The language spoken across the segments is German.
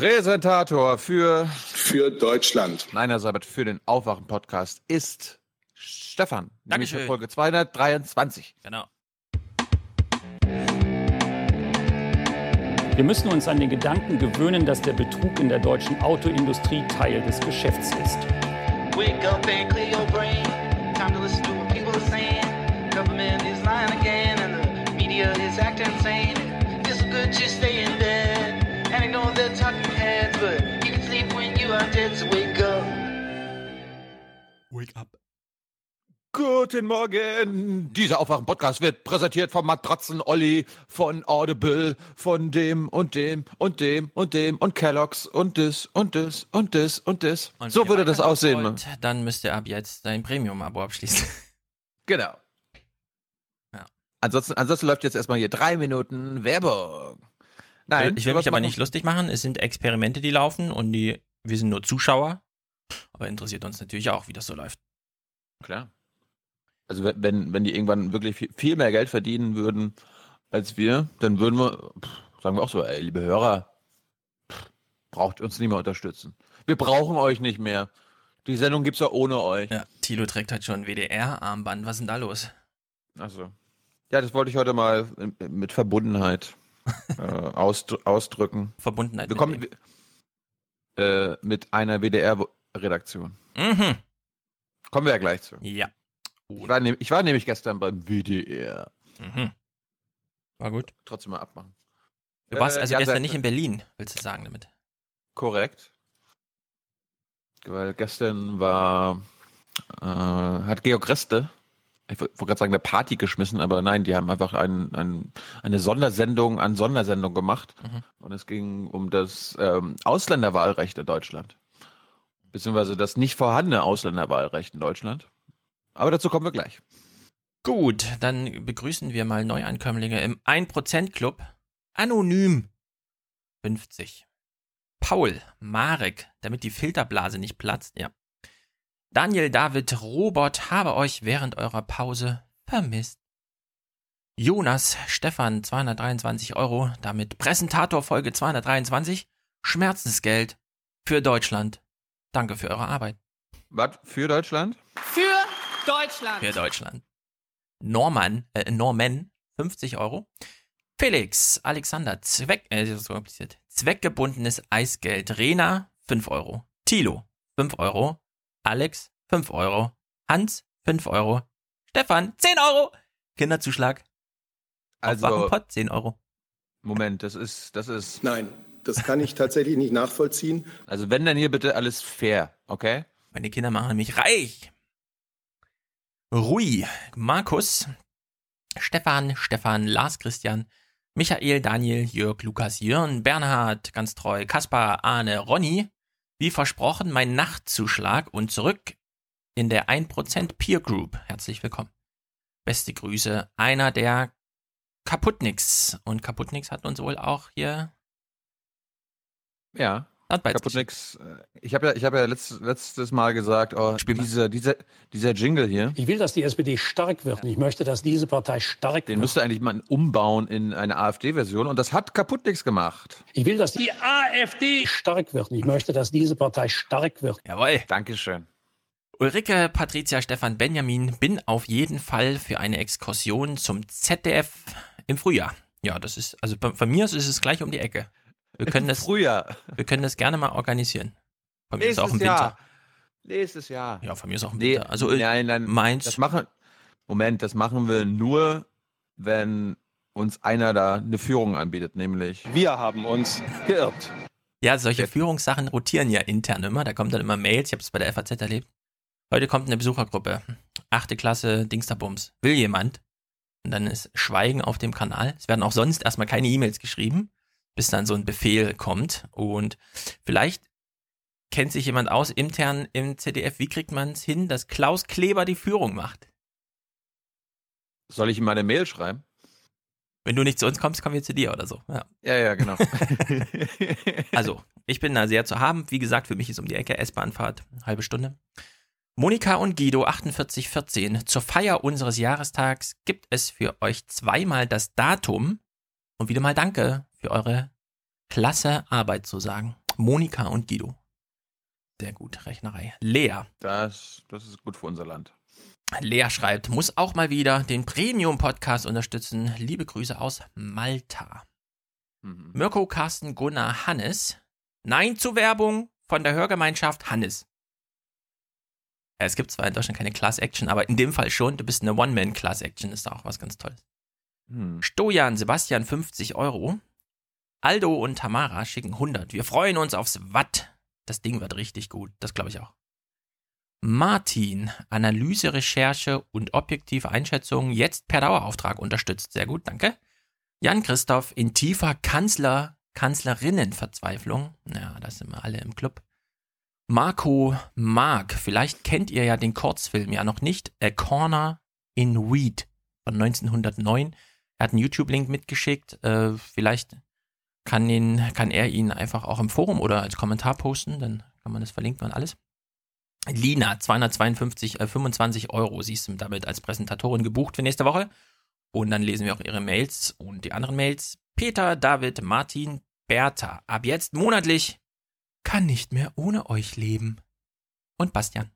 Präsentator für für Deutschland. Nein, Herr Sabat, für den Aufwachen-Podcast ist Stefan. nämlich Dankeschön. für Folge 223. Genau. Wir müssen uns an den Gedanken gewöhnen, dass der Betrug in der deutschen Autoindustrie Teil des Geschäfts ist. Wake up and clear your brain. Wake up. Guten Morgen! Dieser Aufwachen-Podcast wird präsentiert vom Matratzen-Olli, von Audible, von dem und dem und dem und dem und Kellogg's und das und das und das und das. Und so würde das aussehen. wollt, Dann müsst ihr ab jetzt dein Premium-Abo abschließen. Genau. Ja. Ansonsten, ansonsten läuft jetzt erstmal hier drei Minuten Werbung. Nein, ich will mich aber machen- nicht lustig machen. Es sind Experimente, die laufen und die, wir sind nur Zuschauer. Aber interessiert uns natürlich auch, wie das so läuft. Klar. Also wenn- wenn, die irgendwann wirklich viel, viel mehr Geld verdienen würden als wir, dann würden wir, pff, sagen wir auch so, ey, liebe Hörer, pff, braucht uns nicht mehr unterstützen. Wir brauchen euch nicht mehr. Die Sendung gibt's ja ohne euch. Ja, Thilo trägt halt schon WDR-Armband. Was ist denn da los? Also. Ja, das wollte ich heute mal mit Verbundenheit äh, ausdr ausdrücken. Verbundenheit. Wir mit kommen äh, mit einer WDR-Redaktion. Dem. Mhm. Kommen wir ja gleich zu. Ja. Ich war, nehm, ich war nämlich gestern beim WDR. Mhm. War gut. Trotzdem mal abmachen. Du warst Äh, also ja, gestern seit- nicht in Berlin, willst du sagen damit? Korrekt. Weil gestern war, äh, hat Georg Reste, ich wollte gerade sagen, eine Party geschmissen, aber nein, die haben einfach ein, ein, eine Sondersendung an Sondersendung gemacht. Mhm. Und es ging um das ähm, Ausländerwahlrecht in Deutschland. Beziehungsweise das nicht vorhandene Ausländerwahlrecht in Deutschland. Aber dazu kommen wir gleich. Gut, dann begrüßen wir mal Neuankömmlinge im 1%-Club. Anonym 50. Paul, Marek, damit die Filterblase nicht platzt, ja. Daniel, David, Robert, habe euch während eurer Pause vermisst. Jonas, Stefan, 223 Euro, damit Präsentator Folge 223, Schmerzensgeld für Deutschland. Danke für eure Arbeit. Was für Deutschland? Für Deutschland. für Deutschland. Norman, äh, Norman, 50 Euro. Felix, Alexander, Zweck, äh, das ist so kompliziert. Zweckgebundenes Eisgeld. Rena, 5 Euro. Tilo, 5 Euro. Alex, 5 Euro. Hans, 5 Euro. Stefan, 10 Euro. Kinderzuschlag. Also, Wachenpott, 10 Euro. Moment, das ist, das ist, Nein, das kann ich tatsächlich nicht nachvollziehen. also wenn dann hier bitte alles fair, okay? Meine Kinder machen mich reich. Rui, Markus, Stefan, Stefan, Lars Christian, Michael, Daniel, Jörg, Lukas, Jörn, Bernhard, ganz treu, Kaspar, Arne, Ronny. Wie versprochen, mein Nachtzuschlag und zurück in der 1% Peer Group. Herzlich willkommen. Beste Grüße, einer der Kaputniks. Und Kaputniks hat uns wohl auch hier Ja. Kaputt nix. Äh, Ich habe ja, ich habe ja letztes, letztes Mal gesagt, oh, Spiel mal. dieser, dieser, dieser Jingle hier, Ich will, dass die SPD stark wird. Ich möchte, dass diese Partei stark den wird. müsste eigentlich mal umbauen in eine AfD-Version und das hat kaputt nichts gemacht. Ich will, dass die AfD stark wird. Ich möchte, dass diese Partei stark wird. Jawohl. Dankeschön. Ulrike, Patricia, Stefan, Benjamin, bin auf jeden Fall für eine Exkursion zum ZDF im Frühjahr. Ja, das ist, also bei, von mir aus ist es gleich um die Ecke. Wir können das, Früher. wir können das gerne mal organisieren. Von mir ist auch im Nächstes Winter. Jahr. Nächstes Jahr. Ja, von mir ist auch im Nee, Winter. Also äh, nein, nein. meins. Das machen, Moment, das machen wir nur, wenn uns einer da eine Führung anbietet, nämlich. Wir haben uns geirrt. Ja, solche Führungssachen rotieren ja intern immer. Da kommen dann immer Mails. Ich habe es bei der FAZ erlebt. Heute kommt eine Besuchergruppe. Achte Klasse Dingsterbums. Will jemand? Und dann ist Schweigen auf dem Kanal. Es werden auch sonst erstmal keine E-Mails geschrieben, bis dann so ein Befehl kommt. Und vielleicht kennt sich jemand aus intern im ZDF. Wie kriegt man es hin, dass Klaus Kleber die Führung macht? Soll ich ihm mal eine Mail schreiben? Wenn du nicht zu uns kommst, kommen wir zu dir oder so. Ja. Ja, ja, genau. Also, ich bin da sehr zu haben. Wie gesagt, für mich ist um die Ecke S-Bahnfahrt, halbe Stunde. Monika und Guido 4814. Zur Feier unseres Jahrestags gibt es für euch zweimal das Datum und wieder mal Danke für eure klasse Arbeit zu sagen. Monika und Guido. Sehr gut, Rechnerei. Lea. Das, das ist gut für unser Land. Lea schreibt, muss auch mal wieder den Premium-Podcast unterstützen. Liebe Grüße aus Malta. Mhm. Mirko, Carsten, Gunnar, Hannes. Nein zur Werbung von der Hörgemeinschaft Hannes. Es gibt zwar in Deutschland keine Class Action, aber in dem Fall schon. Du bist eine One-Man-Class Action, ist auch was ganz Tolles. Hm. Stojan, Sebastian 50 Euro. Aldo und Tamara schicken 100. Wir freuen uns aufs Watt. Das Ding wird richtig gut. Das glaube ich auch. Martin, Analyse, Recherche und objektive Einschätzung jetzt per Dauerauftrag unterstützt. Sehr gut, danke. Jan Christoph in tiefer Kanzler, Kanzlerinnenverzweiflung. Ja, da sind wir alle im Club. Marco Mark, vielleicht kennt ihr ja den Kurzfilm, ja noch nicht. A Corner in Weed von 1909. Er hat einen YouTube-Link mitgeschickt. Äh, vielleicht kann, ihn, kann er ihn einfach auch im Forum oder als Kommentar posten, dann kann man das verlinken und alles. Lina, 252, äh, 25 Euro, sie ist damit als Präsentatorin gebucht für nächste Woche. Und dann lesen wir auch ihre Mails und die anderen Mails. Peter, David, Martin, Bertha, ab jetzt monatlich kann nicht mehr ohne euch leben. Und Bastian.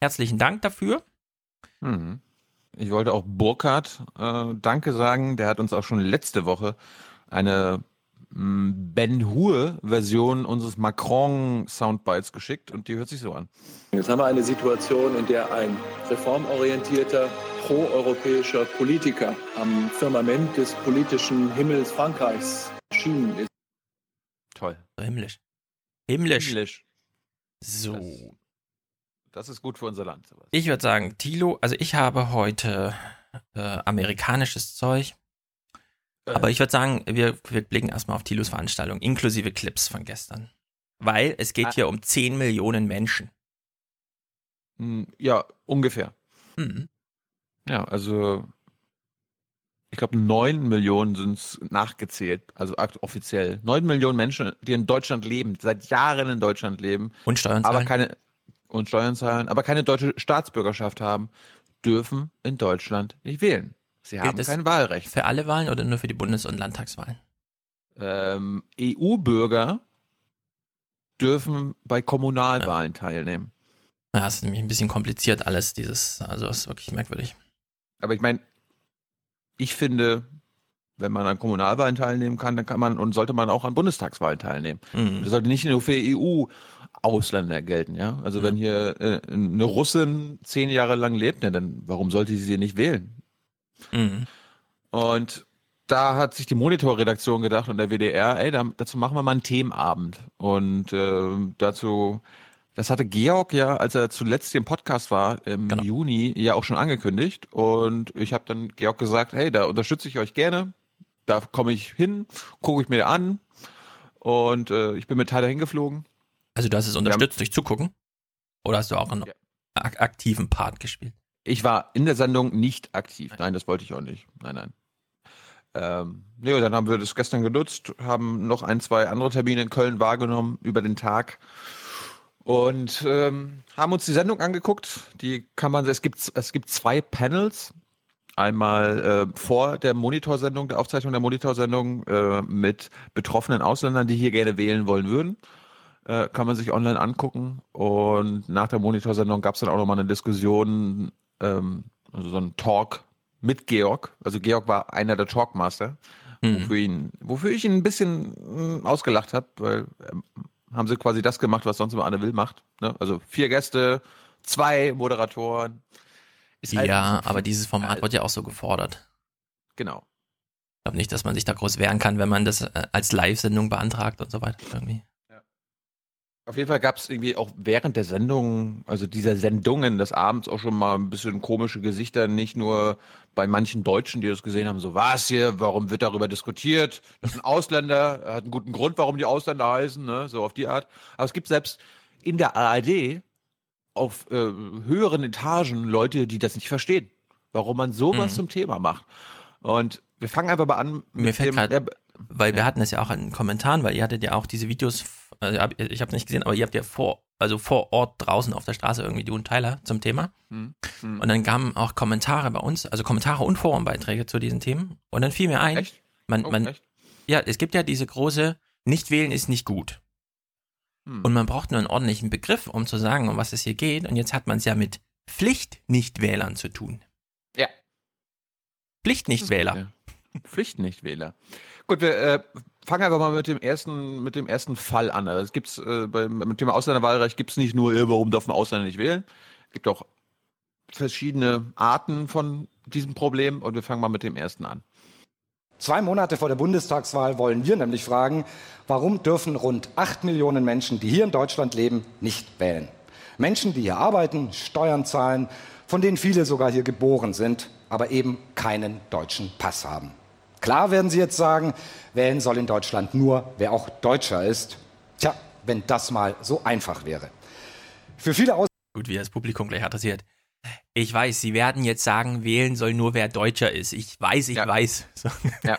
Herzlichen Dank dafür. Mhm. Ich wollte auch Burkhard äh, Danke sagen. Der hat uns auch schon letzte Woche eine Ben Hur-Version unseres Macron-Soundbites geschickt und die hört sich so an. Jetzt haben wir eine Situation, in der ein reformorientierter, proeuropäischer Politiker am Firmament des politischen Himmels Frankreichs erschienen ist. Toll. So himmlisch. Himmlisch. Englisch. So. Das, das ist gut für unser Land. sowas. Ich würde sagen, Tilo, also ich habe heute äh, amerikanisches Zeug. Aber ich würde sagen, wir, wir blicken erstmal auf Tilos Veranstaltung, inklusive Clips von gestern. Weil es geht Ah. hier um 10 Millionen Menschen. Hm, Ja, ungefähr. Mhm. Ja, also ich glaube, neun Millionen sind es nachgezählt, also offiziell. Neun Millionen Menschen, die in Deutschland leben, seit Jahren in Deutschland leben, Und Steuern aber zahlen. keine und Steuern zahlen, aber keine deutsche Staatsbürgerschaft haben, dürfen in Deutschland nicht wählen. Sie haben kein Wahlrecht. Für alle Wahlen oder nur für die Bundes- und Landtagswahlen? Ähm, EU-Bürger dürfen bei Kommunalwahlen teilnehmen. Ja, das ist nämlich ein bisschen kompliziert alles, dieses, also das ist wirklich merkwürdig. Aber ich meine, ich finde, wenn man an Kommunalwahlen teilnehmen kann, dann kann man und sollte man auch an Bundestagswahlen teilnehmen. Mhm. Das sollte nicht nur für EU-Ausländer gelten, ja. Also wenn hier äh, eine Russin zehn Jahre lang lebt, ne, dann warum sollte sie sie nicht wählen? Mhm. Und da hat sich die Monitor-Redaktion gedacht und der WDR, ey, da, dazu machen wir mal einen Themenabend. Und äh, dazu, das hatte Georg ja, als er zuletzt im Podcast war, im Genau. Juni, ja auch schon angekündigt. Und ich habe dann Georg gesagt, hey, da unterstütze ich euch gerne. Da komme ich hin, gucke ich mir an. Und äh, ich bin mit Tyler hingeflogen. Also du hast es unterstützt durch Zugucken? Oder hast du auch einen Ja. ak aktiven Part gespielt? Ich war in der Sendung nicht aktiv. Nein, das wollte ich auch nicht. Nein, nein. Ähm, nee, und dann haben wir das gestern genutzt, haben noch ein, zwei andere Termine in Köln wahrgenommen über den Tag und ähm, haben uns die Sendung angeguckt. Die kann man, es gibt, es gibt zwei Panels. Einmal äh, vor der Monitorsendung, der Aufzeichnung der Monitorsendung äh, mit betroffenen Ausländern, die hier gerne wählen wollen würden. Äh, kann man sich online angucken. Und nach der Monitorsendung gab es dann auch nochmal eine Diskussion, ähm, also so ein Talk mit Georg. Also Georg war einer der Talkmaster, Mhm. wofür, ihn, wofür ich ihn ein bisschen mh, ausgelacht habe, weil ähm, haben sie quasi das gemacht, was sonst immer Anne Will macht. Ne? Also vier Gäste, zwei Moderatoren. Halt Ja, aber dieses Format Äh, wird ja auch so gefordert. Genau. Ich glaube nicht, dass man sich da groß wehren kann, wenn man das äh, als Live-Sendung beantragt und so weiter. Irgendwie. Auf jeden Fall gab es irgendwie auch während der Sendung, also dieser Sendungen des Abends auch schon mal ein bisschen komische Gesichter, nicht nur bei manchen Deutschen, die das gesehen haben, so was hier, warum wird darüber diskutiert? Das sind Ausländer, er hat einen guten Grund, warum die Ausländer heißen, ne? so auf die Art. Aber es gibt selbst in der ARD auf äh, höheren Etagen Leute, die das nicht verstehen, warum man sowas Mhm. zum Thema macht. Und wir fangen einfach mal an Mir fällt der, Weil wir Ja. hatten es ja auch in den Kommentaren, weil ihr hattet ja auch diese Videos, also ich habe es nicht gesehen, aber ihr habt ja vor, also vor Ort draußen auf der Straße irgendwie du und Tyler zum Thema. Hm, hm. Und dann kamen auch Kommentare bei uns, also Kommentare und Forumbeiträge zu diesen Themen. Und dann fiel mir ein, echt? man, Oh, man, echt? ja, es gibt ja diese große, nicht wählen ist nicht gut. Hm. Und man braucht nur einen ordentlichen Begriff, um zu sagen, um was es hier geht. Und jetzt hat man es ja mit Pflichtnichtwählern zu tun. Ja. Pflichtnichtwähler. Pflichtnichtwähler. Gut, wir äh, fangen einfach mal mit dem ersten, mit dem ersten Fall an. Also es gibt's äh, beim Thema Ausländerwahlrecht gibt es nicht nur, äh, warum darf ein Ausländer nicht wählen. Es gibt auch verschiedene Arten von diesem Problem und wir fangen mal mit dem ersten an. Zwei Monate vor der Bundestagswahl wollen wir nämlich fragen, warum dürfen rund acht Millionen Menschen, die hier in Deutschland leben, nicht wählen? Menschen, die hier arbeiten, Steuern zahlen, von denen viele sogar hier geboren sind, aber eben keinen deutschen Pass haben. Klar werden Sie jetzt sagen, wählen soll in Deutschland nur, wer auch Deutscher ist. Tja, wenn das mal so einfach wäre. Für viele Aus Gut, wie das Publikum gleich adressiert. Ich weiß, Sie werden jetzt sagen, wählen soll nur wer Deutscher ist. Ich weiß, ich Ja. weiß. So. Ja.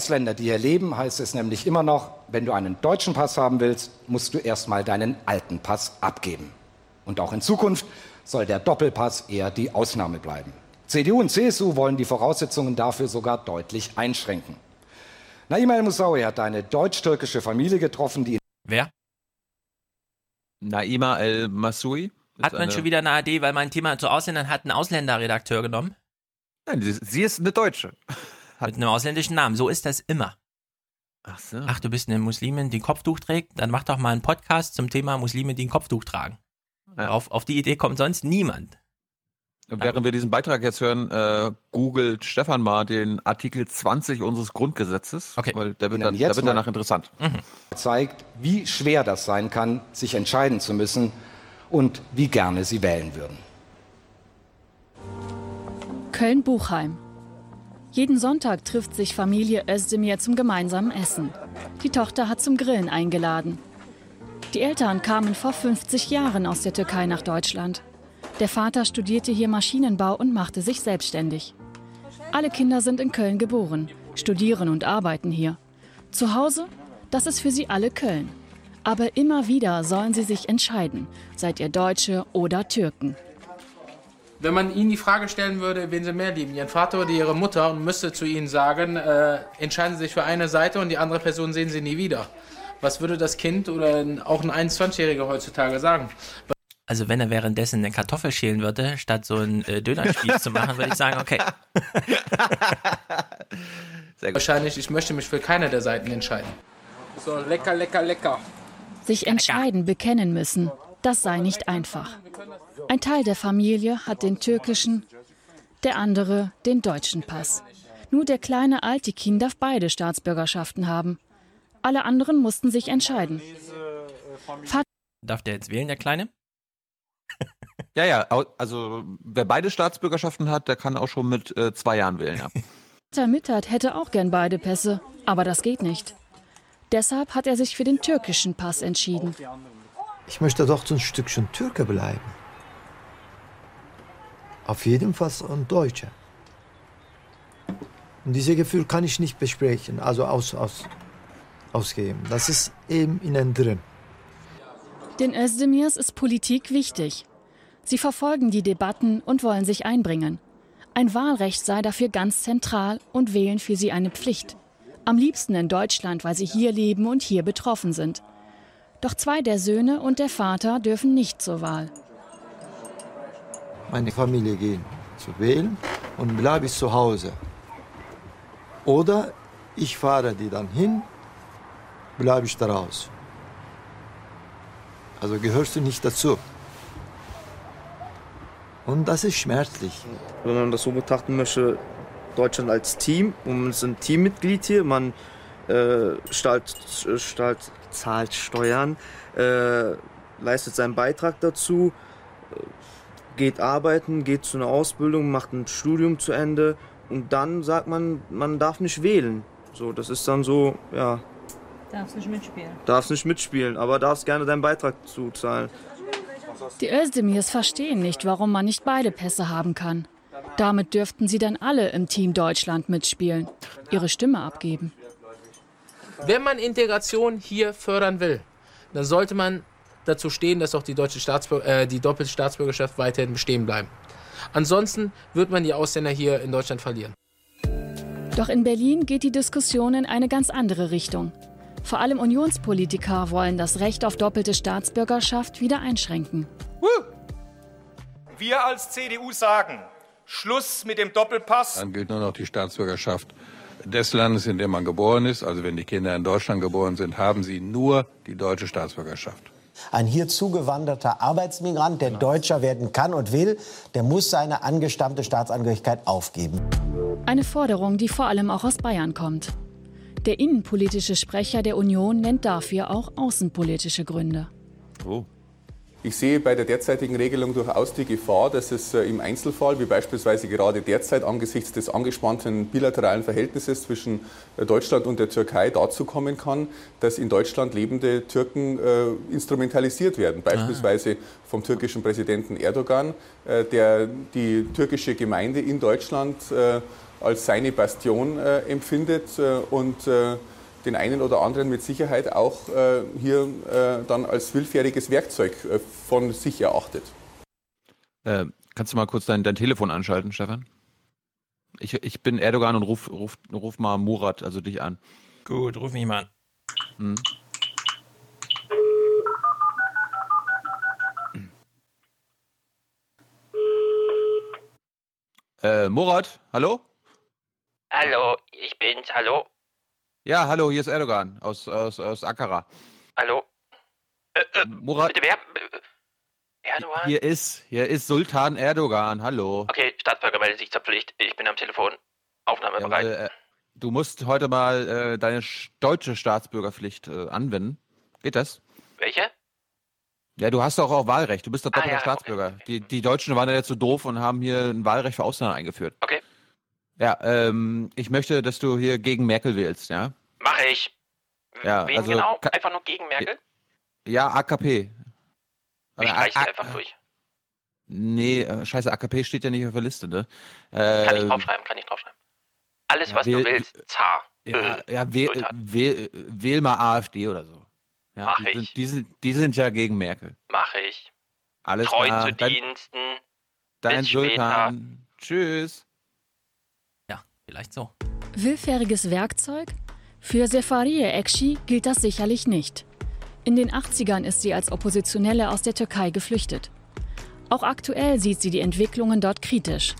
Ausländer, die hier leben, heißt es nämlich immer noch, wenn du einen deutschen Pass haben willst, musst du erstmal deinen alten Pass abgeben. Und auch in Zukunft soll der Doppelpass eher die Ausnahme bleiben. CDU und CSU wollen die Voraussetzungen dafür sogar deutlich einschränken. Naima El-Moussaoui hat eine deutsch-türkische Familie getroffen, die Wer? Naima El-Massoui. Hat man schon wieder eine AD, weil mein Thema zu Ausländern hat einen Ausländerredakteur genommen? Nein, sie, sie ist eine Deutsche. Hat- Mit einem ausländischen Namen. So ist das immer. Ach so. Ach, du bist eine Muslimin, die ein Kopftuch trägt? Dann mach doch mal einen Podcast zum Thema Muslime, die ein Kopftuch tragen. Ja. Auf, auf die Idee kommt sonst niemand. Während wir diesen Beitrag jetzt hören, äh, googelt Stefan mal den Artikel 20 unseres Grundgesetzes, Okay. weil der wird, dann, jetzt der wird danach interessant. zeigt, wie schwer das sein kann, sich entscheiden zu müssen und wie gerne sie wählen würden. Köln-Buchheim. Jeden Sonntag trifft sich Familie Özdemir zum gemeinsamen Essen. Die Tochter hat zum Grillen eingeladen. Die Eltern kamen vor 50 Jahren aus der Türkei nach Deutschland. Der Vater studierte hier Maschinenbau und machte sich selbstständig. Alle Kinder sind in Köln geboren, studieren und arbeiten hier. Zu Hause, das ist für sie alle Köln. Aber immer wieder sollen sie sich entscheiden, seid ihr Deutsche oder Türken. Wenn man ihnen die Frage stellen würde, wen sie mehr lieben, ihren Vater oder ihre Mutter, und müsste zu ihnen sagen, äh, entscheiden sie sich für eine Seite und die andere Person sehen sie nie wieder. Was würde das Kind oder auch ein 21-Jähriger heutzutage sagen? Also wenn er währenddessen eine Kartoffel schälen würde, statt so einen äh, Dönerspieß zu machen, würde ich sagen, okay. Sehr gut. Wahrscheinlich, ich möchte mich für keine der Seiten entscheiden. So, lecker, lecker, lecker. Sich entscheiden, bekennen müssen, das sei nicht einfach. Ein Teil der Familie hat den türkischen, der andere den deutschen Pass. Nur der kleine Altikin darf beide Staatsbürgerschaften haben. Alle anderen mussten sich entscheiden. Darf der jetzt wählen, der Kleine? Ja, ja, also wer beide Staatsbürgerschaften hat, der kann auch schon mit äh, zwei Jahren wählen. Ja. Vater Mittert hätte auch gern beide Pässe, aber das geht nicht. Deshalb hat er sich für den türkischen Pass entschieden. Ich möchte doch so ein Stückchen Türke bleiben. Auf jeden Fall ein Deutscher. Und dieses Gefühl kann ich nicht besprechen, also aus, aus, ausgeben. Das ist eben innen drin. Den Özdemirs ist Politik wichtig. Sie verfolgen die Debatten und wollen sich einbringen. Ein Wahlrecht sei dafür ganz zentral und wählen für sie eine Pflicht. Am liebsten in Deutschland, weil sie hier leben und hier betroffen sind. Doch zwei der Söhne und der Vater dürfen nicht zur Wahl. Meine Familie gehen zu wählen und bleibe ich zu Hause. Oder ich fahre die dann hin, bleibe ich daraus. Also gehörst du nicht dazu. Und das ist schmerzlich. wenn man das so betrachten möchte, Deutschland als Team und man ist ein Teammitglied hier, man äh, stahlt, stahlt, zahlt Steuern, äh, leistet seinen Beitrag dazu, geht arbeiten, geht zu einer Ausbildung, macht ein Studium zu Ende und dann sagt man, man darf nicht wählen. So, das ist dann so, ja, Darfst nicht mitspielen. darfst nicht mitspielen, aber darfst gerne deinen Beitrag zuzahlen. Die Özdemirs verstehen nicht, warum man nicht beide Pässe haben kann. Damit dürften sie dann alle im Team Deutschland mitspielen, ihre Stimme abgeben. Wenn man Integration hier fördern will, dann sollte man dazu stehen, dass auch die, deutsche Staatsbür äh, die doppelte Staatsbürgerschaft weiterhin bestehen bleiben. Ansonsten wird man die Ausländer hier in Deutschland verlieren. Doch in Berlin geht die Diskussion in eine ganz andere Richtung. Vor allem Unionspolitiker wollen das Recht auf doppelte Staatsbürgerschaft wieder einschränken. Wir als CDU sagen, Schluss mit dem Doppelpass. Dann gilt nur noch die Staatsbürgerschaft des Landes, in dem man geboren ist. Also wenn die Kinder in Deutschland geboren sind, haben sie nur die deutsche Staatsbürgerschaft. Ein hier zugewanderter Arbeitsmigrant, der Deutscher werden kann und will, der muss seine angestammte Staatsangehörigkeit aufgeben. Eine Forderung, die vor allem auch aus Bayern kommt. Der innenpolitische Sprecher der Union nennt dafür auch außenpolitische Gründe. Oh. Ich sehe bei der derzeitigen Regelung durchaus die Gefahr, dass es äh, im Einzelfall, wie beispielsweise gerade derzeit angesichts des angespannten bilateralen Verhältnisses zwischen äh, Deutschland und der Türkei dazu kommen kann, dass in Deutschland lebende Türken äh, instrumentalisiert werden. Beispielsweise vom türkischen Präsidenten Erdogan, äh, der die türkische Gemeinde in Deutschland äh, als seine Bastion äh, empfindet und den einen oder anderen mit Sicherheit auch äh, hier äh, dann als willfähriges Werkzeug äh, von sich erachtet. Äh, kannst du mal kurz dein, dein Telefon anschalten, Stefan? Ich, ich bin Erdogan und ruf, ruf, ruf mal Murat, also dich an. Gut, ruf mich mal an. Hm. Äh, Murat, hallo? Hallo, ich bin's, hallo. Ja, hallo, hier ist Erdogan aus, aus, aus Ankara. Hallo. Äh, äh, Murat, bitte wer? Äh, Erdogan? hier ist, hier ist Sultan Erdogan, hallo. Okay, Staatsbürger meldet sich zur Pflicht. Ich bin am Telefon. Aufnahme bereit. Jawohl, äh, du musst heute mal äh, deine sch- deutsche Staatsbürgerpflicht äh, anwenden. Geht das? Welche? Ja, du hast doch auch Wahlrecht. Du bist doch Ah, doppelter ja, Staatsbürger. Die, die Deutschen waren ja jetzt so doof und haben hier ein Wahlrecht für Ausländer eingeführt. Okay. Ja, ähm, ich möchte, dass du hier gegen Merkel wählst, ja? Mache ich. Ja, Wen also genau? Einfach nur gegen Merkel? Ja, AKP. Ich reiche einfach durch. Nee, äh, scheiße, AKP steht ja nicht auf der Liste, ne? Kann ich Ähm, draufschreiben, kann ich draufschreiben. Alles, ja, was wähl- du willst. Zar. Ja, Äh, ja wähl, wähl, wähl mal AfD oder so. Ja, Mach die, ich. sind, die, sind, die sind ja gegen Merkel. Mache ich. Alles Treu klar. zu Diensten. dein Bis später. Sultan. Tschüss. Vielleicht so. Willfähriges Werkzeug? Für Sefariye Ekşi gilt das sicherlich nicht. In den 80ern ist sie als Oppositionelle aus der Türkei geflüchtet. Auch aktuell sieht sie die Entwicklungen dort kritisch.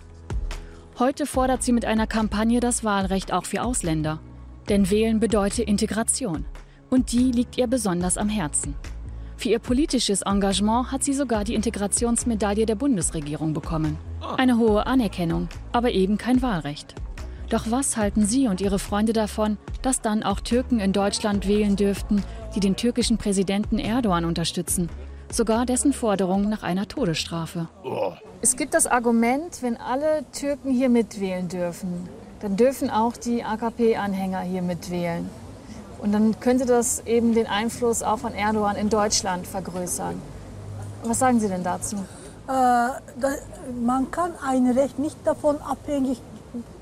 Heute fordert sie mit einer Kampagne das Wahlrecht auch für Ausländer. Denn Wählen bedeutet Integration. Und die liegt ihr besonders am Herzen. Für ihr politisches Engagement hat sie sogar die Integrationsmedaille der Bundesregierung bekommen. Eine hohe Anerkennung, aber eben kein Wahlrecht. Doch was halten Sie und Ihre Freunde davon, dass dann auch Türken in Deutschland wählen dürften, die den türkischen Präsidenten Erdogan unterstützen? Sogar dessen Forderung nach einer Todesstrafe. Es gibt das Argument, wenn alle Türken hier mitwählen dürfen, dann dürfen auch die AKP-Anhänger hier mitwählen. Und dann könnte das eben den Einfluss auch von Erdogan in Deutschland vergrößern. Was sagen Sie denn dazu? Äh, da, man kann ein Recht nicht davon abhängig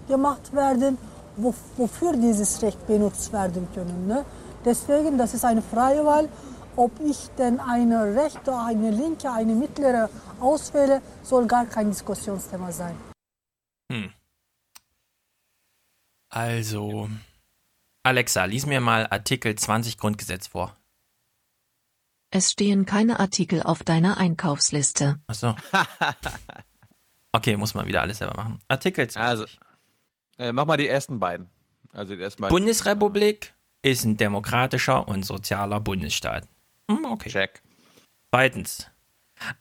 gemacht werden, wo, wofür dieses Recht benutzt werden können. Ne? Deswegen, das ist eine freie Wahl. Ob ich denn eine rechte, eine linke, eine mittlere auswähle, soll gar kein Diskussionsthema sein. Hm. Also, Alexa, lies mir mal Artikel 20 Grundgesetz vor. Es stehen keine Artikel auf deiner Einkaufsliste. Achso. Okay, muss man wieder alles selber machen. Artikel 20. Also, äh, mach mal die ersten beiden. Also die ersten beiden. Bundesrepublik ist ein demokratischer und sozialer Bundesstaat. Hm, okay. Check. Zweitens.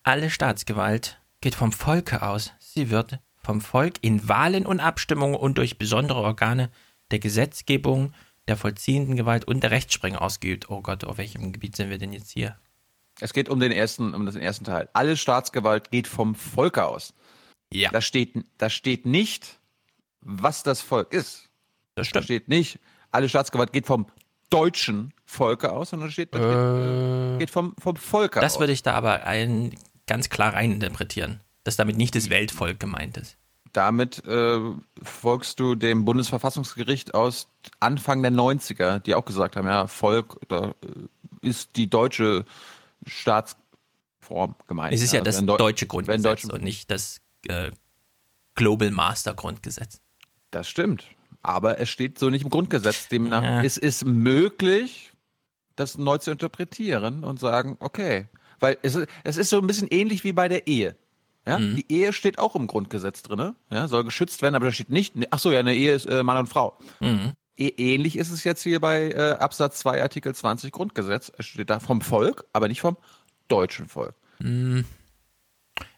Alle Staatsgewalt geht vom Volke aus. Sie wird vom Volk in Wahlen und Abstimmungen und durch besondere Organe der Gesetzgebung, der vollziehenden Gewalt und der Rechtsprechung ausgeübt. Oh Gott, auf welchem Gebiet sind wir denn jetzt hier? Es geht um den ersten, um den ersten Teil. Alle Staatsgewalt geht vom Volke aus. Ja. Da steht, da steht nicht, was das Volk ist. Das Da steht nicht, alle Staatsgewalt geht vom deutschen Volke aus, sondern steht, da steht, äh, geht vom, vom Volke Das aus. würde ich da aber ein, ganz klar reininterpretieren, dass damit nicht das Weltvolk gemeint ist. Damit äh, folgst du dem Bundesverfassungsgericht aus Anfang der 90er, die auch gesagt haben, ja, Volk da äh, ist die deutsche Staatsform gemeint. Es ist ja Also das deutsche Grundgesetz und nicht das äh, Global Master Grundgesetz. Das stimmt. Aber es steht so nicht im Grundgesetz. Demnach Ja. es ist möglich, das neu zu interpretieren und sagen, okay, weil es, ist- es ist so ein bisschen ähnlich wie bei der Ehe. Ja, Mhm. die Ehe steht auch im Grundgesetz drin, ja, soll geschützt werden, aber da steht nicht, ach so, ja, eine Ehe ist äh, Mann und Frau. Mhm. Ä- Ähnlich ist es jetzt hier bei äh, Absatz 2 Artikel 20 Grundgesetz. Es steht da vom Volk, aber nicht vom deutschen Volk. Hm.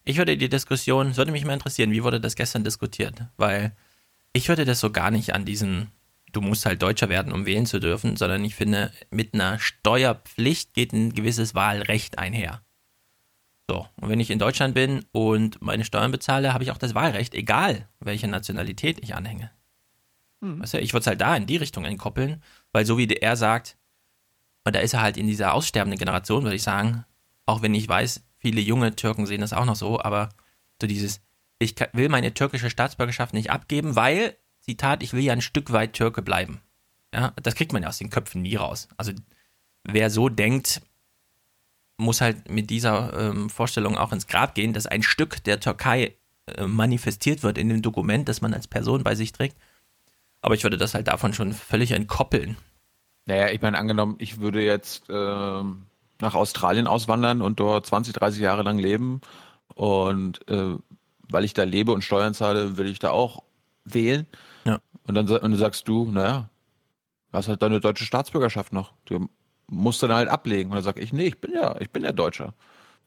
Ich würde die Diskussion, es würde mich mal interessieren, wie wurde das gestern diskutiert? Weil ich würde das so gar nicht an diesen, du musst halt Deutscher werden, um wählen zu dürfen, sondern ich finde, mit einer Steuerpflicht geht ein gewisses Wahlrecht einher. So, und wenn ich in Deutschland bin und meine Steuern bezahle, habe ich auch das Wahlrecht, egal welche Nationalität ich anhänge. Weißt du, ich würde es halt da in die Richtung entkoppeln, weil so wie er sagt, und da ist er halt in dieser aussterbenden Generation, würde ich sagen, auch wenn ich weiß, viele junge Türken sehen das auch noch so, aber so dieses, ich will meine türkische Staatsbürgerschaft nicht abgeben, weil, Zitat, ich will ja ein Stück weit Türke bleiben. Ja, das kriegt man ja aus den Köpfen nie raus. Also wer so denkt, muss halt mit dieser ähm, Vorstellung auch ins Grab gehen, dass ein Stück der Türkei äh, manifestiert wird in dem Dokument, das man als Person bei sich trägt. Aber ich würde das halt davon schon völlig entkoppeln. Naja, ich meine, angenommen, ich würde jetzt ähm, nach Australien auswandern und dort 20, 30 Jahre lang leben und äh, weil ich da lebe und Steuern zahle, will ich da auch wählen. Ja. Und dann, und sagst du, naja, du hast halt deine deutsche Staatsbürgerschaft noch. Du musst dann halt ablegen. Und dann sag ich, nee, ich bin ja, ich bin ja Deutscher.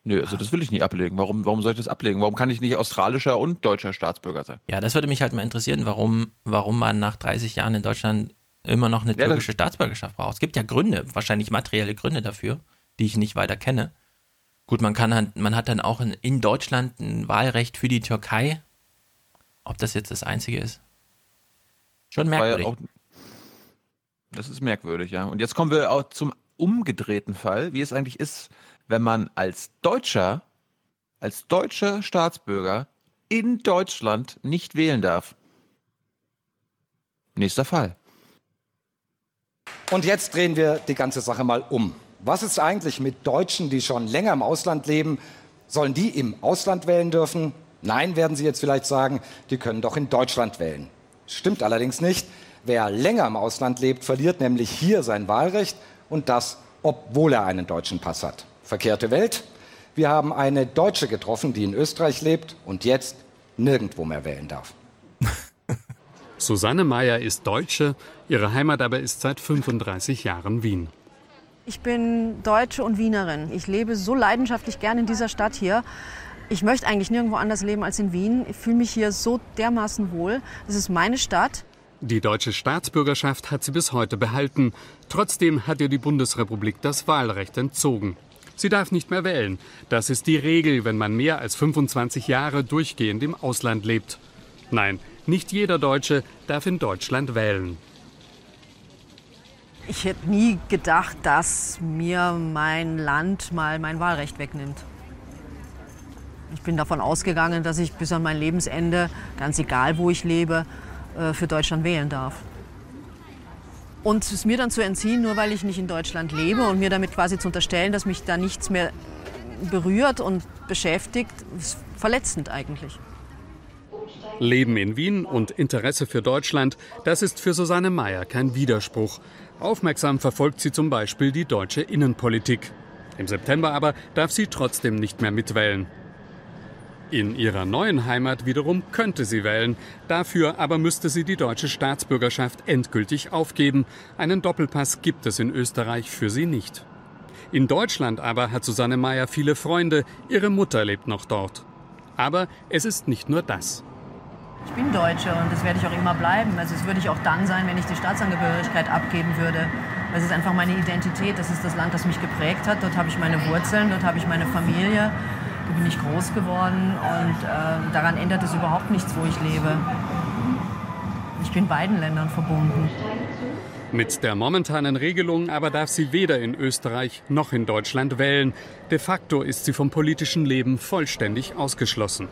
Nö, also das will ich nicht ablegen. Warum, warum soll ich das ablegen? Warum kann ich nicht australischer und deutscher Staatsbürger sein? Ja, das würde mich halt mal interessieren, warum, warum man nach 30 Jahren in Deutschland immer noch eine Ja, türkische Staatsbürgerschaft braucht. Es gibt ja Gründe, wahrscheinlich materielle Gründe dafür, die ich nicht weiter kenne. Gut, man kann halt, man hat dann auch in, in Deutschland ein Wahlrecht für die Türkei. Ob das jetzt das einzige ist? Schon merkwürdig. auch, das ist merkwürdig, ja. Und jetzt kommen wir auch zum umgedrehten Fall, wie es eigentlich ist, wenn man als Deutscher, als deutscher Staatsbürger in Deutschland nicht wählen darf. Nächster Fall. Und jetzt drehen wir die ganze Sache mal um. Was ist eigentlich mit Deutschen, die schon länger im Ausland leben? Sollen die im Ausland wählen dürfen? Nein, werden Sie jetzt vielleicht sagen, die können doch in Deutschland wählen. Stimmt allerdings nicht. Wer länger im Ausland lebt, verliert nämlich hier sein Wahlrecht und das, obwohl er einen deutschen Pass hat. Verkehrte Welt. Wir haben eine Deutsche getroffen, die in Österreich lebt und jetzt nirgendwo mehr wählen darf. Susanne Meyer ist Deutsche, ihre Heimat aber ist seit 35 Jahren Wien. Ich bin Deutsche und Wienerin. Ich lebe so leidenschaftlich gern in dieser Stadt hier. Ich möchte eigentlich nirgendwo anders leben als in Wien. Ich fühle mich hier so dermaßen wohl. Das ist meine Stadt. Die deutsche Staatsbürgerschaft hat sie bis heute behalten. Trotzdem hat ihr die Bundesrepublik das Wahlrecht entzogen. Sie darf nicht mehr wählen. Das ist die Regel, wenn man mehr als 25 Jahre durchgehend im Ausland lebt. Nein, nicht jeder Deutsche darf in Deutschland wählen. Ich hätte nie gedacht, dass mir mein Land mal mein Wahlrecht wegnimmt. Ich bin davon ausgegangen, dass ich bis an mein Lebensende, ganz egal wo ich lebe, äh, für Deutschland wählen darf. Und es mir dann zu entziehen, nur weil ich nicht in Deutschland lebe und mir damit quasi zu unterstellen, dass mich da nichts mehr berührt und beschäftigt, ist verletzend eigentlich. Leben in Wien und Interesse für Deutschland, das ist für Susanne Meyer kein Widerspruch. Aufmerksam verfolgt sie zum Beispiel die deutsche Innenpolitik. Im September aber darf sie trotzdem nicht mehr mitwählen. In ihrer neuen Heimat wiederum könnte sie wählen. Dafür aber müsste sie die deutsche Staatsbürgerschaft endgültig aufgeben. Einen Doppelpass gibt es in Österreich für sie nicht. In Deutschland aber hat Susanne Meyer viele Freunde. Ihre Mutter lebt noch dort. Aber es ist nicht nur das. Ich bin Deutsche und das werde ich auch immer bleiben. Also das würde ich auch dann sein, wenn ich die Staatsangehörigkeit abgeben würde. Das ist einfach meine Identität, das ist das Land, das mich geprägt hat. Dort habe ich meine Wurzeln, dort habe ich meine Familie, da bin ich groß geworden und äh, daran ändert es überhaupt nichts, wo ich lebe. Ich bin beiden Ländern verbunden. Mit der momentanen Regelung aber darf sie weder in Österreich noch in Deutschland wählen. De facto ist sie vom politischen Leben vollständig ausgeschlossen.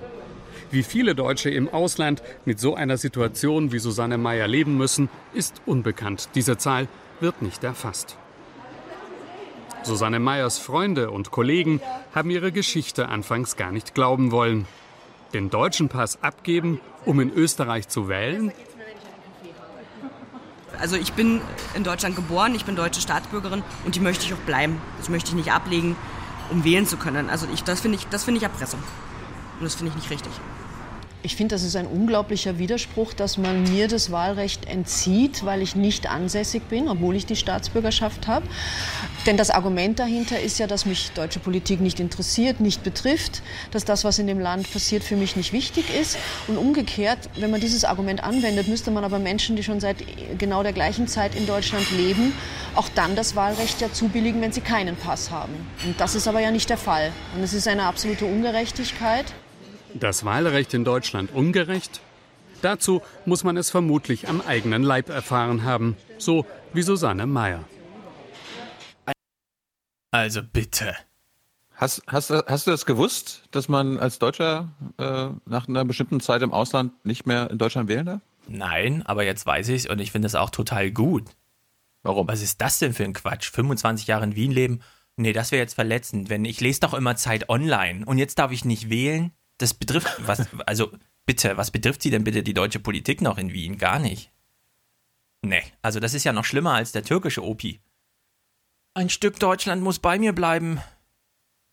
Wie viele Deutsche im Ausland mit so einer Situation wie Susanne Meyer leben müssen, ist unbekannt. Diese Zahl wird nicht erfasst. Susanne Meyers Freunde und Kollegen haben ihre Geschichte anfangs gar nicht glauben wollen. Den deutschen Pass abgeben, um in Österreich zu wählen? Also ich bin in Deutschland geboren, ich bin deutsche Staatsbürgerin und die möchte ich auch bleiben. Das möchte ich nicht ablegen, um wählen zu können. Also ich, das finde ich, das finde ich Erpressung. Und das finde ich nicht richtig. Ich finde, das ist ein unglaublicher Widerspruch, dass man mir das Wahlrecht entzieht, weil ich nicht ansässig bin, obwohl ich die Staatsbürgerschaft habe. Denn das Argument dahinter ist ja, dass mich deutsche Politik nicht interessiert, nicht betrifft, dass das, was in dem Land passiert, für mich nicht wichtig ist. Und umgekehrt, wenn man dieses Argument anwendet, müsste man aber Menschen, die schon seit genau der gleichen Zeit in Deutschland leben, auch dann das Wahlrecht ja zubilligen, wenn sie keinen Pass haben. Und das ist aber ja nicht der Fall. Und es ist eine absolute Ungerechtigkeit. Das Wahlrecht in Deutschland ungerecht? Dazu muss man es vermutlich am eigenen Leib erfahren haben, so wie Susanne Meyer. Also bitte. Hast, hast, hast du das gewusst, dass man als Deutscher äh, nach einer bestimmten Zeit im Ausland nicht mehr in Deutschland wählen darf? Nein, aber jetzt weiß ich es und ich finde es auch total gut. Warum? Was ist das denn für ein Quatsch? 25 Jahre in Wien leben? Nee, das wäre jetzt verletzend. Wenn ich lese doch immer Zeit online und jetzt darf ich nicht wählen. Das betrifft was also bitte, was betrifft sie denn bitte die deutsche Politik noch in Wien? Gar nicht. Nee, also das ist ja noch schlimmer als der türkische Opi. Ein Stück Deutschland muss bei mir bleiben.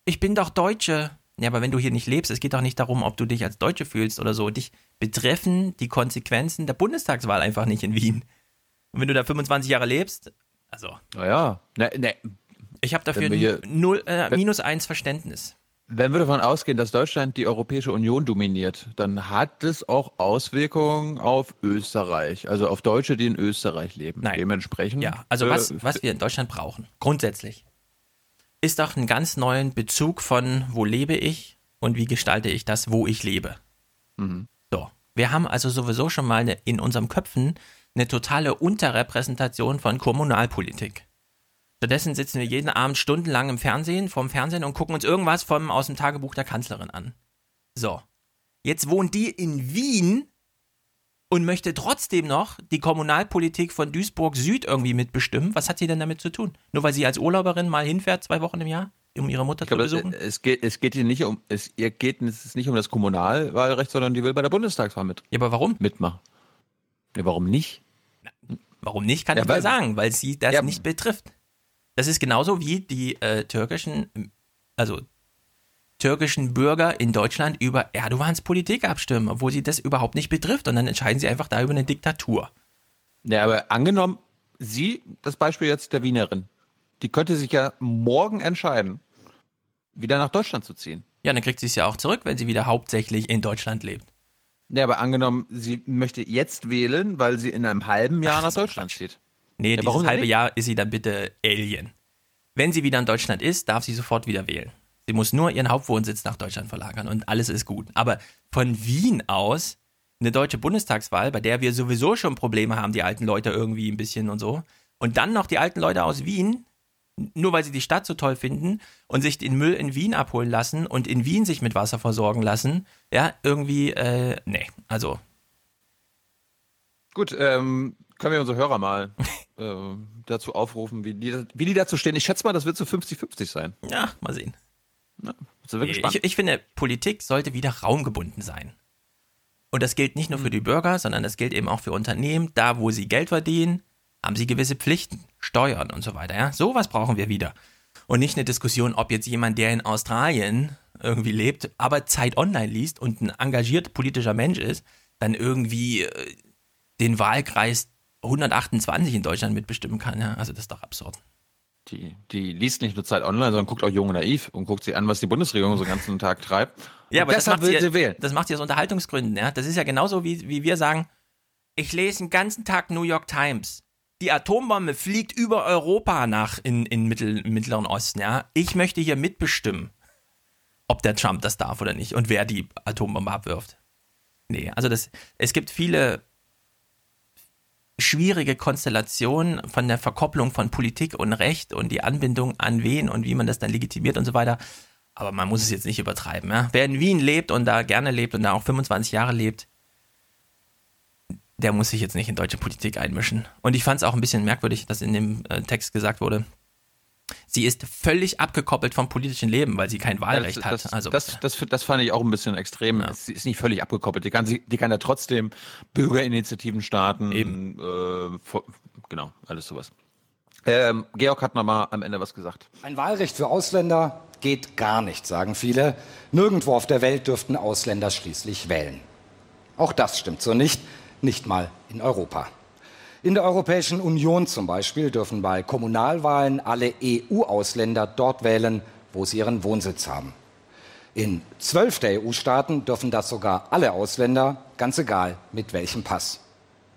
Ich bin doch Deutsche. Ja, aber wenn du hier nicht lebst, es geht doch nicht darum, ob du dich als Deutsche fühlst oder so. Dich betreffen die Konsequenzen der Bundestagswahl einfach nicht in Wien. Und wenn du da 25 Jahre lebst, also. Naja, ne, ne. Ich habe dafür null, äh, minus eins Verständnis. Wenn wir davon ausgehen, dass Deutschland die Europäische Union dominiert, dann hat es auch Auswirkungen auf Österreich, also auf Deutsche, die in Österreich leben. Nein. Dementsprechend. Ja, also äh, was, was wir in Deutschland brauchen, grundsätzlich, ist doch einen ganz neuen Bezug von, wo lebe ich und wie gestalte ich das, wo ich lebe. Mhm. So. Wir haben also sowieso schon mal eine, in unserem Köpfen eine totale Unterrepräsentation von Kommunalpolitik. Stattdessen sitzen wir jeden Abend stundenlang im Fernsehen, vorm Fernsehen und gucken uns irgendwas vom, aus dem Tagebuch der Kanzlerin an. So. Jetzt wohnt die in Wien und möchte trotzdem noch die Kommunalpolitik von Duisburg Süd irgendwie mitbestimmen. Was hat sie denn damit zu tun? Nur weil sie als Urlauberin mal hinfährt, zwei Wochen im Jahr, um ihre Mutter glaube, zu besuchen? es, geht, es geht hier nicht um, es, ihr geht es ist nicht um das Kommunalwahlrecht, sondern die will bei der Bundestagswahl mit. Ja, aber warum? Mitmachen. Ja, warum nicht? Warum nicht, kann Ja, ich dir weil- sagen, weil sie das Ja. nicht betrifft. Das ist genauso wie die äh, türkischen, also türkischen Bürger in Deutschland über Erdogans Politik abstimmen, obwohl sie das überhaupt nicht betrifft. Und dann entscheiden sie einfach da über eine Diktatur. Ja, aber angenommen, sie, das Beispiel jetzt der Wienerin, die könnte sich ja morgen entscheiden, wieder nach Deutschland zu ziehen. Ja, dann kriegt sie es ja auch zurück, wenn sie wieder hauptsächlich in Deutschland lebt. Ja, aber angenommen, sie möchte jetzt wählen, weil sie in einem halben Jahr nach Deutschland zieht. Nee, Ja, dieses warum halbe nicht? Jahr ist sie dann bitte Alien. Wenn sie wieder in Deutschland ist, darf sie sofort wieder wählen. Sie muss nur ihren Hauptwohnsitz nach Deutschland verlagern und alles ist gut. Aber von Wien aus eine deutsche Bundestagswahl, bei der wir sowieso schon Probleme haben, die alten Leute irgendwie ein bisschen und so. Und dann noch die alten Leute aus Wien, nur weil sie die Stadt so toll finden und sich den Müll in Wien abholen lassen und in Wien sich mit Wasser versorgen lassen. Ja, irgendwie, äh, nee, also Gut, ähm, können wir unsere Hörer mal äh, dazu aufrufen, wie die, wie die dazu stehen. Ich schätze mal, das wird so 50-50 sein. Ja, mal sehen. Sind wir gespannt. Ich, ich finde, Politik sollte wieder raumgebunden sein. Und das gilt nicht nur für die Bürger, sondern das gilt eben auch für Unternehmen. Da, wo sie Geld verdienen, haben sie gewisse Pflichten, Steuern und so weiter. Ja? Sowas brauchen wir wieder. Und nicht eine Diskussion, ob jetzt jemand, der in Australien irgendwie lebt, aber Zeit online liest und ein engagiert politischer Mensch ist, dann irgendwie äh, den Wahlkreis 128 in Deutschland mitbestimmen kann. Ja? Also das ist doch absurd. Die, die liest nicht nur Zeit online, sondern guckt auch Jung und Naiv und guckt sich an, was die Bundesregierung so den ganzen Tag treibt. Ja, Und aber das deshalb macht, will sie, sie wählen. das macht sie aus Unterhaltungsgründen. Ja? Das ist ja genauso, wie, wie wir sagen, ich lese den ganzen Tag New York Times. Die Atombombe fliegt über Europa nach in, in Mittel, im Mittleren Osten. Ja? Ich möchte hier mitbestimmen, ob der Trump das darf oder nicht und wer die Atombombe abwirft. Nee, also das, es gibt viele schwierige Konstellationen von der Verkopplung von Politik und Recht und die Anbindung an wen und wie man das dann legitimiert und so weiter. Aber man muss es jetzt nicht übertreiben. Ja? Wer in Wien lebt und da gerne lebt und da auch 25 Jahre lebt, der muss sich jetzt nicht in deutsche Politik einmischen. Und ich fand es auch ein bisschen merkwürdig, dass in dem äh, Text gesagt wurde, Sie ist völlig abgekoppelt vom politischen Leben, weil sie kein Wahlrecht das, das, hat. Also, das, das, das, fand ich auch ein bisschen extrem. Ja. Sie ist nicht völlig abgekoppelt. Die kann, die kann ja trotzdem Bürgerinitiativen starten. Eben. Äh, genau, alles sowas. Ähm, Georg hat nochmal am Ende was gesagt. Ein Wahlrecht für Ausländer geht gar nicht, sagen viele. Nirgendwo auf der Welt dürften Ausländer schließlich wählen. Auch das stimmt so nicht, nicht mal in Europa. In der Europäischen Union zum Beispiel dürfen bei Kommunalwahlen alle EU-Ausländer dort wählen, wo sie ihren Wohnsitz haben. In zwölf der EU-Staaten dürfen das sogar alle Ausländer, ganz egal mit welchem Pass.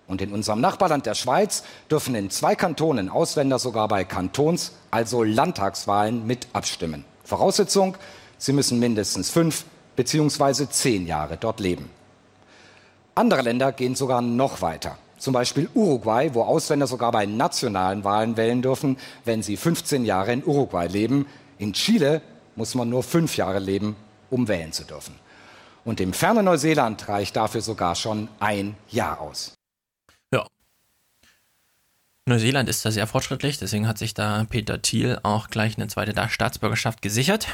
Und in unserem Nachbarland der Schweiz dürfen in zwei Kantonen Ausländer sogar bei Kantons-, also Landtagswahlen mit abstimmen. Voraussetzung, sie müssen mindestens fünf bzw. zehn Jahre dort leben. Andere Länder gehen sogar noch weiter zum Beispiel Uruguay, wo Ausländer sogar bei nationalen Wahlen wählen dürfen, wenn sie 15 Jahre in Uruguay leben. In Chile muss man nur fünf Jahre leben, um wählen zu dürfen. Und im fernen Neuseeland reicht dafür sogar schon ein Jahr aus. Ja. Neuseeland ist da sehr fortschrittlich, deswegen hat sich da Peter Thiel auch gleich eine zweite Staatsbürgerschaft gesichert.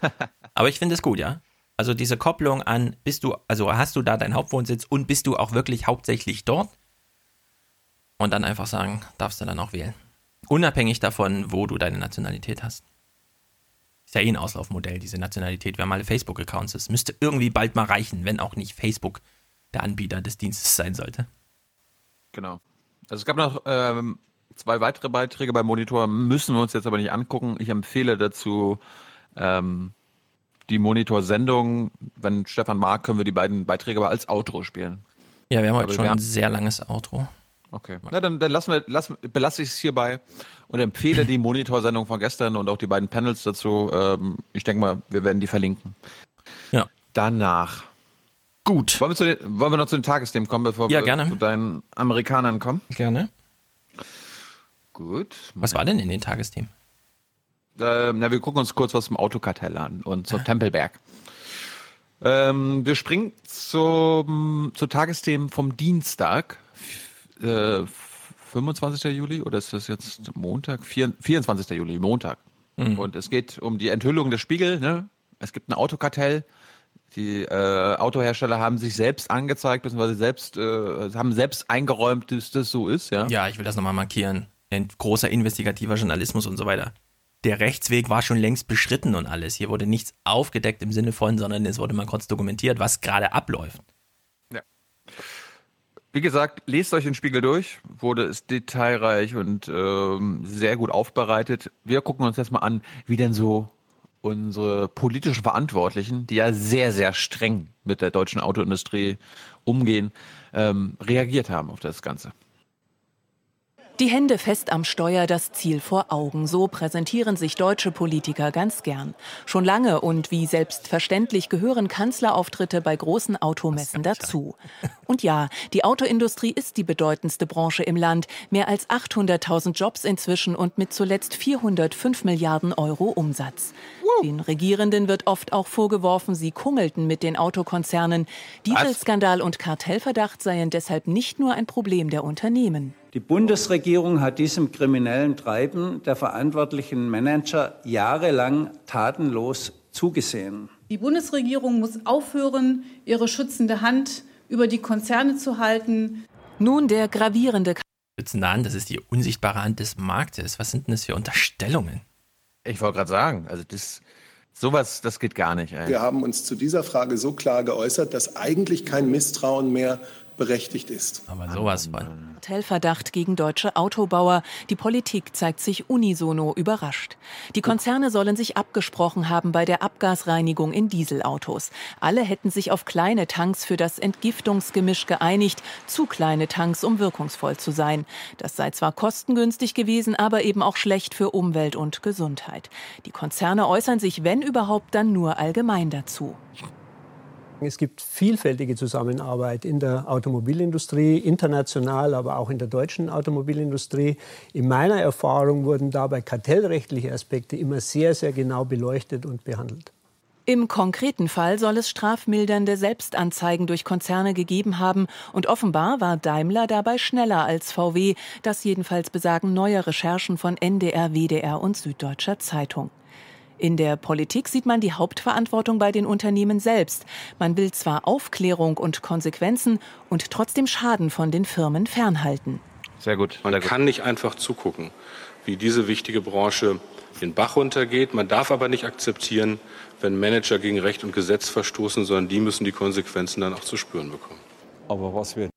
Aber ich finde es gut, ja. Also diese Kopplung an, bist du, also hast du da deinen Hauptwohnsitz und bist du auch wirklich hauptsächlich dort? Und dann einfach sagen, darfst du dann auch wählen. Unabhängig davon, wo du deine Nationalität hast. Ist ja eh ein Auslaufmodell, diese Nationalität. Wir haben alle Facebook-Accounts. Es müsste irgendwie bald mal reichen, wenn auch nicht Facebook der Anbieter des Dienstes sein sollte. Genau. Also es gab noch ähm, zwei weitere Beiträge beim Monitor, müssen wir uns jetzt aber nicht angucken. Ich empfehle dazu ähm, die Monitor-Sendung. Wenn Stefan mag, können wir die beiden Beiträge aber als Outro spielen. Ja, wir haben heute schon ein sehr langes Outro. Okay, na dann, dann lassen wir, lassen, belasse ich es hierbei und empfehle die Monitorsendung von gestern und auch die beiden Panels dazu. Ähm, ich denke mal, wir werden die verlinken. Ja. Danach. Gut. Wollen wir, den, wollen wir noch zu den Tagesthemen kommen, bevor ja, wir gerne. zu deinen Amerikanern kommen? Gerne. Gut. Was war denn in den Tagesthemen? Äh, na, wir gucken uns kurz was zum Autokartell an und zum Tempelberg. Ähm, wir springen zum, zu Tagesthemen vom Dienstag, äh, 25. Juli oder ist das jetzt Montag? 24. Juli, Montag. Mhm. Und es geht um die Enthüllung des Spiegel. Ne? Es gibt ein Autokartell. Die äh, Autohersteller haben sich selbst angezeigt, beziehungsweise selbst, äh, haben selbst eingeräumt, dass das so ist. Ja, ja ich will das nochmal markieren. Ein großer investigativer Journalismus und so weiter. Der Rechtsweg war schon längst beschritten und alles. Hier wurde nichts aufgedeckt im Sinne von, sondern es wurde mal kurz dokumentiert, was gerade abläuft. Wie gesagt, lest euch den Spiegel durch, wurde es detailreich und ähm, sehr gut aufbereitet. Wir gucken uns jetzt mal an, wie denn so unsere politischen Verantwortlichen, die ja sehr, sehr streng mit der deutschen Autoindustrie umgehen, ähm, reagiert haben auf das Ganze. Die Hände fest am Steuer, das Ziel vor Augen. So präsentieren sich deutsche Politiker ganz gern. Schon lange und wie selbstverständlich gehören Kanzlerauftritte bei großen Automessen dazu. Und ja, die Autoindustrie ist die bedeutendste Branche im Land. Mehr als 800.000 Jobs inzwischen und mit zuletzt 405 Milliarden Euro Umsatz. Den Regierenden wird oft auch vorgeworfen, sie kummelten mit den Autokonzernen. Dieselskandal und Kartellverdacht seien deshalb nicht nur ein Problem der Unternehmen. Die Bundesregierung hat diesem kriminellen Treiben der verantwortlichen Manager jahrelang tatenlos zugesehen. Die Bundesregierung muss aufhören, ihre schützende Hand über die Konzerne zu halten. Nun der gravierende schützende Hand, das ist die unsichtbare Hand des Marktes. Was sind denn das für Unterstellungen? Ich wollte gerade sagen, also das sowas, das geht gar nicht. Ey. Wir haben uns zu dieser Frage so klar geäußert, dass eigentlich kein Misstrauen mehr berechtigt ist. Aber sowas von. Kartellverdacht gegen deutsche Autobauer. Die Politik zeigt sich unisono überrascht. Die Konzerne sollen sich abgesprochen haben bei der Abgasreinigung in Dieselautos. Alle hätten sich auf kleine Tanks für das Entgiftungsgemisch geeinigt, zu kleine Tanks, um wirkungsvoll zu sein. Das sei zwar kostengünstig gewesen, aber eben auch schlecht für Umwelt und Gesundheit. Die Konzerne äußern sich, wenn überhaupt, dann nur allgemein dazu. Es gibt vielfältige Zusammenarbeit in der Automobilindustrie, international, aber auch in der deutschen Automobilindustrie. In meiner Erfahrung wurden dabei kartellrechtliche Aspekte immer sehr, sehr genau beleuchtet und behandelt. Im konkreten Fall soll es strafmildernde Selbstanzeigen durch Konzerne gegeben haben und offenbar war Daimler dabei schneller als VW. Das jedenfalls besagen neue Recherchen von NDR, WDR und Süddeutscher Zeitung. In der Politik sieht man die Hauptverantwortung bei den Unternehmen selbst. Man will zwar Aufklärung und Konsequenzen und trotzdem Schaden von den Firmen fernhalten. Sehr gut. Man kann nicht einfach zugucken, wie diese wichtige Branche den Bach runtergeht. Man darf aber nicht akzeptieren, wenn Manager gegen Recht und Gesetz verstoßen, sondern die müssen die Konsequenzen dann auch zu spüren bekommen. Aber was wird?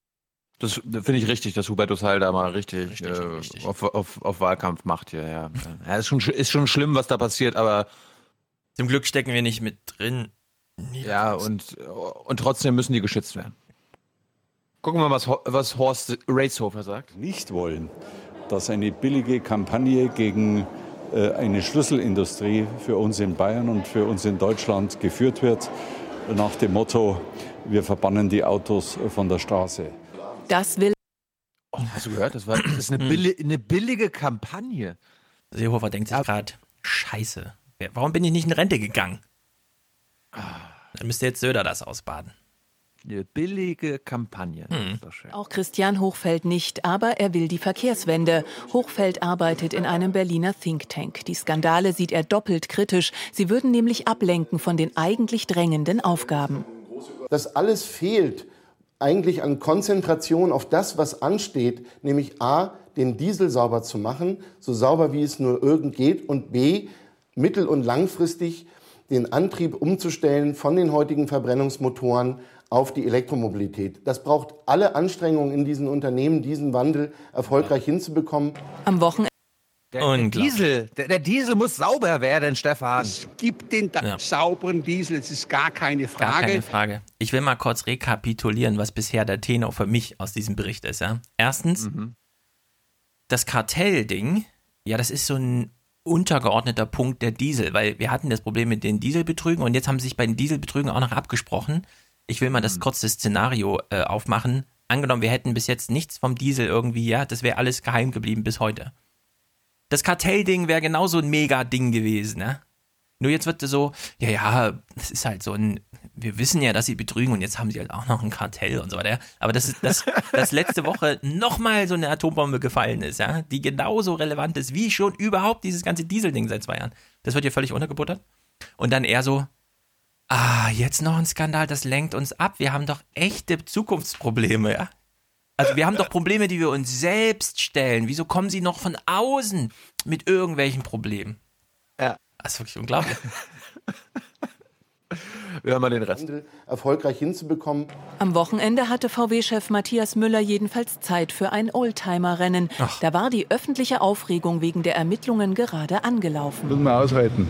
Das finde ich richtig, dass Hubertus Heil da mal richtig, richtig, äh, richtig. Auf, auf, auf, Wahlkampf macht hier. Ja. ja, ist, schon, ist schon schlimm, was da passiert, aber. Zum Glück stecken wir nicht mit drin. Ja, und, und trotzdem müssen die geschützt werden. Gucken wir mal, was, was Horst Reitshofer sagt. Nicht wollen, dass eine billige Kampagne gegen äh, eine Schlüsselindustrie für uns in Bayern und für uns in Deutschland geführt wird, nach dem Motto, wir verbannen die Autos von der Straße. Das will. Oh, hast du gehört? Das, war, das ist eine, billi eine billige Kampagne. Seehofer denkt sich gerade, scheiße, warum bin ich nicht in Rente gegangen? Dann müsste jetzt Söder das ausbaden. Eine billige Kampagne. Hm. Auch Christian Hochfeld nicht, aber er will die Verkehrswende. Hochfeld arbeitet in einem Berliner Think Tank. Die Skandale sieht er doppelt kritisch. Sie würden nämlich ablenken von den eigentlich drängenden Aufgaben. Das alles fehlt eigentlich an Konzentration auf das, was ansteht, nämlich A, den Diesel sauber zu machen, so sauber wie es nur irgend geht, und B, mittel- und langfristig den Antrieb umzustellen von den heutigen Verbrennungsmotoren auf die Elektromobilität. Das braucht alle Anstrengungen in diesen Unternehmen, diesen Wandel erfolgreich hinzubekommen. Am Wochenende der, der, Diesel, der, der, Diesel muss sauber werden, Stefan. Es gibt den ja. sauberen Diesel, es ist gar keine Frage. Gar keine Frage. Ich will mal kurz rekapitulieren, was bisher der Tenor für mich aus diesem Bericht ist. Ja? Erstens, mhm. das Kartellding, ja, das ist so ein untergeordneter Punkt der Diesel, weil wir hatten das Problem mit den Dieselbetrügen und jetzt haben sie sich bei den Dieselbetrügen auch noch abgesprochen. Ich will mal das mhm. kurze Szenario äh, aufmachen. Angenommen, wir hätten bis jetzt nichts vom Diesel irgendwie, ja, das wäre alles geheim geblieben bis heute. Das Kartellding wäre genauso ein Mega-Ding gewesen, ne? Nur jetzt wird so, ja, ja, das ist halt so ein, wir wissen ja, dass sie betrügen und jetzt haben sie halt auch noch ein Kartell und so weiter. Aber das ist, dass, dass letzte Woche nochmal so eine Atombombe gefallen ist, ja, die genauso relevant ist wie schon überhaupt dieses ganze Diesel-Ding seit zwei Jahren. Das wird hier völlig untergebuttert. Und dann eher so, ah, jetzt noch ein Skandal, das lenkt uns ab. Wir haben doch echte Zukunftsprobleme, ja. Also wir haben doch Probleme, die wir uns selbst stellen. Wieso kommen sie noch von außen mit irgendwelchen Problemen? Ja. Das ist wirklich unglaublich. Wir hören mal den Rest. Erfolgreich hinzubekommen. Am Wochenende hatte VW-Chef Matthias Müller jedenfalls Zeit für ein Oldtimer-Rennen. Da war die öffentliche Aufregung wegen der Ermittlungen gerade angelaufen. Müssen wir aushalten.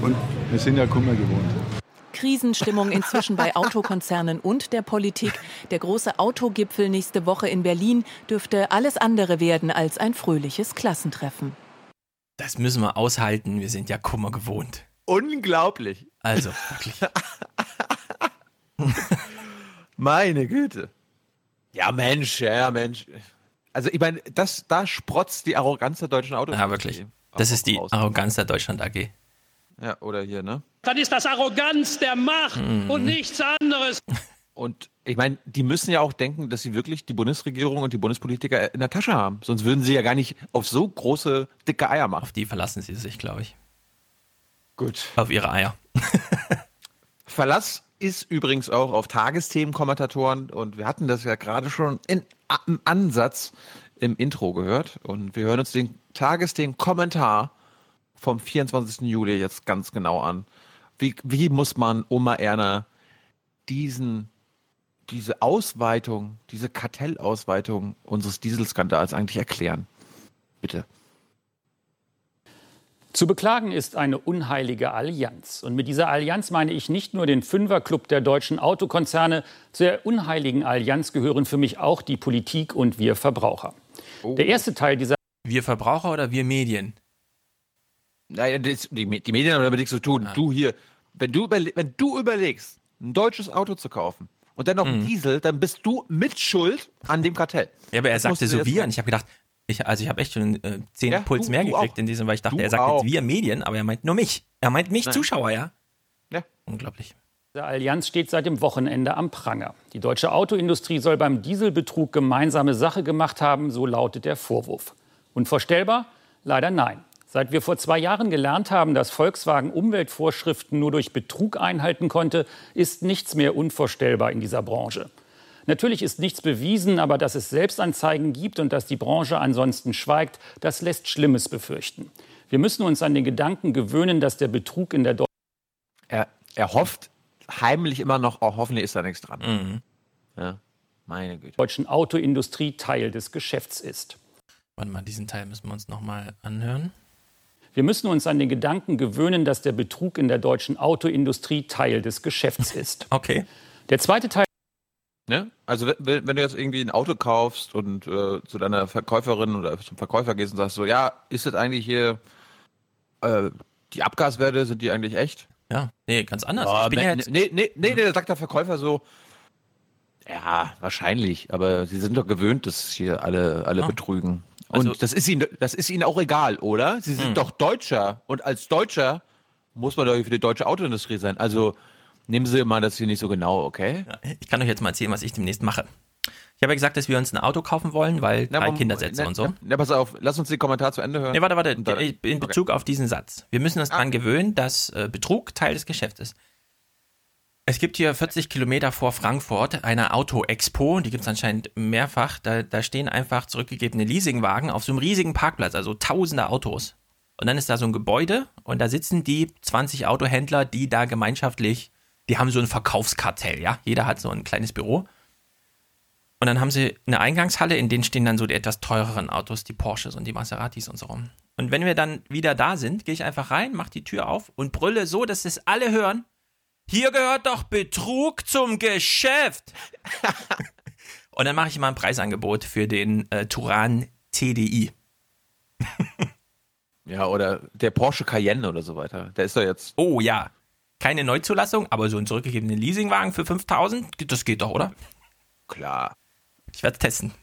Und wir sind ja Kummer gewohnt. Krisenstimmung inzwischen bei Autokonzernen und der Politik. Der große Autogipfel nächste Woche in Berlin dürfte alles andere werden als ein fröhliches Klassentreffen. Das müssen wir aushalten. Wir sind ja Kummer gewohnt. Unglaublich. Also, wirklich. Meine Güte. Ja, Mensch, ja, Mensch. Also, ich meine, das, da sprotzt die Arroganz der deutschen Autos. Ja, wirklich. Das ist die Arroganz der Deutschland AG. Ja, oder hier, ne? Dann ist das Arroganz der Macht mhm. und nichts anderes. Und ich meine, die müssen ja auch denken, dass sie wirklich die Bundesregierung und die Bundespolitiker in der Tasche haben. Sonst würden sie ja gar nicht auf so große, dicke Eier machen. Auf die verlassen sie sich, glaube ich. Gut. Auf ihre Eier. Verlass ist übrigens auch auf Tagesthemenkommentatoren und wir hatten das ja gerade schon in, im Ansatz im Intro gehört und wir hören uns den Tagesthemen-Kommentar vom 24. Juli jetzt ganz genau an. Wie, wie muss man Oma Erna diesen, diese Ausweitung, diese Kartellausweitung unseres Dieselskandals eigentlich erklären? Bitte. Zu beklagen ist eine unheilige Allianz. Und mit dieser Allianz meine ich nicht nur den Fünferclub der deutschen Autokonzerne. Zur unheiligen Allianz gehören für mich auch die Politik und wir Verbraucher. Oh. Der erste Teil dieser. Wir Verbraucher oder wir Medien? Naja, das, die, die, Medien haben damit nichts zu tun. Ah. Du hier, wenn du, wenn du überlegst, ein deutsches Auto zu kaufen und dann noch mhm. ein Diesel, dann bist du mit Schuld an dem Kartell. Ja, aber er sagte so wir und ich habe gedacht, ich, also ich habe echt schon äh, zehn ja, Puls du, mehr gekriegt in diesem, weil ich dachte, er sagt auch. jetzt wir Medien, aber er meint nur mich. Er meint mich Nein. Zuschauer, ja? Ja. Unglaublich. Der Allianz steht seit dem Wochenende am Pranger. Die deutsche Autoindustrie soll beim Dieselbetrug gemeinsame Sache gemacht haben, so lautet der Vorwurf. Unvorstellbar? Leider nein. Seit wir vor zwei Jahren gelernt haben, dass Volkswagen Umweltvorschriften nur durch Betrug einhalten konnte, ist nichts mehr unvorstellbar in dieser Branche. Natürlich ist nichts bewiesen, aber dass es Selbstanzeigen gibt und dass die Branche ansonsten schweigt, das lässt Schlimmes befürchten. Wir müssen uns an den Gedanken gewöhnen, dass der Betrug in der Deu Er, er hofft heimlich immer noch, oh, hoffentlich ist da nichts dran. Mhm. Ja, meine Güte. deutschen Autoindustrie Teil des Geschäfts ist. Warte mal, diesen Teil müssen wir uns nochmal anhören. Wir müssen uns an den Gedanken gewöhnen, dass der Betrug in der deutschen Autoindustrie Teil des Geschäfts ist. Okay. Der zweite Teil Ne? Also wenn, wenn du jetzt irgendwie ein Auto kaufst und äh, zu deiner Verkäuferin oder zum Verkäufer gehst und sagst so, ja, ist das eigentlich hier, äh, die Abgaswerte, sind die eigentlich echt? Ja, nee, ganz anders. Oh, ich bin nee, ja jetzt, nee, nee, nee, nee, da sagt der Verkäufer so, ja, wahrscheinlich, aber sie sind doch gewöhnt, dass hier alle, alle Ah. betrügen. Und Also- das ist ihnen, das ist ihnen auch egal, oder? Sie sind Hm. doch Deutscher und als Deutscher muss man doch für die deutsche Autoindustrie sein. Also nehmen Sie mal das hier nicht so genau, okay? ich kann euch jetzt mal erzählen, was ich demnächst mache. Ich habe ja gesagt, dass wir uns ein Auto kaufen wollen, weil Na, drei Mom- Kindersätze na, und so. Na, pass auf, lass uns den Kommentar zu Ende hören. Nee, warte, warte. Und In okay. Bezug auf diesen Satz. Wir müssen uns daran gewöhnen, dass äh, Betrug Teil des Geschäfts ist. Es gibt hier 40 Kilometer vor Frankfurt eine Auto-Expo, die gibt es anscheinend mehrfach. Da, da stehen einfach zurückgegebene Leasingwagen auf so einem riesigen Parkplatz, also tausende Autos. Und dann ist da so ein Gebäude und da sitzen die 20 Autohändler, die da gemeinschaftlich, die haben so ein Verkaufskartell, ja. Jeder hat so ein kleines Büro. Und dann haben sie eine Eingangshalle, in denen stehen dann so die etwas teureren Autos, die Porsches und die Maseratis und so rum. Und wenn wir dann wieder da sind, gehe ich einfach rein, mach die Tür auf und brülle so, dass es alle hören. Hier gehört doch Betrug zum Geschäft. und dann mache ich mal ein Preisangebot für den äh, Turan TDI. Ja, oder der Porsche Cayenne oder so weiter. Der ist doch jetzt. Oh ja. Keine Neuzulassung, aber so einen zurückgegebenen Leasingwagen für 5000, das geht doch, oder? Klar. Ich werde es testen.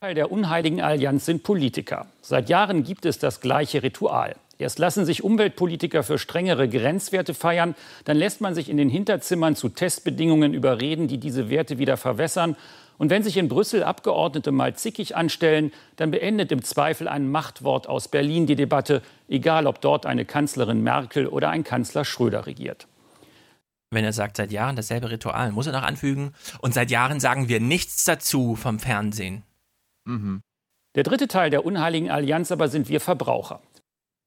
Teil der unheiligen Allianz sind Politiker. Seit Jahren gibt es das gleiche Ritual. Erst lassen sich Umweltpolitiker für strengere Grenzwerte feiern, dann lässt man sich in den Hinterzimmern zu Testbedingungen überreden, die diese Werte wieder verwässern. Und wenn sich in Brüssel Abgeordnete mal zickig anstellen, dann beendet im Zweifel ein Machtwort aus Berlin die Debatte, egal ob dort eine Kanzlerin Merkel oder ein Kanzler Schröder regiert. Wenn er sagt, seit Jahren dasselbe Ritual, muss er noch anfügen. Und seit Jahren sagen wir nichts dazu vom Fernsehen. Mhm. Der dritte Teil der unheiligen Allianz aber sind wir Verbraucher.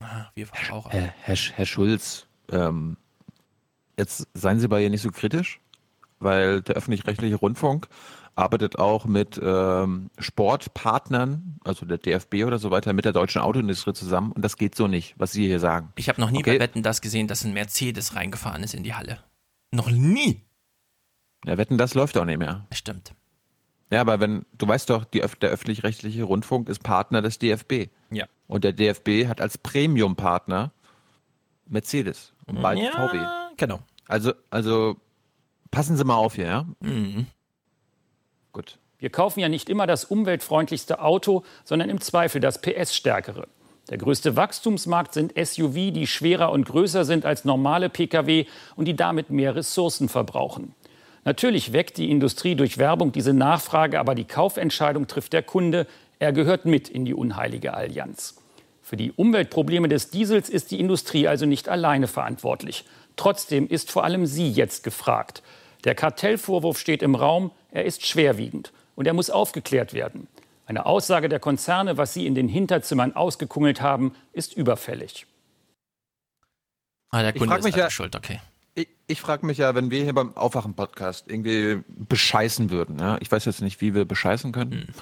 Ah, wir Verbraucher. Herr, Herr, Herr Schulz, ähm, jetzt seien Sie bei ihr nicht so kritisch, weil der öffentlich-rechtliche Rundfunk arbeitet auch mit ähm, Sportpartnern, also der DFB oder so weiter, mit der deutschen Autoindustrie zusammen und das geht so nicht, was Sie hier sagen. Ich habe noch nie Okay. bei Wetten das gesehen, dass ein Mercedes reingefahren ist in die Halle. Noch nie. Ja, wetten, das läuft auch nicht mehr. Stimmt. Ja, aber wenn, du weißt doch, Öff- der öffentlich-rechtliche Rundfunk ist Partner des DFB. Und der DFB hat als Premium-Partner Mercedes und bald Ja, VW. Genau. Also, also passen Sie mal auf hier, ja? Mhm. Gut. Wir kaufen ja nicht immer das umweltfreundlichste Auto, sondern im Zweifel das PS-stärkere. Der größte Wachstumsmarkt sind SUV, die schwerer und größer sind als normale Pkw und die damit mehr Ressourcen verbrauchen. Natürlich weckt die Industrie durch Werbung diese Nachfrage, aber die Kaufentscheidung trifft der Kunde. Er gehört mit in die unheilige Allianz. Für die Umweltprobleme des Diesels ist die Industrie also nicht alleine verantwortlich. Trotzdem ist vor allem sie jetzt gefragt. Der Kartellvorwurf steht im Raum, er ist schwerwiegend und er muss aufgeklärt werden. Eine Aussage der Konzerne, was sie in den Hinterzimmern ausgekungelt haben, ist überfällig. Ah, der Ich Kunde ist mich also ja- schuld, okay. Ich, ich frage mich ja, wenn wir hier beim Aufwachen-Podcast irgendwie bescheißen würden, ja, ich weiß jetzt nicht, wie wir bescheißen können,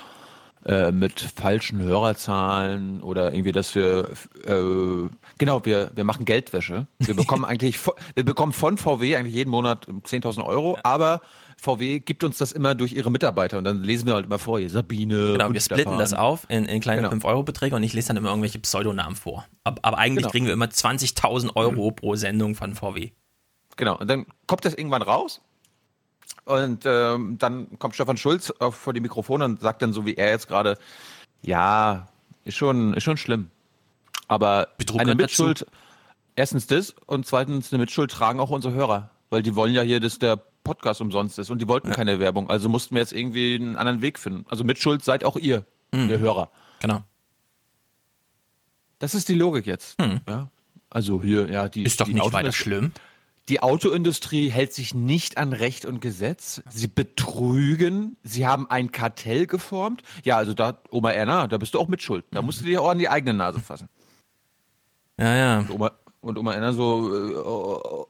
äh, mit falschen Hörerzahlen oder irgendwie, dass wir, äh, genau, wir, wir machen Geldwäsche. Wir bekommen eigentlich, wir bekommen von VW eigentlich jeden Monat 10.000 Euro, aber VW gibt uns das immer durch ihre Mitarbeiter und dann lesen wir halt immer vor, hier Sabine. Genau, und wir splitten das auf in, in kleine Genau. 5-Euro-Beträge und ich lese dann immer irgendwelche Pseudonamen vor. Ab, aber eigentlich Genau. kriegen wir immer 20.000 Euro pro Sendung von VW. Genau, und dann kommt das irgendwann raus. Und ähm, dann kommt Stefan Schulz vor die Mikrofone und sagt dann so wie er jetzt gerade, ja, ist schon, ist schon schlimm. Aber Betrug eine dazu. Mitschuld, erstens das und zweitens eine Mitschuld tragen auch unsere Hörer, weil die wollen ja hier, dass der Podcast umsonst ist und die wollten keine Werbung. Also mussten wir jetzt irgendwie einen anderen Weg finden. Also Mitschuld seid auch ihr, Mhm. ihr Hörer. Genau. Das ist die Logik jetzt. Mhm. Ja. Also hier, ja, die Ist doch die nicht Autoindustrie- weiter schlimm. Die Autoindustrie hält sich nicht an Recht und Gesetz. Sie betrügen. Sie haben ein Kartell geformt. Ja, also da, Oma Erna, da bist du auch mit Schuld. Da musst du dir auch an die eigene Nase fassen. Ja, ja. Und Oma, und Oma Erna so, äh,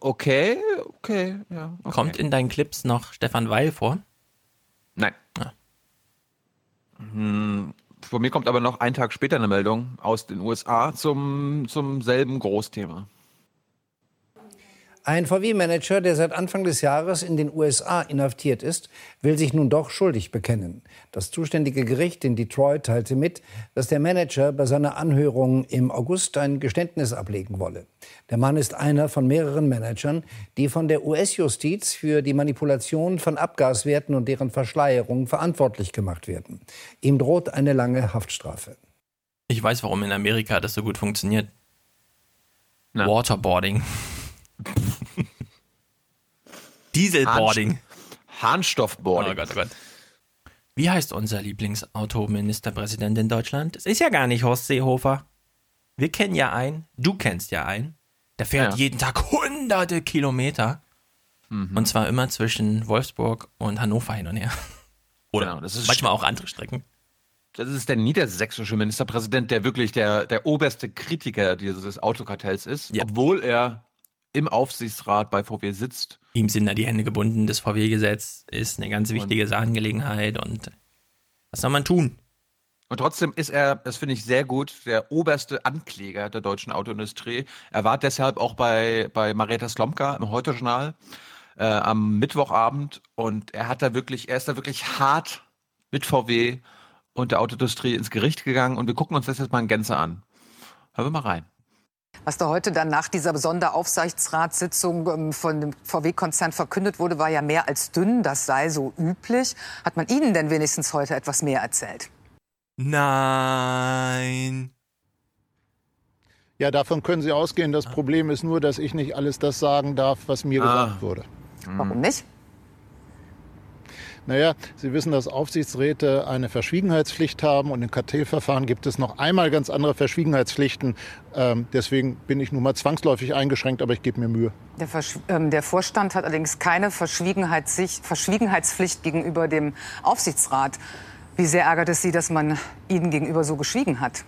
okay, okay, ja. Okay. Kommt in deinen Clips noch Stefan Weil vor? Nein. Hm, von mir kommt aber noch einen Tag später eine Meldung aus den USA zum, zum selben Großthema. Ein VW-Manager, der seit Anfang des Jahres in den USA inhaftiert ist, will sich nun doch schuldig bekennen. Das zuständige Gericht in Detroit teilte mit, dass der Manager bei seiner Anhörung im August ein Geständnis ablegen wolle. Der Mann ist einer von mehreren Managern, die von der US-Justiz für die Manipulation von Abgaswerten und deren Verschleierung verantwortlich gemacht werden. Ihm droht eine lange Haftstrafe. Ich weiß, warum in Amerika das so gut funktioniert. Waterboarding. Dieselboarding. Harnstoffboarding. Oh Gott, oh Gott. Wie heißt unser Lieblingsautoministerpräsident in Deutschland? Es ist ja gar nicht Horst Seehofer. Wir kennen ja einen, du kennst ja einen. Der fährt Ja. jeden Tag hunderte Kilometer. Mhm. Und zwar immer zwischen Wolfsburg und Hannover hin und her. Oder Genau, das ist manchmal auch andere Strecken. Das ist der niedersächsische Ministerpräsident, der wirklich der, der oberste Kritiker dieses Autokartells ist, obwohl er im Aufsichtsrat bei VW sitzt. Ihm sind da die Hände gebunden. Das VW-Gesetz ist eine ganz wichtige Angelegenheit. Und was soll man tun? Und trotzdem ist er, das finde ich sehr gut, der oberste Ankläger der deutschen Autoindustrie. Er war deshalb auch bei, bei Marietta Slomka im Heute-Journal äh, am Mittwochabend und er hat da wirklich, er ist da wirklich hart mit VW und der Autoindustrie ins Gericht gegangen und wir gucken uns das jetzt mal in Gänze an. Hören wir mal rein. Was da heute dann nach dieser Sonderaufsichtsratssitzung ähm, von dem VW-Konzern verkündet wurde, war ja mehr als dünn. Das sei so üblich. Hat man Ihnen denn wenigstens heute etwas mehr erzählt? Nein. Ja, davon können Sie ausgehen. Das Problem ist nur, dass ich nicht alles das sagen darf, was mir Ah. gesagt wurde. Warum nicht? Naja, Sie wissen, dass Aufsichtsräte eine Verschwiegenheitspflicht haben und im Kartellverfahren gibt es noch einmal ganz andere Verschwiegenheitspflichten. Ähm, deswegen bin ich nun mal zwangsläufig eingeschränkt, aber ich gebe mir Mühe. Der, ähm, der Vorstand hat allerdings keine Verschwiegenheitspflicht gegenüber dem Aufsichtsrat. Wie sehr ärgert es Sie, dass man Ihnen gegenüber so geschwiegen hat?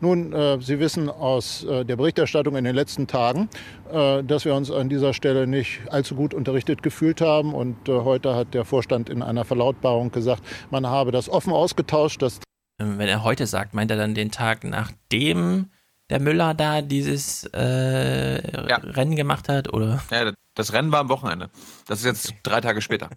Nun, äh, Sie wissen aus äh, der Berichterstattung in den letzten Tagen, äh, dass wir uns an dieser Stelle nicht allzu gut unterrichtet gefühlt haben. Und äh, heute hat der Vorstand in einer Verlautbarung gesagt, man habe das offen ausgetauscht. Das Ähm, Wenn er heute sagt, meint er dann den Tag, nachdem der Müller da dieses äh, Rennen gemacht hat? Oder? Ja, das Rennen war am Wochenende. Das ist jetzt drei Tage später.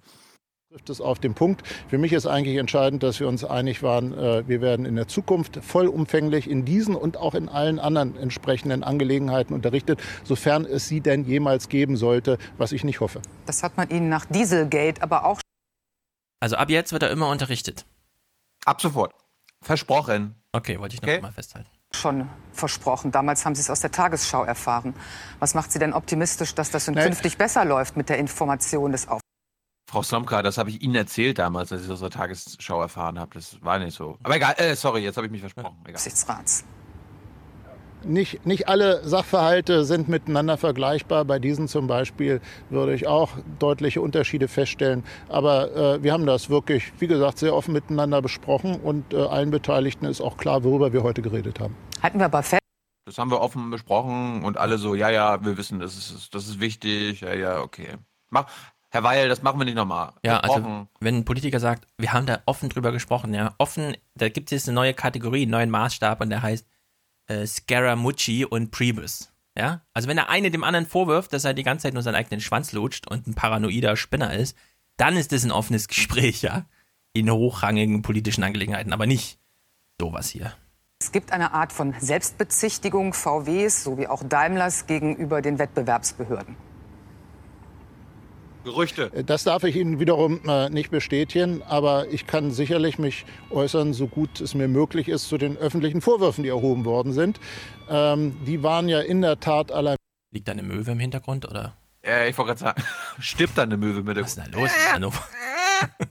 Trifft es auf den Punkt. Für mich ist eigentlich entscheidend, dass wir uns einig waren, äh, wir werden in der Zukunft vollumfänglich in diesen und auch in allen anderen entsprechenden Angelegenheiten unterrichtet, sofern es sie denn jemals geben sollte, was ich nicht hoffe. Das hat man Ihnen nach Dieselgate aber auch Also ab jetzt wird er immer unterrichtet. Ab sofort. Versprochen. Okay, wollte ich noch mal festhalten. schon versprochen. Damals haben Sie es aus der Tagesschau erfahren. Was macht Sie denn optimistisch, dass das Nee. künftig besser läuft mit der Information des Auf Frau Slomka, das habe ich Ihnen erzählt damals, als ich aus der Tagesschau erfahren habe. Das war nicht so. Aber egal, äh, sorry, jetzt habe ich mich versprochen. Egal. Aufsichtsrats? Nicht, nicht alle Sachverhalte sind miteinander vergleichbar. Bei diesen zum Beispiel würde ich auch deutliche Unterschiede feststellen. Aber äh, wir haben das wirklich, wie gesagt, sehr offen miteinander besprochen und äh, allen Beteiligten ist auch klar, worüber wir heute geredet haben. Halten wir aber fest. Das haben wir offen besprochen und alle so, ja, ja, wir wissen, das ist, das ist wichtig, ja, ja, okay. Mach, Herr Weil, das machen wir nicht nochmal. Ja, also wenn ein Politiker sagt, wir haben da offen drüber gesprochen, ja, offen, da gibt es eine neue Kategorie, einen neuen Maßstab und der heißt äh, Scaramucci und Priebus. Ja, also wenn der eine dem anderen vorwirft, dass er die ganze Zeit nur seinen eigenen Schwanz lutscht und ein paranoider Spinner ist, dann ist das ein offenes Gespräch, ja, in hochrangigen politischen Angelegenheiten, aber nicht sowas hier. Es gibt eine Art von Selbstbezichtigung VWs sowie auch Daimlers gegenüber den Wettbewerbsbehörden. Gerüchte. Äh, Das darf ich Ihnen wiederum äh, nicht bestätigen, aber ich kann sicherlich mich äußern, so gut es mir möglich ist, zu den öffentlichen Vorwürfen, die erhoben worden sind. Ähm, die waren ja in der Tat allein. Liegt da eine Möwe im Hintergrund oder? Ja, ich wollte gerade sagen, stirbt da eine Möwe mit dem. Was ist denn da los? Hannover?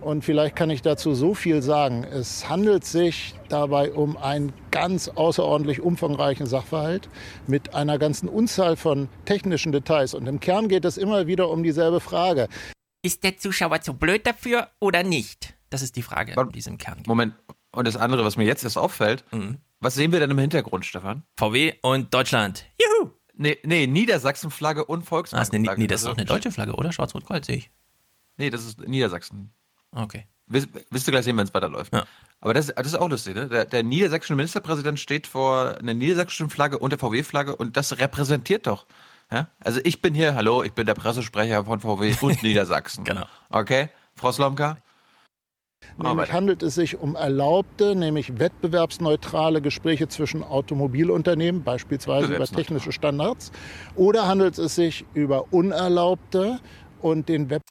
Und vielleicht kann ich dazu so viel sagen. Es handelt sich dabei um einen ganz außerordentlich umfangreichen Sachverhalt mit einer ganzen Unzahl von technischen Details. Und im Kern geht es immer wieder um dieselbe Frage. Ist der Zuschauer zu blöd dafür oder nicht? Das ist die Frage, um die es im Kern geht. Moment. Und das andere, was mir jetzt erst auffällt, was sehen wir denn im Hintergrund, Stefan? VW und Deutschland. Juhu! Nee, nee Niedersachsen-Flagge und Ah, ist eine, das ist Also- doch eine deutsche Flagge, oder? Schwarz-Rot-Gold sehe ich. Nee, das ist Niedersachsen. Okay. Wirst, wirst du gleich sehen, wenn es weiterläuft. Aber das, das ist auch lustig, ne? Der, der niedersächsische Ministerpräsident steht vor einer niedersächsischen Flagge und der VW-Flagge und das repräsentiert doch. Ja? Also ich bin hier, hallo, ich bin der Pressesprecher von VW und Niedersachsen. genau. Okay, Frau Slomka? Nämlich handelt es sich um erlaubte, nämlich wettbewerbsneutrale Gespräche zwischen Automobilunternehmen, beispielsweise über technische Standards, oder handelt es sich über unerlaubte und den Web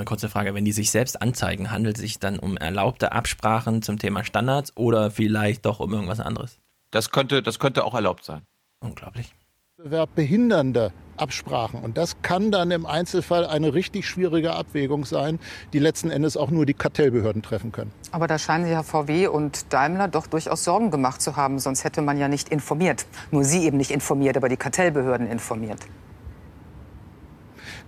Äh, kurze Frage, wenn die sich selbst anzeigen, handelt es sich dann um erlaubte Absprachen zum Thema Standards oder vielleicht doch um irgendwas anderes? Das könnte, das könnte auch erlaubt sein. Unglaublich. Wettbewerb behindernde Absprachen. Und das kann dann im Einzelfall eine richtig schwierige Abwägung sein, die letzten Endes auch nur die Kartellbehörden treffen können. Aber da scheinen sich ja VW und Daimler doch durchaus Sorgen gemacht zu haben. Sonst hätte man ja nicht informiert. Nur sie eben nicht informiert, aber die Kartellbehörden informiert.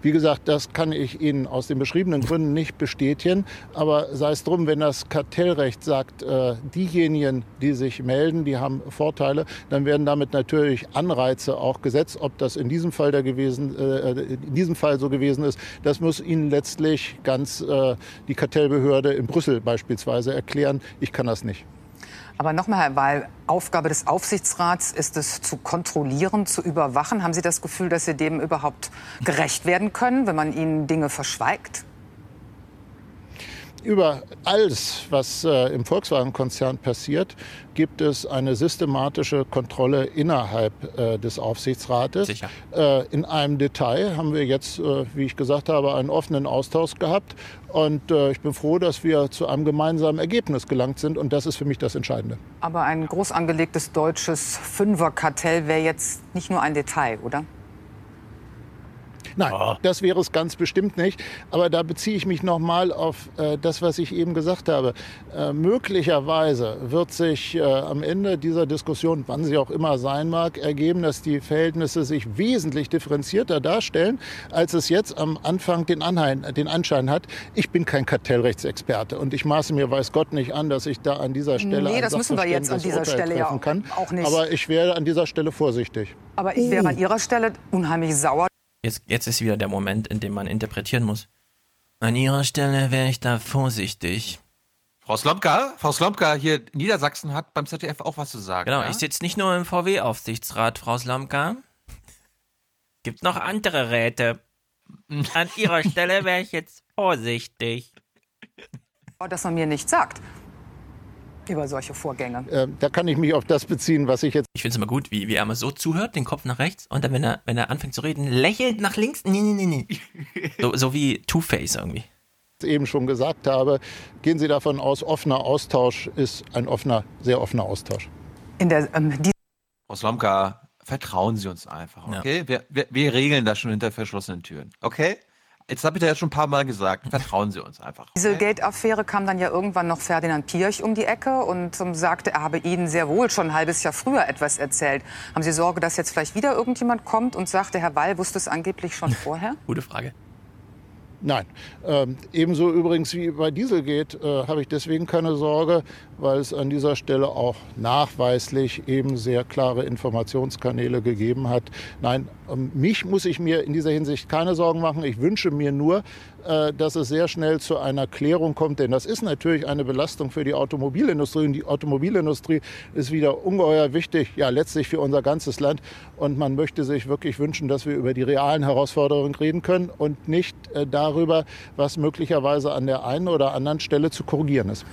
Wie gesagt, das kann ich Ihnen aus den beschriebenen Gründen nicht bestätigen. Aber sei es drum, wenn das Kartellrecht sagt, äh, diejenigen, die sich melden, die haben Vorteile, dann werden damit natürlich Anreize auch gesetzt. Ob das in diesem Fall, der gewesen, äh, in diesem Fall so gewesen ist, das muss Ihnen letztlich ganz äh, die Kartellbehörde in Brüssel beispielsweise erklären. Ich kann das nicht. Aber nochmal, Weil, Aufgabe des Aufsichtsrats ist es zu kontrollieren, zu überwachen. Haben Sie das Gefühl, dass Sie dem überhaupt gerecht werden können, wenn man Ihnen Dinge verschweigt? Über alles, was äh, im Volkswagen-Konzern passiert, gibt es eine systematische Kontrolle innerhalb äh, des Aufsichtsrates. Sicher. Äh, in einem Detail haben wir jetzt, äh, wie ich gesagt habe, einen offenen Austausch gehabt. Und äh, ich bin froh, dass wir zu einem gemeinsamen Ergebnis gelangt sind. Und das ist für mich das Entscheidende. Aber ein groß angelegtes deutsches Fünferkartell wäre jetzt nicht nur ein Detail, oder? Nein, das wäre es ganz bestimmt nicht. Aber da beziehe ich mich nochmal auf äh, das, was ich eben gesagt habe. Äh, möglicherweise wird sich äh, am Ende dieser Diskussion, wann sie auch immer sein mag, ergeben, dass die Verhältnisse sich wesentlich differenzierter darstellen, als es jetzt am Anfang den, Anheim, den Anschein hat. Ich bin kein Kartellrechtsexperte und ich maße mir, weiß Gott, nicht an, dass ich da an dieser Stelle Nee, ein das müssen wir jetzt an dieser sachverständiges Urteil Stelle ja treffen kann. auch nicht. Aber ich wäre an dieser Stelle vorsichtig. Aber ich wäre an Ihrer Stelle unheimlich sauer. Jetzt, jetzt ist wieder der Moment, in dem man interpretieren muss. An ihrer Stelle wäre ich da vorsichtig. Frau Slomka, Frau Slomka hier in Niedersachsen hat beim ZDF auch was zu sagen. Genau, ja? ich sitze nicht nur im VW-Aufsichtsrat, Frau Slomka. Gibt noch andere Räte. An ihrer Stelle wäre ich jetzt vorsichtig. Dass man mir nichts sagt über solche Vorgänge. Äh, da kann ich mich auf das beziehen, was ich jetzt Ich finde es immer gut, wie, wie er mal so zuhört, den Kopf nach rechts und dann, wenn er, wenn er anfängt zu reden, lächelt nach links. Nee, nee, nee, nee. So, so wie Two-Face irgendwie. eben schon gesagt habe, gehen Sie davon aus, offener Austausch ist ein offener, sehr offener Austausch. In der, ähm, die Frau Slomka, vertrauen Sie uns einfach, okay? Wir, wir, wir regeln das schon hinter verschlossenen Türen, okay? Jetzt habe ich da jetzt schon ein paar Mal gesagt, vertrauen Sie uns einfach. Dieselgate-Affäre kam dann ja irgendwann noch Ferdinand Pirch um die Ecke und ähm, sagte, er habe Ihnen sehr wohl schon ein halbes Jahr früher etwas erzählt. Haben Sie Sorge, dass jetzt vielleicht wieder irgendjemand kommt und sagt, der Herr Wall wusste es angeblich schon vorher? Gute Frage. Nein. Ähm, ebenso übrigens wie bei Dieselgate äh, habe ich deswegen keine Sorge, weil es an dieser Stelle auch nachweislich eben sehr klare Informationskanäle gegeben hat. Nein, um mich muss ich mir in dieser Hinsicht keine Sorgen machen. Ich wünsche mir nur, äh, dass es sehr schnell zu einer Klärung kommt, denn das ist natürlich eine Belastung für die Automobilindustrie und die Automobilindustrie ist wieder ungeheuer wichtig, ja letztlich für unser ganzes Land und man möchte sich wirklich wünschen, dass wir über die realen Herausforderungen reden können und nicht äh, darüber, was möglicherweise an der einen oder anderen Stelle zu korrigieren ist.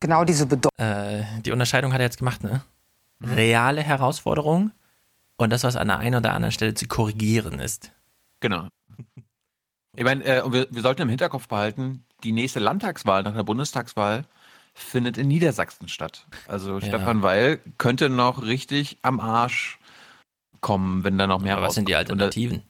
Genau diese Bedeutung. Äh, die Unterscheidung hat er jetzt gemacht, ne? Reale Herausforderung und das, was an der einen oder anderen Stelle zu korrigieren ist. Genau. Ich meine, äh, wir, wir sollten im Hinterkopf behalten, die nächste Landtagswahl nach der Bundestagswahl findet in Niedersachsen statt. Also Ja. Stefan Weil könnte noch richtig am Arsch kommen, wenn da noch mehr Aber was sind die rauskommt. Alternativen?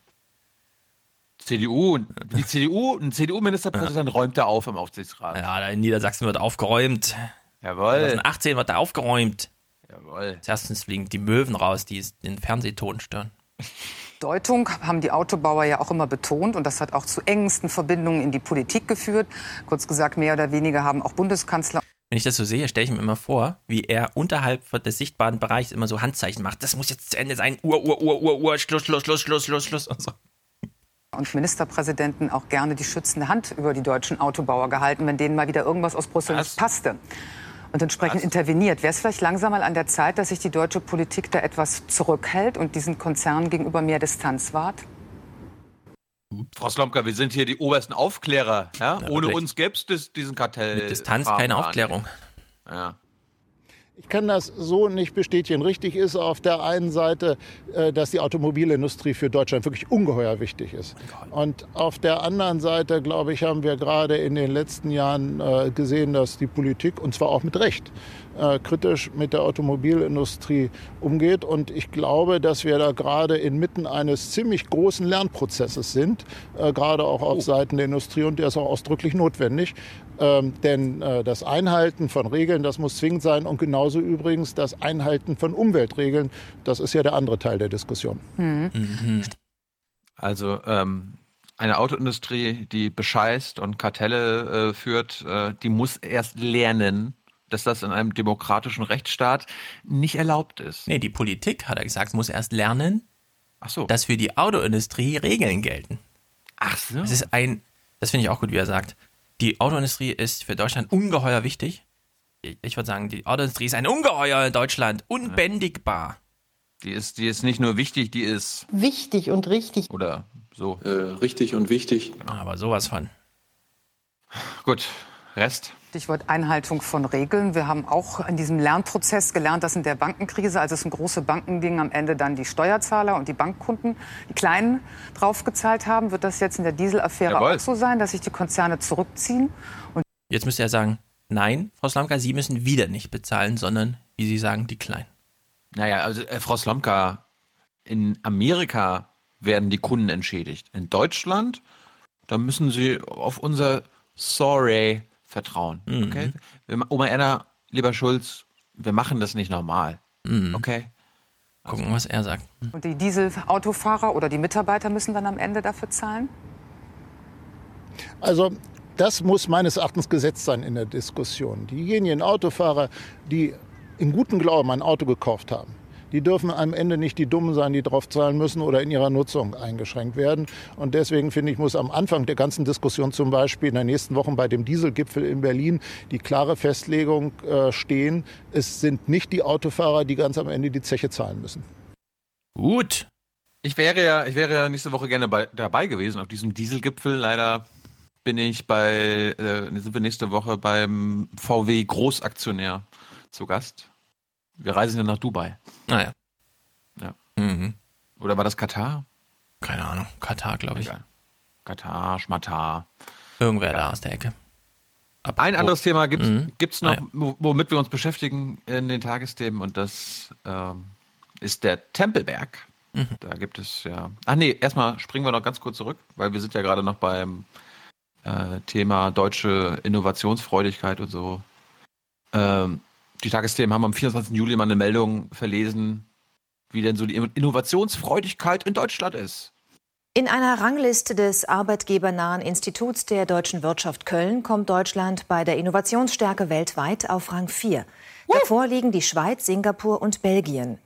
CDU, die CDU, ein CDU-Ministerpräsident räumt da auf im Aufsichtsrat. Ja, in Niedersachsen wird aufgeräumt. Jawohl. 2018 wird da aufgeräumt. Jawohl. Erstens fliegen die Möwen raus, die den Fernsehton stören. Deutung haben die Autobauer ja auch immer betont und das hat auch zu engsten Verbindungen in die Politik geführt. Kurz gesagt, mehr oder weniger haben auch Bundeskanzler Wenn ich das so sehe, stelle ich mir immer vor, wie er unterhalb des sichtbaren Bereichs immer so Handzeichen macht. Das muss jetzt zu Ende sein. Uhr, Uhr, Uhr, Uhr, Uhr, Schluss, Schluss, Schluss, Schluss, Schluss, Schluss. Und so. Und Ministerpräsidenten auch gerne die schützende Hand über die deutschen Autobauer gehalten, wenn denen mal wieder irgendwas aus Brüssel nicht passte. Und entsprechend interveniert. Wäre es vielleicht langsam mal an der Zeit, dass sich die deutsche Politik da etwas zurückhält und diesen Konzernen gegenüber mehr Distanz wahrt? Frau Slomka, wir sind hier die obersten Aufklärer. Ja? Ohne wirklich. uns gäbe es diesen Kartell. Mit Distanz keine. Aufklärung. Ja. Ich kann das so nicht bestätigen. Richtig ist auf der einen Seite, äh, dass die Automobilindustrie für Deutschland wirklich ungeheuer wichtig ist. Und auf der anderen Seite, glaube ich, haben wir gerade in den letzten Jahren äh, gesehen, dass die Politik, und zwar auch mit Recht, äh, kritisch mit der Automobilindustrie umgeht. Und ich glaube, dass wir da gerade inmitten eines ziemlich großen Lernprozesses sind, äh, gerade auch auf Seiten der Industrie. Und der ist auch ausdrücklich notwendig. Ähm, denn äh, das Einhalten von Regeln, das muss zwingend sein. Und genauso übrigens das Einhalten von Umweltregeln, das ist ja der andere Teil der Diskussion. Also ähm, eine Autoindustrie, die bescheißt und Kartelle äh, führt, äh, die muss erst lernen, dass das in einem demokratischen Rechtsstaat nicht erlaubt ist. Nee, die Politik, hat er gesagt, muss erst lernen, Ach so. dass für die Autoindustrie Regeln gelten. Ach so. Das ist ein, das finde ich auch gut, wie er sagt. Die Autoindustrie ist für Deutschland ungeheuer wichtig. Ich, ich würde sagen, die Autoindustrie ist ein Ungeheuer in Deutschland, unbändigbar. Die ist, die ist nicht nur wichtig, die ist Wichtig und richtig. oder so. Äh, richtig und wichtig. Aber sowas von. Gut, Rest. Stichwort Einhaltung von Regeln. Wir haben auch in diesem Lernprozess gelernt, dass in der Bankenkrise, als es um große Banken ging, am Ende dann die Steuerzahler und die Bankkunden, die Kleinen, draufgezahlt haben. Wird das jetzt in der Dieselaffäre auch so sein, dass sich die Konzerne zurückziehen? Und Jetzt müsste er sagen, nein, Frau Slamka, Sie müssen wieder nicht bezahlen, sondern, wie Sie sagen, die Kleinen. Naja, also äh, Frau Slomka, in Amerika werden die Kunden entschädigt. In Deutschland, da müssen sie auf unser Sorry vertrauen. Mhm. Okay? Oma Erna, lieber Schulz, wir machen das nicht normal. Mhm. Okay? Gucken, was er sagt. Und die Dieselautofahrer oder die Mitarbeiter müssen dann am Ende dafür zahlen? Also das muss meines Erachtens gesetzt sein in der Diskussion. Diejenigen Autofahrer, die in gutem Glauben ein Auto gekauft haben, die dürfen am Ende nicht die Dummen sein, die drauf zahlen müssen oder in ihrer Nutzung eingeschränkt werden. Und deswegen finde ich, muss am Anfang der ganzen Diskussion zum Beispiel in den nächsten Wochen bei dem Dieselgipfel in Berlin die klare Festlegung äh, stehen, es sind nicht die Autofahrer, die ganz am Ende die Zeche zahlen müssen. Gut. Ich wäre ja, ich wäre ja nächste Woche gerne bei, dabei gewesen auf diesem Dieselgipfel. Leider bin ich bei, äh, sind wir nächste Woche beim VW Großaktionär zu Gast. Wir reisen ja nach Dubai. Naja. Ja. Mhm. Oder war das Katar? Keine Ahnung. Katar, glaube ich. Egal. Katar, Schmatar. Irgendwer da aus der Ecke. Ein anderes Thema gibt Mhm. es noch, Ah, ja. wo- womit wir uns beschäftigen in den Tagesthemen und das ähm, ist der Tempelberg. Mhm. Da gibt es ja. Ach nee, erstmal springen wir noch ganz kurz zurück, weil wir sind ja gerade noch beim äh, Thema deutsche Innovationsfreudigkeit und so. Ähm, die Tagesthemen haben am 24. Juli mal eine Meldung verlesen, wie denn so die Innovationsfreudigkeit in Deutschland ist. In einer Rangliste des arbeitgebernahen Instituts der deutschen Wirtschaft Köln kommt Deutschland bei der Innovationsstärke weltweit auf Rang 4. Davor liegen die Schweiz, Singapur und Belgien.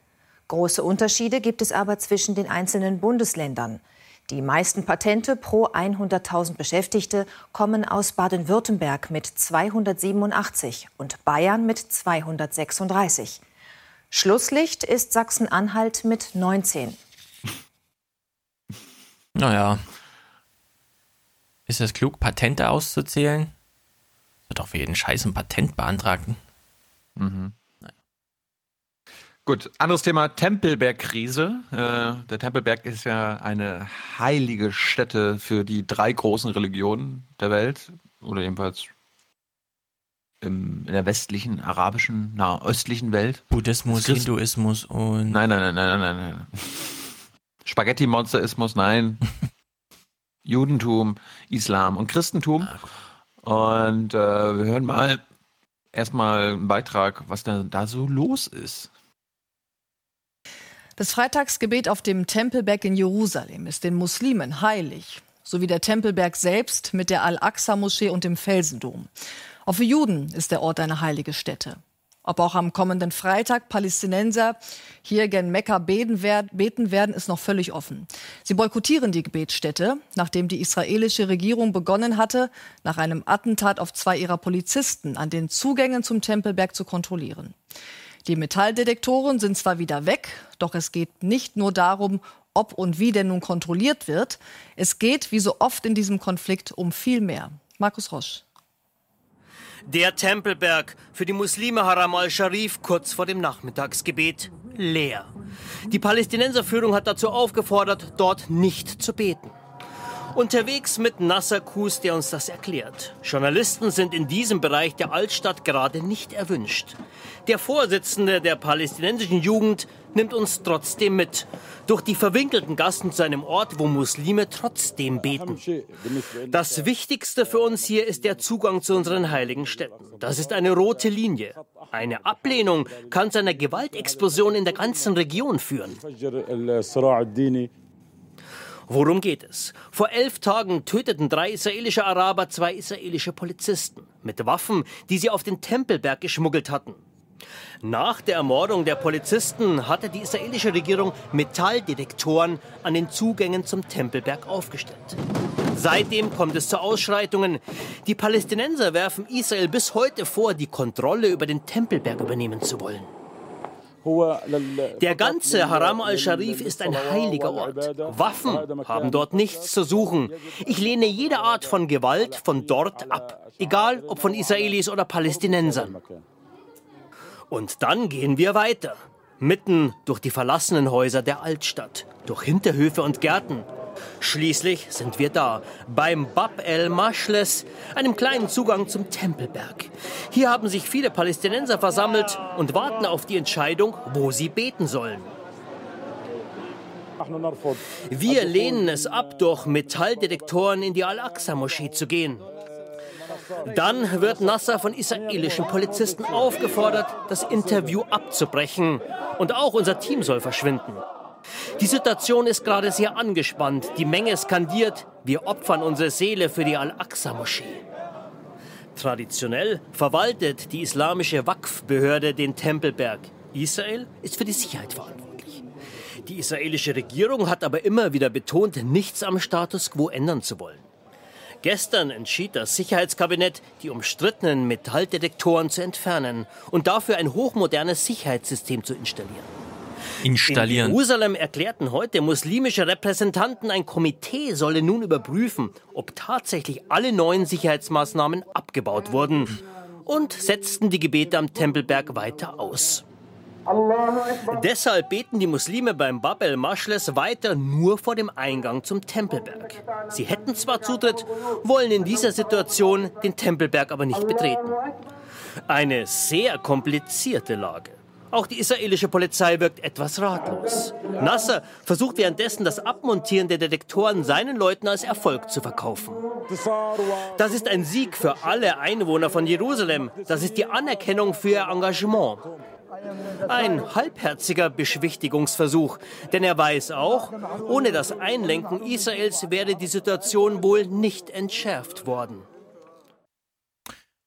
Große Unterschiede gibt es aber zwischen den einzelnen Bundesländern. Die meisten Patente pro 100.000 Beschäftigte kommen aus Baden-Württemberg mit 287 und Bayern mit 236. Schlusslicht ist Sachsen-Anhalt mit 19. Naja. Ist es klug, Patente auszuzählen? Wird doch für jeden Scheiß ein Patent beantragen. Mhm. Gut, anderes Thema, Tempelberg-Krise. Äh, der Tempelberg ist ja eine heilige Stätte für die drei großen Religionen der Welt. Oder jedenfalls im, in der westlichen, arabischen, nahöstlichen Welt. Buddhismus, Hinduismus und. Nein, nein, nein, nein, nein, nein. Spaghetti-Monsterismus, nein. Judentum, Islam und Christentum. Und äh, wir hören mal erstmal einen Beitrag, was da, da so los ist. Das Freitagsgebet auf dem Tempelberg in Jerusalem ist den Muslimen heilig, sowie der Tempelberg selbst mit der Al-Aqsa-Moschee und dem Felsendom. Auch für Juden ist der Ort eine heilige Stätte. Ob auch am kommenden Freitag Palästinenser hier gen Mekka beten werden, ist noch völlig offen. Sie boykottieren die Gebetsstätte, nachdem die israelische Regierung begonnen hatte, nach einem Attentat auf zwei ihrer Polizisten an den Zugängen zum Tempelberg zu kontrollieren. Die Metalldetektoren sind zwar wieder weg, doch es geht nicht nur darum, ob und wie denn nun kontrolliert wird. Es geht, wie so oft in diesem Konflikt, um viel mehr. Markus Rosch. Der Tempelberg für die Muslime Haram al-Sharif kurz vor dem Nachmittagsgebet leer. Die Palästinenserführung hat dazu aufgefordert, dort nicht zu beten. Unterwegs mit Nasser Kus, der uns das erklärt. Journalisten sind in diesem Bereich der Altstadt gerade nicht erwünscht. Der Vorsitzende der palästinensischen Jugend nimmt uns trotzdem mit. Durch die verwinkelten Gassen zu einem Ort, wo Muslime trotzdem beten. Das Wichtigste für uns hier ist der Zugang zu unseren heiligen Städten. Das ist eine rote Linie. Eine Ablehnung kann zu einer Gewaltexplosion in der ganzen Region führen. Worum geht es? Vor elf Tagen töteten drei israelische Araber zwei israelische Polizisten mit Waffen, die sie auf den Tempelberg geschmuggelt hatten. Nach der Ermordung der Polizisten hatte die israelische Regierung Metalldetektoren an den Zugängen zum Tempelberg aufgestellt. Seitdem kommt es zu Ausschreitungen. Die Palästinenser werfen Israel bis heute vor, die Kontrolle über den Tempelberg übernehmen zu wollen. Der ganze Haram al-Sharif ist ein heiliger Ort. Waffen haben dort nichts zu suchen. Ich lehne jede Art von Gewalt von dort ab, egal ob von Israelis oder Palästinensern. Und dann gehen wir weiter, mitten durch die verlassenen Häuser der Altstadt, durch Hinterhöfe und Gärten, Schließlich sind wir da, beim Bab el-Mashles, einem kleinen Zugang zum Tempelberg. Hier haben sich viele Palästinenser versammelt und warten auf die Entscheidung, wo sie beten sollen. Wir lehnen es ab, durch Metalldetektoren in die Al-Aqsa-Moschee zu gehen. Dann wird Nasser von israelischen Polizisten aufgefordert, das Interview abzubrechen. Und auch unser Team soll verschwinden. Die Situation ist gerade sehr angespannt. Die Menge skandiert, wir opfern unsere Seele für die Al-Aqsa-Moschee. Traditionell verwaltet die islamische Waqf-Behörde den Tempelberg. Israel ist für die Sicherheit verantwortlich. Die israelische Regierung hat aber immer wieder betont, nichts am Status quo ändern zu wollen. Gestern entschied das Sicherheitskabinett, die umstrittenen Metalldetektoren zu entfernen und dafür ein hochmodernes Sicherheitssystem zu installieren installieren. In Jerusalem erklärten heute muslimische Repräsentanten, ein Komitee solle nun überprüfen, ob tatsächlich alle neuen Sicherheitsmaßnahmen abgebaut wurden und setzten die Gebete am Tempelberg weiter aus. Deshalb beten die Muslime beim Bab el-Mashles weiter nur vor dem Eingang zum Tempelberg. Sie hätten zwar Zutritt, wollen in dieser Situation den Tempelberg aber nicht betreten. Eine sehr komplizierte Lage. Auch die israelische Polizei wirkt etwas ratlos. Nasser versucht währenddessen das Abmontieren der Detektoren seinen Leuten als Erfolg zu verkaufen. Das ist ein Sieg für alle Einwohner von Jerusalem. Das ist die Anerkennung für ihr Engagement. Ein halbherziger Beschwichtigungsversuch, denn er weiß auch, ohne das Einlenken Israels wäre die Situation wohl nicht entschärft worden.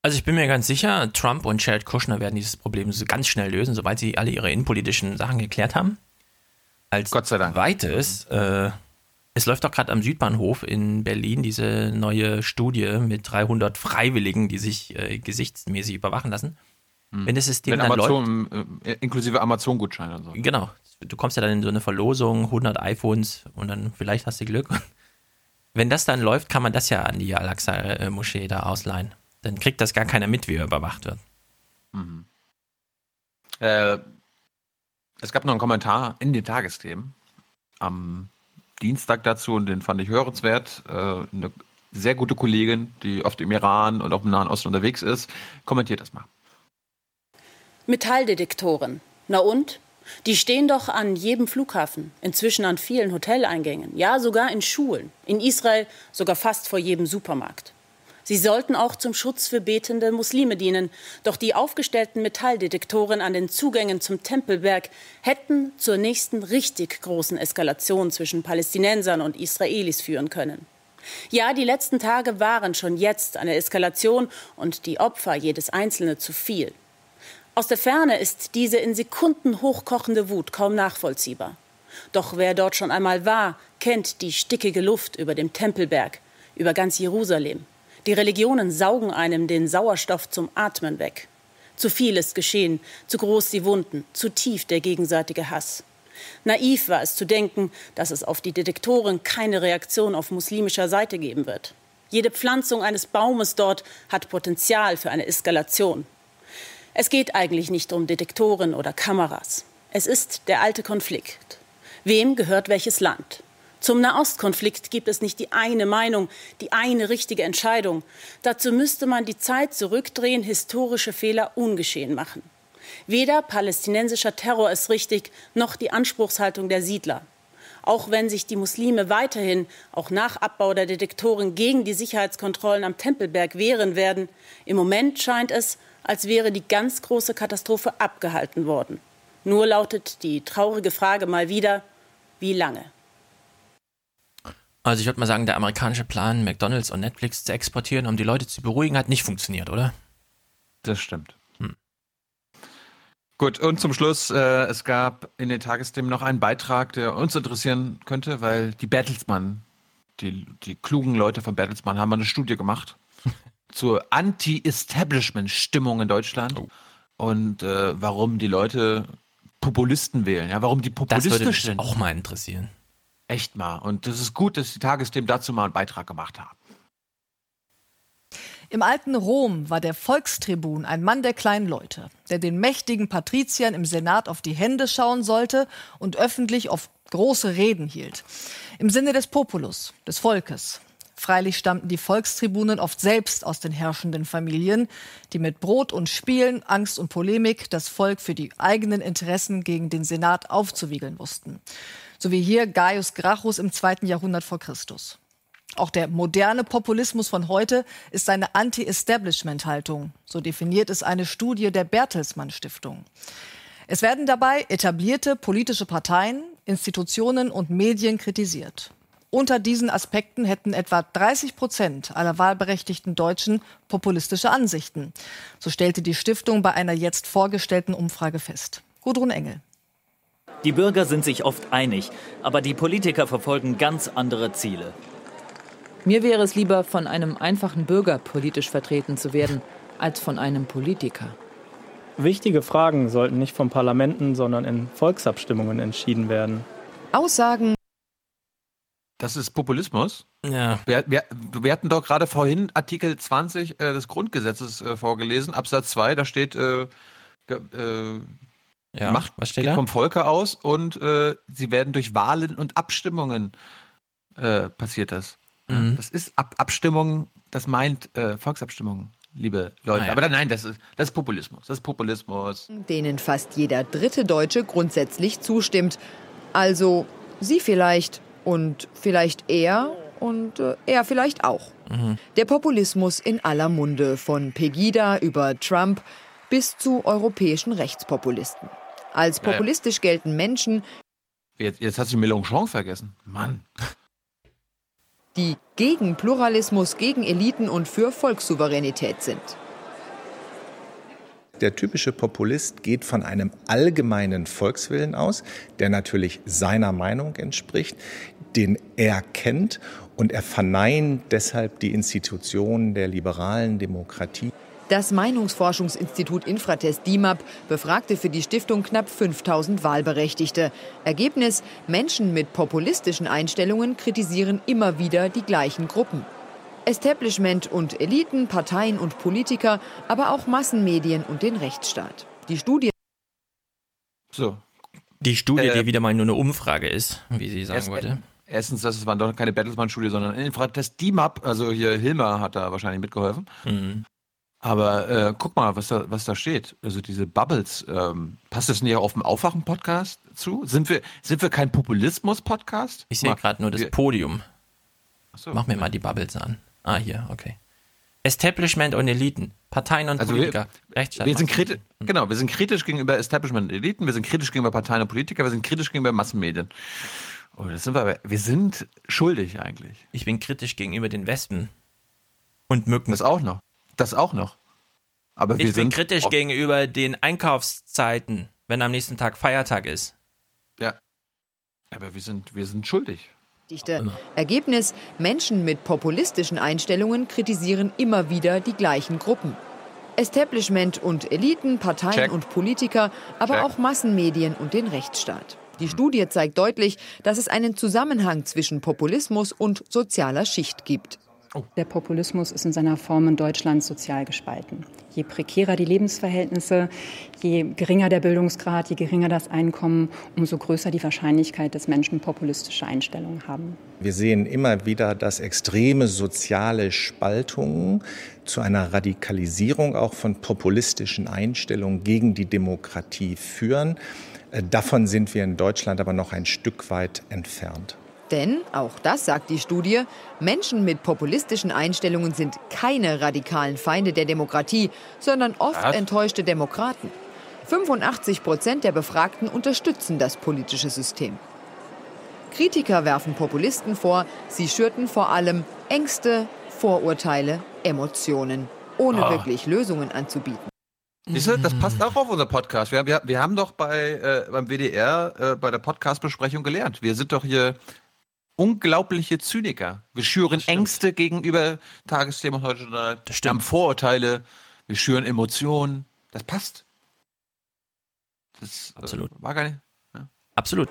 Also ich bin mir ganz sicher, Trump und Jared Kushner werden dieses Problem so ganz schnell lösen, sobald sie alle ihre innenpolitischen Sachen geklärt haben. Als Gott sei Dank. Zweites, äh, es läuft doch gerade am Südbahnhof in Berlin diese neue Studie mit 300 Freiwilligen, die sich äh, gesichtsmäßig überwachen lassen. Hm. Wenn das System Wenn dann Amazon, läuft, äh, inklusive Amazon-Gutscheine und so. Genau. Du kommst ja dann in so eine Verlosung, 100 iPhones und dann vielleicht hast du Glück. Wenn das dann läuft, kann man das ja an die Al-Aqsa-Moschee da ausleihen. Dann kriegt das gar keiner mit, wie er überwacht wird. Mhm. Äh, Es gab noch einen Kommentar in den Tagesthemen am Dienstag dazu und den fand ich hörenswert. Äh, eine sehr gute Kollegin, die oft im Iran und auch im Nahen Osten unterwegs ist, kommentiert das mal. Metalldetektoren. Na und? Die stehen doch an jedem Flughafen, inzwischen an vielen Hoteleingängen, ja sogar in Schulen, in Israel sogar fast vor jedem Supermarkt. Sie sollten auch zum Schutz für betende Muslime dienen. Doch die aufgestellten Metalldetektoren an den Zugängen zum Tempelberg hätten zur nächsten richtig großen Eskalation zwischen Palästinensern und Israelis führen können. Ja, die letzten Tage waren schon jetzt eine Eskalation und die Opfer jedes Einzelne zu viel. Aus der Ferne ist diese in Sekunden hochkochende Wut kaum nachvollziehbar. Doch wer dort schon einmal war, kennt die stickige Luft über dem Tempelberg, über ganz Jerusalem. Die Religionen saugen einem den Sauerstoff zum Atmen weg. Zu viel ist geschehen, zu groß die Wunden, zu tief der gegenseitige Hass. Naiv war es zu denken, dass es auf die Detektoren keine Reaktion auf muslimischer Seite geben wird. Jede Pflanzung eines Baumes dort hat Potenzial für eine Eskalation. Es geht eigentlich nicht um Detektoren oder Kameras. Es ist der alte Konflikt. Wem gehört welches Land? Zum Nahostkonflikt gibt es nicht die eine Meinung, die eine richtige Entscheidung. Dazu müsste man die Zeit zurückdrehen, historische Fehler ungeschehen machen. Weder palästinensischer Terror ist richtig, noch die Anspruchshaltung der Siedler. Auch wenn sich die Muslime weiterhin, auch nach Abbau der Detektoren, gegen die Sicherheitskontrollen am Tempelberg wehren werden, im Moment scheint es, als wäre die ganz große Katastrophe abgehalten worden. Nur lautet die traurige Frage mal wieder, wie lange? Also ich würde mal sagen, der amerikanische Plan, McDonald's und Netflix zu exportieren, um die Leute zu beruhigen, hat nicht funktioniert, oder? Das stimmt. Hm. Gut, und zum Schluss, äh, es gab in den Tagesthemen noch einen Beitrag, der uns interessieren könnte, weil die Bertelsmann, die, die klugen Leute von Bertelsmann haben eine Studie gemacht zur Anti-Establishment-Stimmung in Deutschland oh. und äh, warum die Leute Populisten wählen, ja, warum die populistisch das würde mich sind. auch mal interessieren. Echt mal. Und das ist gut, dass die Tagesthemen dazu mal einen Beitrag gemacht haben. Im alten Rom war der Volkstribun ein Mann der kleinen Leute, der den mächtigen Patriziern im Senat auf die Hände schauen sollte und öffentlich auf große Reden hielt. Im Sinne des Populus, des Volkes. Freilich stammten die Volkstribunen oft selbst aus den herrschenden Familien, die mit Brot und Spielen, Angst und Polemik das Volk für die eigenen Interessen gegen den Senat aufzuwiegeln wussten so wie hier Gaius Gracchus im zweiten Jahrhundert vor Christus. Auch der moderne Populismus von heute ist eine Anti-Establishment-Haltung. So definiert es eine Studie der Bertelsmann Stiftung. Es werden dabei etablierte politische Parteien, Institutionen und Medien kritisiert. Unter diesen Aspekten hätten etwa 30 Prozent aller wahlberechtigten Deutschen populistische Ansichten. So stellte die Stiftung bei einer jetzt vorgestellten Umfrage fest. Gudrun Engel. Die Bürger sind sich oft einig, aber die Politiker verfolgen ganz andere Ziele. Mir wäre es lieber, von einem einfachen Bürger politisch vertreten zu werden, als von einem Politiker. Wichtige Fragen sollten nicht von Parlamenten, sondern in Volksabstimmungen entschieden werden. Aussagen. Das ist Populismus. Ja. Wir, wir, wir hatten doch gerade vorhin Artikel 20 äh, des Grundgesetzes äh, vorgelesen, Absatz 2, da steht, äh, äh ja, Macht was steht geht da? vom Volke aus und äh, sie werden durch Wahlen und Abstimmungen äh, passiert das. Mhm. Das ist Ab Abstimmung, das meint äh, Volksabstimmungen, liebe Leute. Ah, ja. Aber nein, das ist, das ist Populismus. Das ist Populismus. Denen fast jeder dritte Deutsche grundsätzlich zustimmt. Also Sie vielleicht und vielleicht er und äh, er vielleicht auch. Mhm. Der Populismus in aller Munde, von Pegida über Trump bis zu europäischen Rechtspopulisten. Als populistisch gelten Menschen, Jetzt, jetzt hast du Mélenchon vergessen. Mann. die gegen Pluralismus, gegen Eliten und für Volkssouveränität sind. Der typische Populist geht von einem allgemeinen Volkswillen aus, der natürlich seiner Meinung entspricht, den er kennt und er verneint deshalb die Institutionen der liberalen Demokratie. Das Meinungsforschungsinstitut Infratest DIMAP befragte für die Stiftung knapp 5000 Wahlberechtigte. Ergebnis: Menschen mit populistischen Einstellungen kritisieren immer wieder die gleichen Gruppen. Establishment und Eliten, Parteien und Politiker, aber auch Massenmedien und den Rechtsstaat. Die Studie So. Die Studie, Äh, die wieder mal nur eine Umfrage ist, wie sie sagen Erst- wollte. Erstens, das waren doch keine Bertelsmann-Studie, sondern Infratest DIMAP. Also hier Hilmer hat da wahrscheinlich mitgeholfen. Mhm. Aber äh, guck mal, was da, was da steht. Also diese Bubbles, ähm, passt das nicht auf dem Aufwachen-Podcast zu? Sind wir, sind wir kein Populismus-Podcast? Ich sehe gerade nur das Podium. Achso. Mach mir mal die Bubbles an. Ah, hier, okay. Establishment und Eliten, Parteien und Also Politiker. wir, Rechtsstaat. wir sind kritisch, genau, wir sind kritisch gegenüber Establishment und Eliten, wir sind kritisch gegenüber Parteien und Politiker, wir sind kritisch gegenüber Massenmedien. Oh, das sind wir, aber- wir sind schuldig eigentlich. Ich bin kritisch gegenüber den Wespen und Mücken. Das auch noch. Das auch noch. Aber wir Ich bin sind kritisch gegenüber den Einkaufszeiten, wenn am nächsten Tag Feiertag ist. Ja. Aber wir sind, wir sind schuldig. Dichte. Ergebnis: Menschen mit populistischen Einstellungen kritisieren immer wieder die gleichen Gruppen. Establishment und Eliten, Parteien Check. und Politiker, aber Check. auch Massenmedien und den Rechtsstaat. Die Studie zeigt deutlich, dass es einen Zusammenhang zwischen Populismus und sozialer Schicht gibt. Der Populismus ist in seiner Form in Deutschland sozial gespalten. Je prekärer die Lebensverhältnisse, je geringer der Bildungsgrad, je geringer das Einkommen, umso größer die Wahrscheinlichkeit, dass Menschen populistische Einstellungen haben. Wir sehen immer wieder, dass extreme soziale Spaltungen zu einer Radikalisierung auch von populistischen Einstellungen gegen die Demokratie führen. Äh, Davon sind wir in Deutschland aber noch ein Stück weit entfernt. Denn, auch das sagt die Studie, Menschen mit populistischen Einstellungen sind keine radikalen Feinde der Demokratie, sondern oft Was? enttäuschte Demokraten. 85 Prozent der Befragten unterstützen das politische System. Kritiker werfen Populisten vor, sie schürten vor allem Ängste, Vorurteile, Emotionen, ohne Ah. wirklich Lösungen anzubieten. Siehst du, das passt auch auf unser Podcast. Wir, wir, wir haben doch bei, äh, beim WDR äh, bei der Podcast-Besprechung gelernt. Wir sind doch hier unglaubliche Zyniker. Wir schüren Ängste gegenüber Tagesthemen und heute Journal. Wir haben Vorurteile. Wir schüren Emotionen. Das passt. Das Absolut. Äh, war gar nicht. Absolut.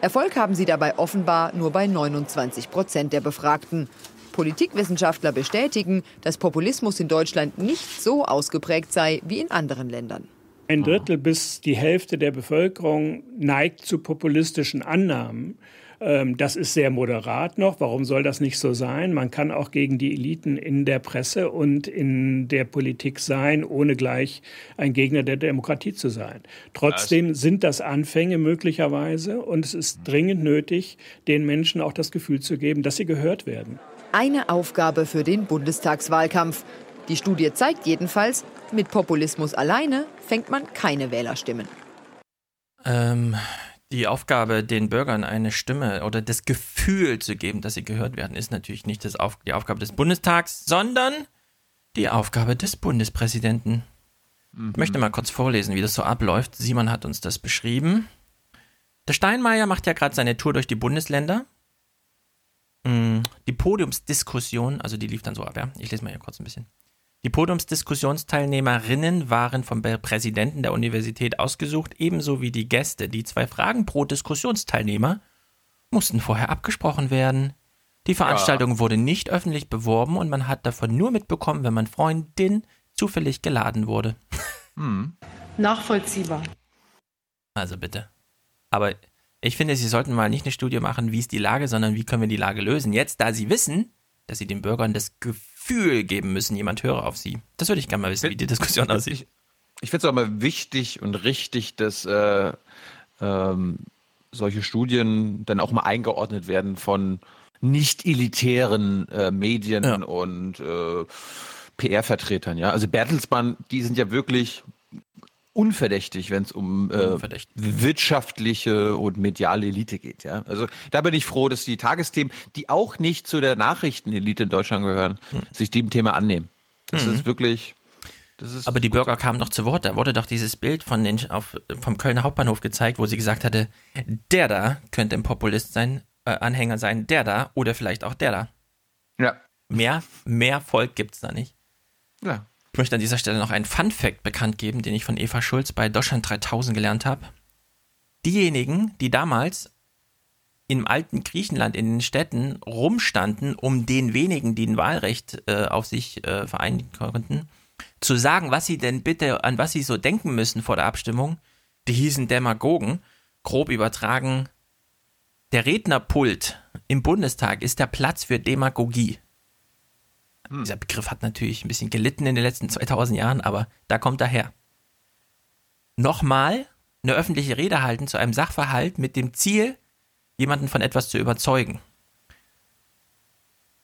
Erfolg haben sie dabei offenbar nur bei 29 Prozent der Befragten. Politikwissenschaftler bestätigen, dass Populismus in Deutschland nicht so ausgeprägt sei wie in anderen Ländern. Ein Drittel bis die Hälfte der Bevölkerung neigt zu populistischen Annahmen. Ähm, Das ist sehr moderat noch. Warum soll das nicht so sein? Man kann auch gegen die Eliten in der Presse und in der Politik sein, ohne gleich ein Gegner der Demokratie zu sein. Trotzdem sind das Anfänge möglicherweise und es ist dringend nötig, den Menschen auch das Gefühl zu geben, dass sie gehört werden. Eine Aufgabe für den Bundestagswahlkampf. Die Studie zeigt jedenfalls, mit Populismus alleine fängt man keine Wählerstimmen. Ähm, die Aufgabe, den Bürgern eine Stimme oder das Gefühl zu geben, dass sie gehört werden, ist natürlich nicht das Auf die Aufgabe des Bundestags, sondern die Aufgabe des Bundespräsidenten. Ich möchte mal kurz vorlesen, wie das so abläuft. Simon hat uns das beschrieben. Der Steinmeier macht ja gerade seine Tour durch die Bundesländer. Mm, Die Podiumsdiskussion, also die lief dann so ab, ja. Ich lese mal hier kurz ein bisschen. Die Podiumsdiskussionsteilnehmerinnen waren vom Präsidenten der Universität ausgesucht, ebenso wie die Gäste. Die zwei Fragen pro Diskussionsteilnehmer mussten vorher abgesprochen werden. Die Veranstaltung wurde nicht öffentlich beworben und man hat davon nur mitbekommen, wenn man Freundin zufällig geladen wurde. Nachvollziehbar. Also bitte. Aber ich finde, Sie sollten mal nicht eine Studie machen, wie ist die Lage, sondern wie können wir die Lage lösen. Jetzt, da Sie wissen, dass Sie den Bürgern das Gefühl geben müssen, jemand höre auf Sie. Das würde ich gerne mal wissen, wie die Diskussion aussieht. Ich finde es auch mal wichtig und richtig, dass äh, ähm, solche Studien dann auch mal eingeordnet werden von nicht elitären äh, Medien und äh, PR-Vertretern. Ja, also Bertelsmann, die sind ja wirklich unverdächtig, wenn es um äh, wirtschaftliche und mediale Elite geht. Ja, also da bin ich froh, dass die Tagesthemen, die auch nicht zu der Nachrichtenelite in Deutschland gehören, sich dem Thema annehmen. Das Mhm. ist wirklich. Das ist Aber die Bürger kamen noch zu Wort. Da wurde doch dieses Bild von den, auf, vom Kölner Hauptbahnhof gezeigt, wo sie gesagt hatte, der da könnte ein Populist sein, äh, Anhänger sein, der da oder vielleicht auch der da. Ja. Mehr, mehr Volk gibt's da nicht. Ja. Ich möchte an dieser Stelle noch einen Fun-Fact bekannt geben, den ich von Eva Schulz bei Deutschland 3000 gelernt habe. Diejenigen, die damals im alten Griechenland in den Städten rumstanden, um den wenigen, die ein Wahlrecht äh, auf sich äh, vereinigen konnten, zu sagen, was sie denn bitte, an was sie so denken müssen vor der Abstimmung, die hießen Demagogen, grob übertragen, der Rednerpult im Bundestag ist der Platz für Demagogie. Hm. Dieser Begriff hat natürlich ein bisschen gelitten in den letzten 2000 Jahren, aber da kommt er her. Nochmal eine öffentliche Rede halten zu einem Sachverhalt mit dem Ziel, jemanden von etwas zu überzeugen.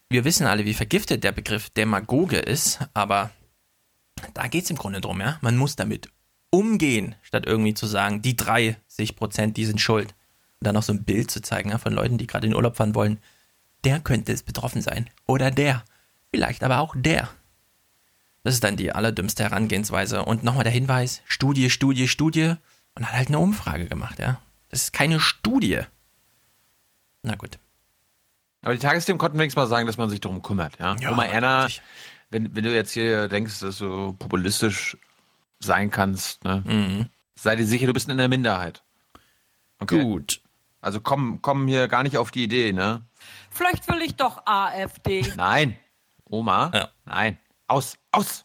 Wir wissen alle, wie vergiftet der Begriff Demagoge ist, aber da geht es im Grunde drum, ja. Man muss damit umgehen, statt irgendwie zu sagen, die 30 Prozent, die sind schuld. Und dann noch so ein Bild zu zeigen ja, von Leuten, die gerade in Urlaub fahren wollen. Der könnte es betroffen sein. Oder der. Vielleicht aber auch der. Das ist dann die allerdümmste Herangehensweise. Und nochmal der Hinweis: Studie, Studie, Studie. Und hat halt eine Umfrage gemacht, ja. Das ist keine Studie. Na gut. Aber die Tagesthemen konnten wenigstens mal sagen, dass man sich darum kümmert, ja. ja Oma Erna, wenn, wenn du jetzt hier denkst, dass du populistisch sein kannst, ne? Mhm. sei dir sicher, du bist in der Minderheit. Okay. Gut. Also komm, komm hier gar nicht auf die Idee, ne? Vielleicht will ich doch AfD. Nein. Oma? Ja. Nein. Aus, aus.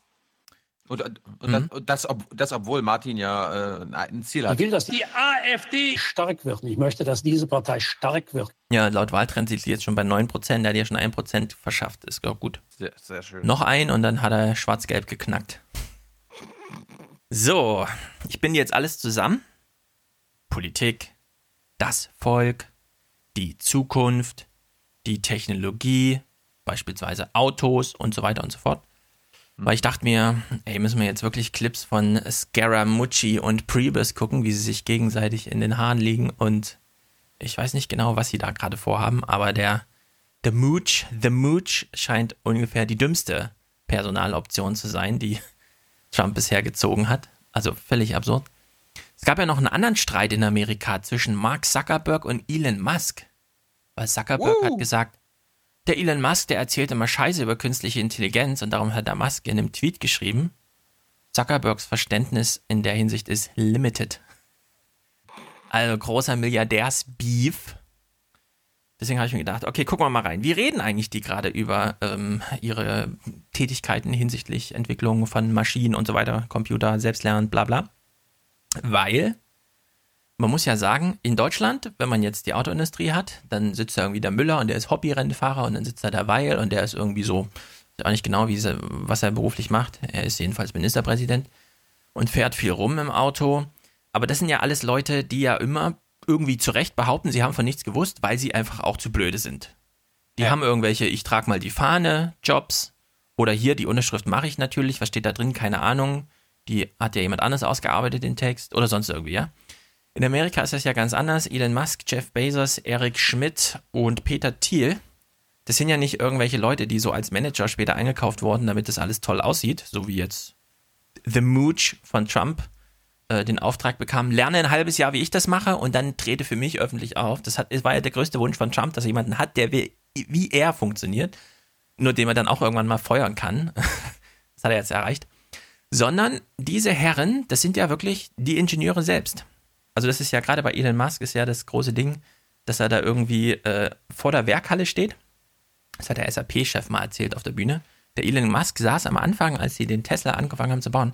Und, und, mhm. das, das, das, obwohl Martin ja äh, ein Ziel hat. Ich will, dass die AfD stark wird. Ich möchte, dass diese Partei stark wird. Ja, laut Wahltrend sieht sie jetzt schon bei 9%. Der hat ja schon 1% verschafft. Ist auch gut. Sehr, sehr schön. Noch ein und dann hat er schwarz-gelb geknackt. So, ich bin jetzt alles zusammen. Politik, das Volk, die Zukunft, die Technologie, beispielsweise Autos und so weiter und so fort. Weil ich dachte mir, ey, müssen wir jetzt wirklich Clips von Scaramucci und Priebus gucken, wie sie sich gegenseitig in den Haaren liegen und ich weiß nicht genau, was sie da gerade vorhaben, aber der The Mooch, The Mooch scheint ungefähr die dümmste Personaloption zu sein, die Trump bisher gezogen hat. Also völlig absurd. Es gab ja noch einen anderen Streit in Amerika zwischen Mark Zuckerberg und Elon Musk. Weil Zuckerberg uh. hat gesagt, der Elon Musk, der erzählt immer Scheiße über künstliche Intelligenz und darum hat der Musk in einem Tweet geschrieben, Zuckerbergs Verständnis in der Hinsicht ist limited. Also großer Milliardärsbeef. Deswegen habe ich mir gedacht, okay, gucken wir mal rein. Wie reden eigentlich die gerade über ähm, ihre Tätigkeiten hinsichtlich Entwicklung von Maschinen und so weiter, Computer, Selbstlernen, bla bla? Weil man muss ja sagen, in Deutschland, wenn man jetzt die Autoindustrie hat, dann sitzt da irgendwie der Müller und der ist Hobbyrennfahrer und dann sitzt da der Weil und der ist irgendwie so, ich weiß auch nicht genau, wie sie, was er beruflich macht. Er ist jedenfalls Ministerpräsident und fährt viel rum im Auto. Aber das sind ja alles Leute, die ja immer irgendwie zu Recht behaupten, sie haben von nichts gewusst, weil sie einfach auch zu blöde sind. Die ja. haben irgendwelche, ich trage mal die Fahne, Jobs. Oder hier, die Unterschrift mache ich natürlich, was steht da drin, keine Ahnung. Die hat ja jemand anderes ausgearbeitet, den Text. Oder sonst irgendwie, ja. In Amerika ist das ja ganz anders. Elon Musk, Jeff Bezos, Eric Schmidt und Peter Thiel, das sind ja nicht irgendwelche Leute, die so als Manager später eingekauft wurden, damit das alles toll aussieht, so wie jetzt The Mooch von Trump äh, den Auftrag bekam, lerne ein halbes Jahr, wie ich das mache und dann trete für mich öffentlich auf. Das, hat, das war ja der größte Wunsch von Trump, dass er jemanden hat, der wie, wie er funktioniert, nur den man dann auch irgendwann mal feuern kann. das hat er jetzt erreicht. Sondern diese Herren, das sind ja wirklich die Ingenieure selbst. Also das ist ja gerade bei Elon Musk ist ja das große Ding, dass er da irgendwie äh, vor der Werkhalle steht. Das hat der SAP-Chef mal erzählt auf der Bühne. Der Elon Musk saß am Anfang, als sie den Tesla angefangen haben zu bauen,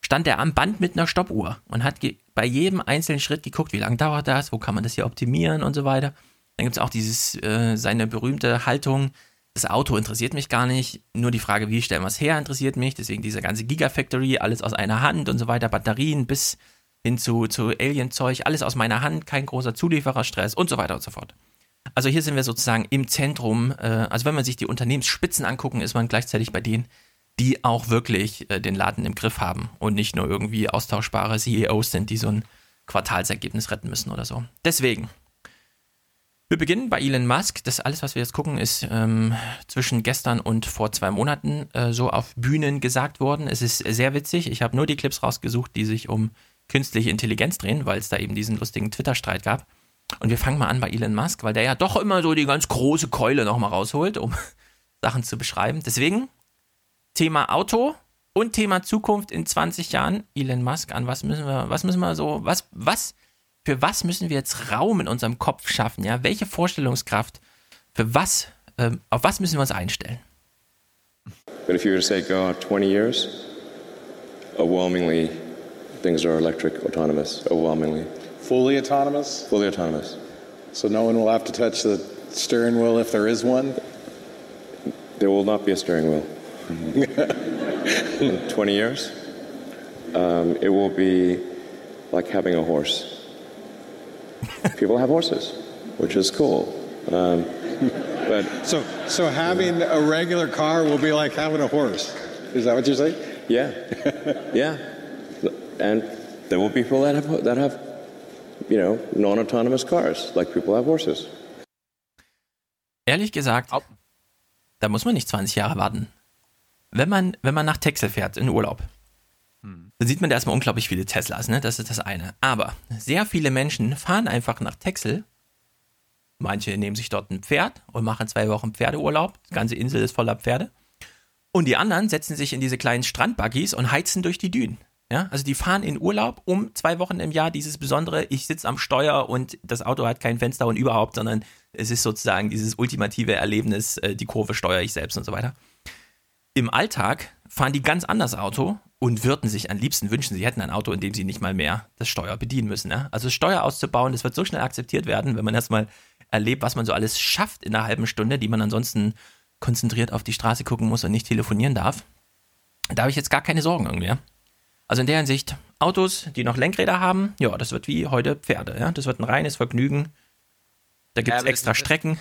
stand er am Band mit einer Stoppuhr und hat bei jedem einzelnen Schritt geguckt, wie lange dauert das, wo kann man das hier optimieren und so weiter. Dann gibt es auch dieses, äh, seine berühmte Haltung, das Auto interessiert mich gar nicht, nur die Frage, wie stellen wir es her, interessiert mich, deswegen diese ganze Gigafactory, alles aus einer Hand und so weiter, Batterien bis hin zu, zu Alien-Zeug, alles aus meiner Hand, kein großer Zuliefererstress und so weiter und so fort. Also hier sind wir sozusagen im Zentrum. Äh, also wenn man sich die Unternehmensspitzen angucken, ist man gleichzeitig bei denen, die auch wirklich äh, den Laden im Griff haben und nicht nur irgendwie austauschbare CEOs sind, die so ein Quartalsergebnis retten müssen oder so. Deswegen. Wir beginnen bei Elon Musk. Das alles, was wir jetzt gucken, ist ähm, zwischen gestern und vor zwei Monaten äh, so auf Bühnen gesagt worden. Es ist sehr witzig. Ich habe nur die Clips rausgesucht, die sich um künstliche Intelligenz drehen, weil es da eben diesen lustigen Twitter-Streit gab. Und wir fangen mal an bei Elon Musk, weil der ja doch immer so die ganz große Keule nochmal rausholt, um Sachen zu beschreiben. Deswegen Thema Auto und Thema Zukunft in 20 Jahren. Elon Musk, an was müssen wir, was müssen wir so, was, was, für was müssen wir jetzt Raum in unserem Kopf schaffen? Ja, welche Vorstellungskraft, für was, ähm, auf was müssen wir uns einstellen? But if you were to say, go 20 years, overwhelmingly things are electric, autonomous, overwhelmingly. Fully autonomous? Fully autonomous. So no one will have to touch the steering wheel if there is one? There will not be a steering wheel. In 20 years, um, it will be like having a horse. People have horses, which is cool. Um, but so, so having a regular car will be like having a horse. Is that what you're saying? Yeah, yeah, and there will be people that have that have, you know, non-autonomous cars, like people have horses. Ehrlich gesagt, da muss man nicht 20 Jahre warten. Wenn man, wenn man nach Texel fährt in Urlaub, dann sieht man da erstmal unglaublich viele Teslas, ne? Das ist das eine. Aber sehr viele Menschen fahren einfach nach Texel. Manche nehmen sich dort ein Pferd und machen zwei Wochen Pferdeurlaub. Die ganze Insel ist voller Pferde. Und die anderen setzen sich in diese kleinen Strandbuggies und heizen durch die Dünen. Ja, also die fahren in Urlaub um zwei Wochen im Jahr dieses besondere, ich sitze am Steuer und das Auto hat kein Fenster und überhaupt, sondern es ist sozusagen dieses ultimative Erlebnis, äh, die Kurve steuere ich selbst und so weiter. Im Alltag fahren die ganz anders Auto und würden sich am liebsten wünschen, sie hätten ein Auto, in dem sie nicht mal mehr das Steuer bedienen müssen. Ja? Also Steuer auszubauen, das wird so schnell akzeptiert werden, wenn man erstmal erlebt, was man so alles schafft in einer halben Stunde, die man ansonsten konzentriert auf die Straße gucken muss und nicht telefonieren darf. Da habe ich jetzt gar keine Sorgen irgendwie. Also in der Hinsicht, Autos, die noch Lenkräder haben, ja, das wird wie heute Pferde. Ja? Das wird ein reines Vergnügen. Da gibt es ja, extra Strecken.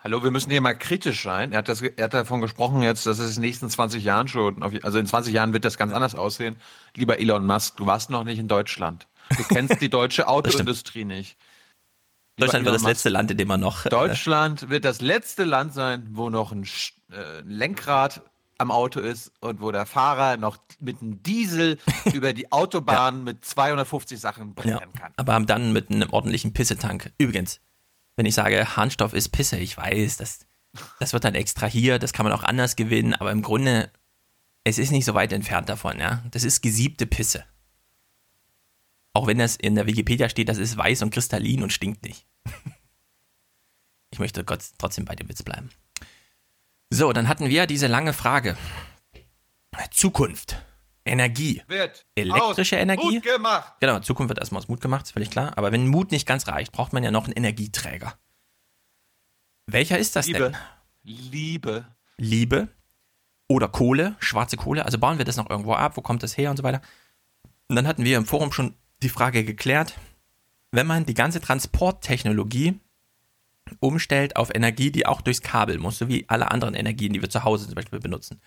Hallo, wir müssen hier mal kritisch sein. Er hat, das, er hat davon gesprochen jetzt, dass es in den nächsten 20 Jahren schon, also in 20 Jahren wird das ganz anders aussehen. Lieber Elon Musk, du warst noch nicht in Deutschland. Du kennst die deutsche Autoindustrie nicht. Deutschland wird das letzte Land, in dem man noch. Äh, Deutschland wird das letzte Land sein, wo noch ein, äh, Lenkrad am Auto ist und wo der Fahrer noch mit einem Diesel über die Autobahn ja. mit 250 Sachen bringen ja, kann. Aber dann mit einem ordentlichen Pissetank. Übrigens, wenn ich sage, Harnstoff ist Pisse, ich weiß, das, das wird dann extrahiert, das kann man auch anders gewinnen, aber im Grunde, es ist nicht so weit entfernt davon, ja. Das ist gesiebte Pisse. Auch wenn das in der Wikipedia steht, das ist weiß und kristallin und stinkt nicht. ich möchte Gott trotzdem bei dem Witz bleiben. So, dann hatten wir diese lange Frage. Zukunft. Energie. Wird Elektrische Energie. Mut gemacht. Genau, Zukunft wird erstmal aus Mut gemacht, ist völlig klar. Aber wenn Mut nicht ganz reicht, braucht man ja noch einen Energieträger. Welcher ist das Liebe. denn? Liebe. Liebe. Oder Kohle, schwarze Kohle. Also bauen wir das noch irgendwo ab, wo kommt das her und so weiter. Und dann hatten wir im Forum schon die Frage geklärt, wenn man die ganze Transporttechnologie umstellt auf Energie, die auch durchs Kabel muss, so wie alle anderen Energien, die wir zu Hause zum Beispiel benutzen,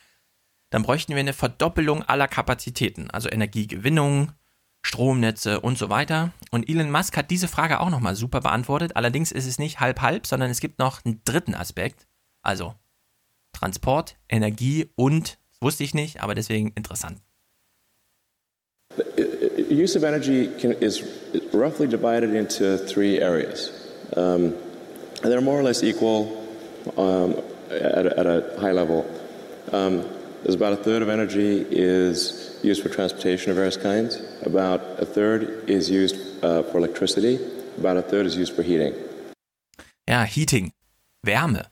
dann bräuchten wir eine Verdoppelung aller Kapazitäten, also Energiegewinnung, Stromnetze und so weiter. Und Elon Musk hat diese Frage auch nochmal super beantwortet. Allerdings ist es nicht halb-halb, sondern es gibt noch einen dritten Aspekt. Also Transport, Energie und, das wusste ich nicht, aber deswegen interessant. use of energy can, is roughly divided into three areas. Um, they're more or less equal um, at, a, at, a, high level. Um, there's about a third of energy is used for transportation of various kinds. About a third is used uh, for electricity. About a third is used for heating. Ja, Heating, Wärme.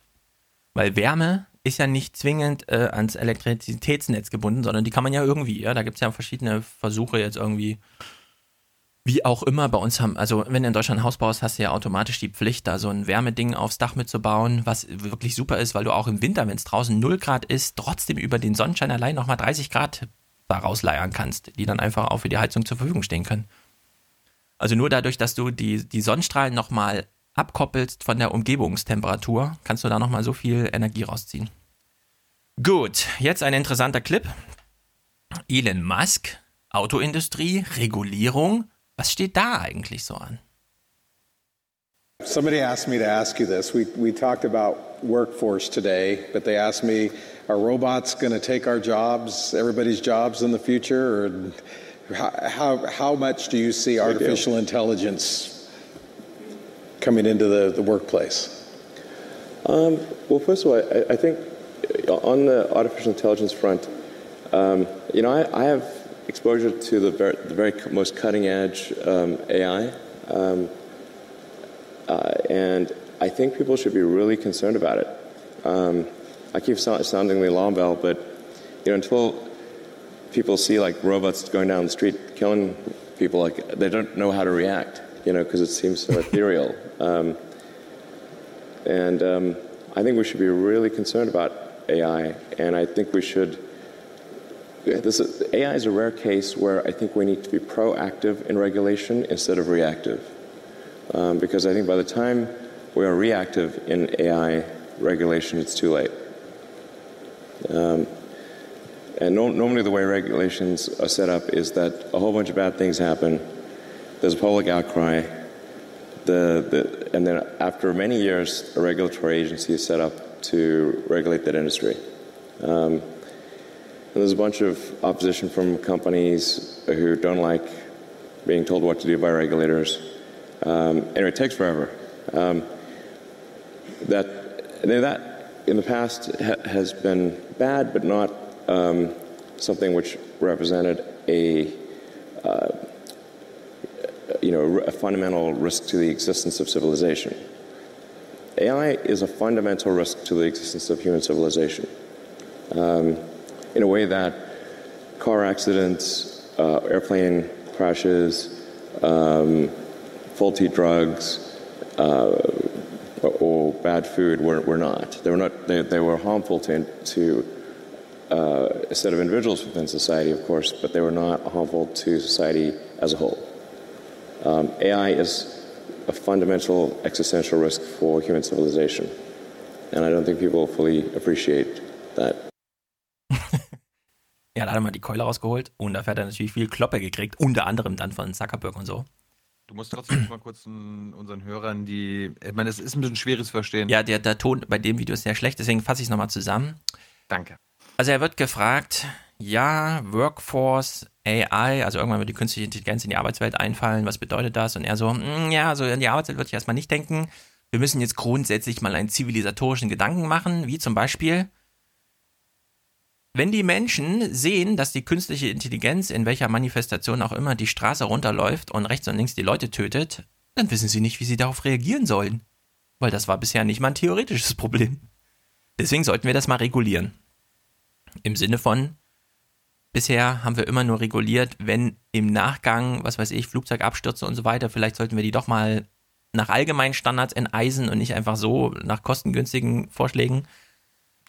Weil Wärme ist ja nicht zwingend äh, ans Elektrizitätsnetz gebunden, sondern die kann man ja irgendwie, ja, da gibt es ja verschiedene Versuche jetzt irgendwie, wie auch immer bei uns haben, also wenn du in Deutschland ein Haus baust, hast du ja automatisch die Pflicht, da so ein Wärmeding aufs Dach mitzubauen, was wirklich super ist, weil du auch im Winter, wenn es draußen 0 Grad ist, trotzdem über den Sonnenschein allein nochmal 30 Grad daraus leiern kannst, die dann einfach auch für die Heizung zur Verfügung stehen können. Also nur dadurch, dass du die, die Sonnenstrahlen nochmal abkoppelst von der Umgebungstemperatur, kannst du da nochmal so viel Energie rausziehen. Gut, jetzt ein interessanter Clip. Elon Musk, Autoindustrie, Regulierung. Was steht da eigentlich so an? Somebody asked me to ask you this. We, we talked about workforce today, but they asked me, are robots going to take our jobs, everybody's jobs in the future? Or how, how much do you see artificial intelligence coming into the, the workplace? Um, well, first of all, I, I, think on the artificial intelligence front, um, you know, I, I, have exposure to the very, the very most cutting edge um, AI, um, uh, and I think people should be really concerned about it. Um, I keep so- sounding the alarm bell, but you know, until people see like robots going down the street killing people, like they don't know how to react. you know, because it seems so ethereal. Um, and um, I think we should be really concerned about AI, and I think we should. This is, AI is a rare case where I think we need to be proactive in regulation instead of reactive. Um, because I think by the time we are reactive in AI regulation, it's too late. Um, and no, normally, the way regulations are set up is that a whole bunch of bad things happen. There's a public outcry. The, the, and then, after many years, a regulatory agency is set up to regulate that industry. Um, there's a bunch of opposition from companies who don't like being told what to do by regulators. Um, anyway, it takes forever. Um, that, that in the past ha- has been bad, but not um, something which represented a uh, you know a fundamental risk to the existence of civilization. AI is a fundamental risk to the existence of human civilization, um, in a way that car accidents, uh, airplane crashes, um, faulty drugs. Uh, or bad food were, were not. They were not. They, they were harmful to, to uh, a set of individuals within society, of course, but they were not harmful to society as a whole. Um, AI is a fundamental existential risk for human civilization, and I don't think people fully appreciate that. Da hat er mal die Keule rausgeholt und dafür hat er natürlich viel Kloppe gekriegt, unter anderem dann von Zuckerberg und so. Du musst trotzdem mal kurz unseren Hörern die. Ich meine, es ist ein bisschen schwierig zu verstehen. Ja, der, der Ton bei dem Video ist sehr schlecht, deswegen fasse ich es nochmal zusammen. Danke. Also er wird gefragt, ja, Workforce, AI, also irgendwann wird die künstliche Intelligenz in die Arbeitswelt einfallen, was bedeutet das? Und er so, mm, ja, also in die Arbeitswelt würde ich erstmal nicht denken. Wir müssen jetzt grundsätzlich mal einen zivilisatorischen Gedanken machen, wie zum Beispiel, wenn die Menschen sehen, dass die künstliche Intelligenz in welcher Manifestation auch immer die Straße runterläuft und rechts und links die Leute tötet, dann wissen sie nicht, wie sie darauf reagieren sollen. Weil das war bisher nicht mal ein theoretisches Problem. Deswegen sollten wir das mal regulieren. Im Sinne von, bisher haben wir immer nur reguliert, wenn im Nachgang, was weiß ich, Flugzeugabstürze und so weiter, vielleicht sollten wir die doch mal nach allgemeinen Standards enteisen und nicht einfach so nach kostengünstigen Vorschlägen.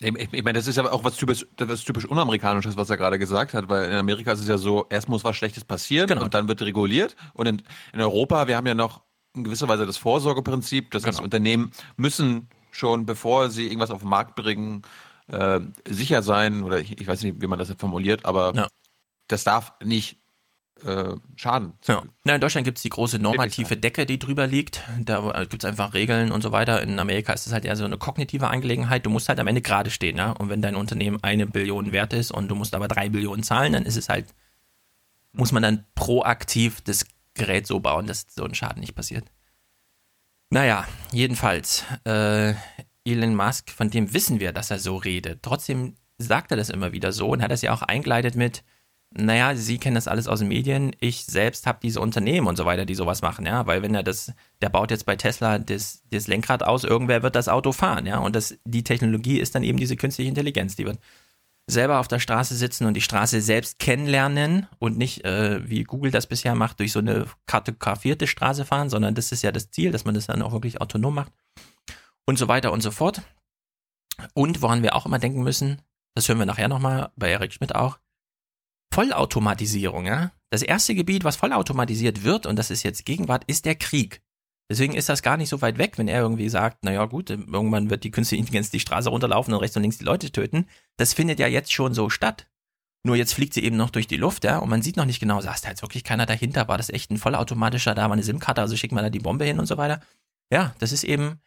Ich, ich meine, das ist aber auch was typisch, was typisch Unamerikanisches, was er gerade gesagt hat, weil in Amerika ist es ja so, erst muss was Schlechtes passieren genau. und dann wird reguliert. Und in, in, Europa, wir haben ja noch in gewisser Weise das Vorsorgeprinzip, das genau. heißt, Unternehmen müssen schon, bevor sie irgendwas auf den Markt bringen, äh, sicher sein, oder ich, ich, weiß nicht, wie man das jetzt formuliert, aber ja. das darf nicht äh, Schaden. Ja. Na, in Deutschland gibt es die große normative Decke, die drüber liegt. Da äh, gibt es einfach Regeln und so weiter. In Amerika ist es halt eher so eine kognitive Angelegenheit. Du musst halt am Ende gerade stehen, ja. Und wenn dein Unternehmen eine Billion wert ist und du musst aber drei Billionen zahlen, dann ist es halt, muss man dann proaktiv das Gerät so bauen, dass so ein Schaden nicht passiert. Naja, jedenfalls, äh, Elon Musk, von dem wissen wir, dass er so redet. Trotzdem sagt er das immer wieder so und hat es ja auch eingeleitet mit, naja, Sie kennen das alles aus den Medien, ich selbst habe diese Unternehmen und so weiter, die sowas machen, ja, weil wenn er das, der baut jetzt bei Tesla das, das Lenkrad aus, irgendwer wird das Auto fahren, ja, und das, die Technologie ist dann eben diese künstliche Intelligenz, die wird selber auf der Straße sitzen und die Straße selbst kennenlernen und nicht, äh, wie Google das bisher macht, durch so eine kartografierte Straße fahren, sondern das ist ja das Ziel, dass man das dann auch wirklich autonom macht und so weiter und so fort. Und woran wir auch immer denken müssen, das hören wir nachher nochmal bei Eric Schmidt auch, Vollautomatisierung, ja. Das erste Gebiet, was vollautomatisiert wird, und das ist jetzt Gegenwart, ist der Krieg. Deswegen ist das gar nicht so weit weg, wenn er irgendwie sagt, naja gut, irgendwann wird die künstliche Intelligenz die Straße runterlaufen und rechts und links die Leute töten. Das findet ja jetzt schon so statt. Nur jetzt fliegt sie eben noch durch die Luft, ja, und man sieht noch nicht genau, saß da jetzt wirklich keiner dahinter, war das echt ein vollautomatischer, da war eine SIM-Karte, also schickt man da die Bombe hin und so weiter. Ja, das ist eben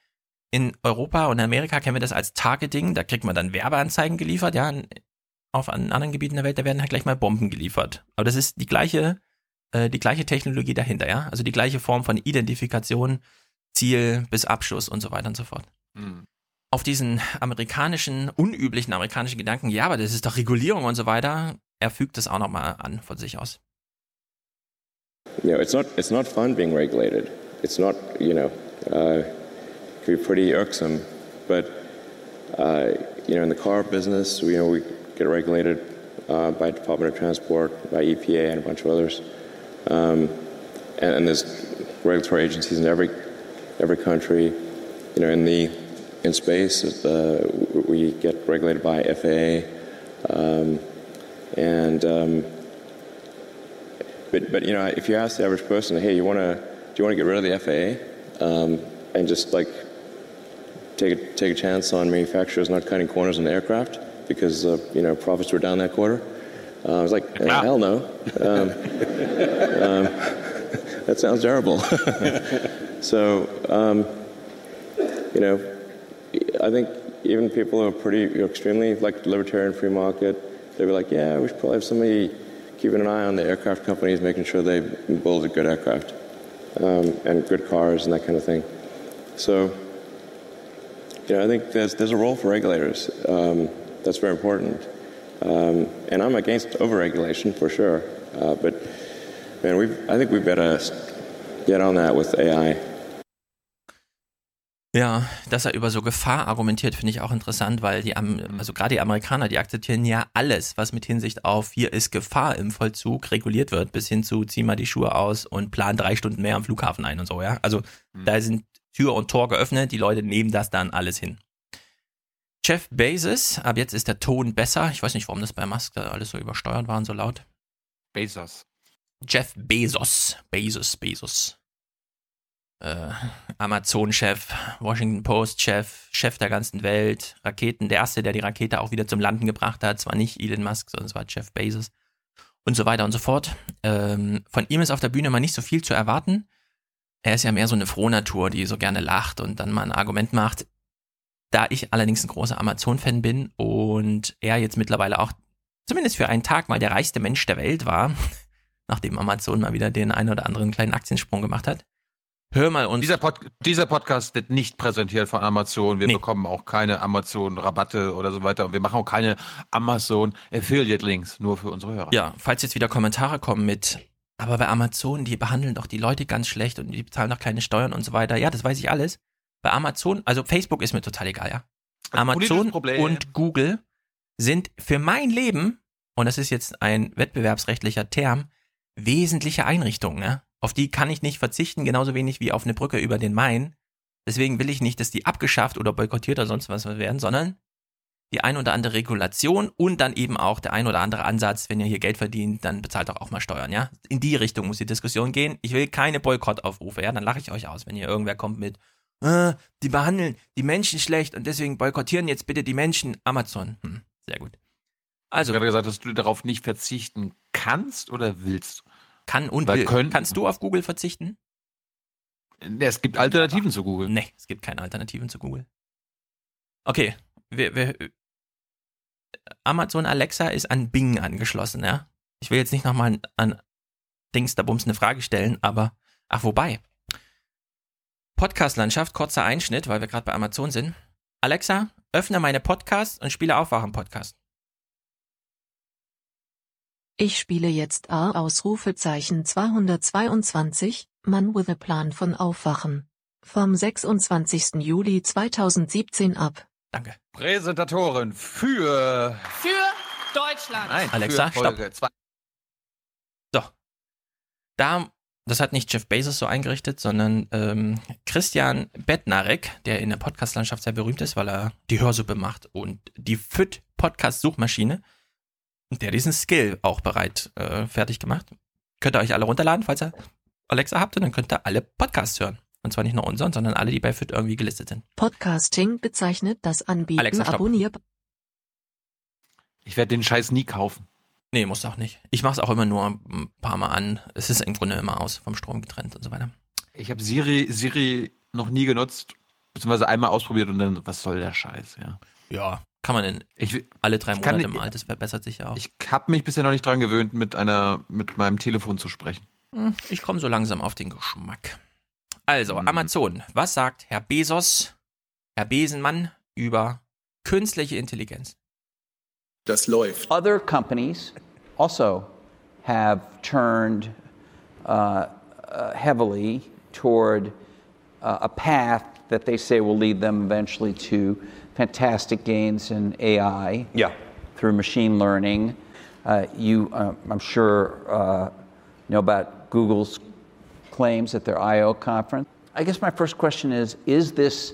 in Europa und Amerika kennen wir das als Targeting, da kriegt man dann Werbeanzeigen geliefert, ja, auf anderen Gebieten der Welt, da werden halt gleich mal Bomben geliefert. Aber das ist die gleiche, äh, die gleiche Technologie dahinter, ja, also die gleiche Form von Identifikation, Ziel bis Abschluss und so weiter und so fort. Mhm. Auf diesen amerikanischen, unüblichen amerikanischen Gedanken, ja, aber das ist doch Regulierung und so weiter, er fügt das auch nochmal an von sich aus. You know, it's not, it's not fun being regulated. It's not, you know, uh can be pretty irksome. But uh, you know, in the car business, you know, we get regulated uh, by Department of Transport, by EPA, and a bunch of others. Um, and, and, there's regulatory agencies in every every country. You know, in the in space, we get regulated by FAA, um, and um, but but you know, if you ask the average person, hey, you want to do you want to get rid of the FAA um, and just like take a, take a chance on manufacturers not cutting corners in the aircraft because uh, you know profits were down that quarter? Uh, I was like, hell no. Um, um, that sounds terrible. so, um, you know, I think even people who are pretty you know, extremely like libertarian free market, they'd be like, yeah, we should probably have somebody keeping an eye on the aircraft companies, making sure they build a good aircraft um, and good cars and that kind of thing. So, you know, I think there's there's a role for regulators. Um, that's very important. Um, and I'm against overregulation for sure. Uh, but man, we I think we better get on that with AI. Ja, dass er über so Gefahr argumentiert, finde ich auch interessant, weil die, also gerade die Amerikaner, die akzeptieren ja alles, was mit Hinsicht auf hier ist Gefahr im Vollzug reguliert wird, bis hin zu zieh mal die Schuhe aus und plan drei Stunden mehr am Flughafen ein und so, ja. Also mhm. da sind Tür und Tor geöffnet, die Leute nehmen das dann alles hin. Jeff Bezos, ab jetzt ist der Ton besser. Ich weiß nicht, warum das bei Musk da alles so übersteuert war und so laut. Bezos. Jeff Bezos. Bezos, Bezos äh, Amazon-Chef, Washington Post-Chef, Chef der ganzen Welt, Raketen, der erste, der die Rakete auch wieder zum Landen gebracht hat, zwar nicht Elon Musk, sondern es war Jeff Bezos und so weiter und so fort. Ähm, von ihm ist auf der Bühne mal nicht so viel zu erwarten. Er ist ja mehr so eine Frohnatur, die so gerne lacht und dann mal ein Argument macht. Da ich allerdings ein großer Amazon-Fan bin und er jetzt mittlerweile auch zumindest für einen Tag mal der reichste Mensch der Welt war, nachdem Amazon mal wieder den einen oder anderen kleinen Aktiensprung gemacht hat, Hör mal und dieser, Pod dieser Podcast wird nicht präsentiert von Amazon. Wir nee. bekommen auch keine Amazon-Rabatte oder so weiter. Und wir machen auch keine Amazon-Affiliate-Links, nur für unsere Hörer. Ja, falls jetzt wieder Kommentare kommen mit, aber bei Amazon, die behandeln doch die Leute ganz schlecht und die bezahlen doch keine Steuern und so weiter. Ja, das weiß ich alles. Bei Amazon, also Facebook ist mir total egal, ja. Amazon und Google sind für mein Leben, und das ist jetzt ein wettbewerbsrechtlicher Term, wesentliche Einrichtungen, ne? Auf die kann ich nicht verzichten, genauso wenig wie auf eine Brücke über den Main. Deswegen will ich nicht, dass die abgeschafft oder boykottiert oder sonst was werden, sondern die ein oder andere Regulation und dann eben auch der ein oder andere Ansatz, wenn ihr hier Geld verdient, dann bezahlt doch auch mal Steuern, ja? In die Richtung muss die Diskussion gehen. Ich will keine Boykottaufrufe, ja? Dann lache ich euch aus, wenn hier irgendwer kommt mit, äh, die behandeln die Menschen schlecht und deswegen boykottieren jetzt bitte die Menschen Amazon. Hm, sehr gut. Also. Hast gerade gesagt, dass du darauf nicht verzichten kannst oder willst. Kann und will. Können, Kannst du auf Google verzichten? Es gibt Alternativen zu Google. Nee, es gibt keine Alternativen zu Google. Okay, wir, wir, Amazon Alexa ist an Bing angeschlossen, ja. Ich will jetzt nicht nochmal an Dings da Bums eine Frage stellen, aber ach wobei. Podcast-Landschaft, kurzer Einschnitt, weil wir gerade bei Amazon sind. Alexa, öffne meine Podcasts und spiele Aufwachen-Podcast. Ich spiele jetzt A Ausrufezeichen 222, Man with a Plan von Aufwachen. Vom 26. Juli 2017 ab. Danke. Präsentatorin für... Für Deutschland. Nein, Alexa, stopp. So. Da, das hat nicht Jeff Bezos so eingerichtet, sondern ähm, Christian Bednarek, der in der Podcastlandschaft sehr berühmt ist, weil er die Hörsuppe macht und die FIT Podcast-Suchmaschine der diesen Skill auch bereit äh, fertig gemacht. Könnt ihr euch alle runterladen, falls ihr Alexa habt, und dann könnt ihr alle Podcasts hören. Und zwar nicht nur unseren, sondern alle, die bei FIT irgendwie gelistet sind. Podcasting bezeichnet das Anbieten Alexa, abonnier. Ich werde den Scheiß nie kaufen. Nee, muss auch nicht. Ich mache es auch immer nur ein paar Mal an. Es ist im Grunde immer aus, vom Strom getrennt und so weiter. Ich habe Siri, Siri noch nie genutzt, beziehungsweise einmal ausprobiert und dann, was soll der Scheiß, ja. Ja, kann man in ich, alle drei Monate kann, mal, das verbessert sich ja auch. Ich habe mich bisher noch nicht dran gewöhnt, mit einer, mit meinem Telefon zu sprechen. Hm, ich komme so langsam auf den Geschmack. Also, mhm. Amazon. Was sagt Herr Bezos, Herr Besenmann über künstliche Intelligenz? Das läuft. Other companies also have turned uh, uh, heavily toward uh, a path that they say will lead them eventually to fantastic gains in AI. Yeah. Through machine learning. Uh, you, uh, I'm sure, uh, know about Google's claims at their I/O conference. I guess my first question is: Is this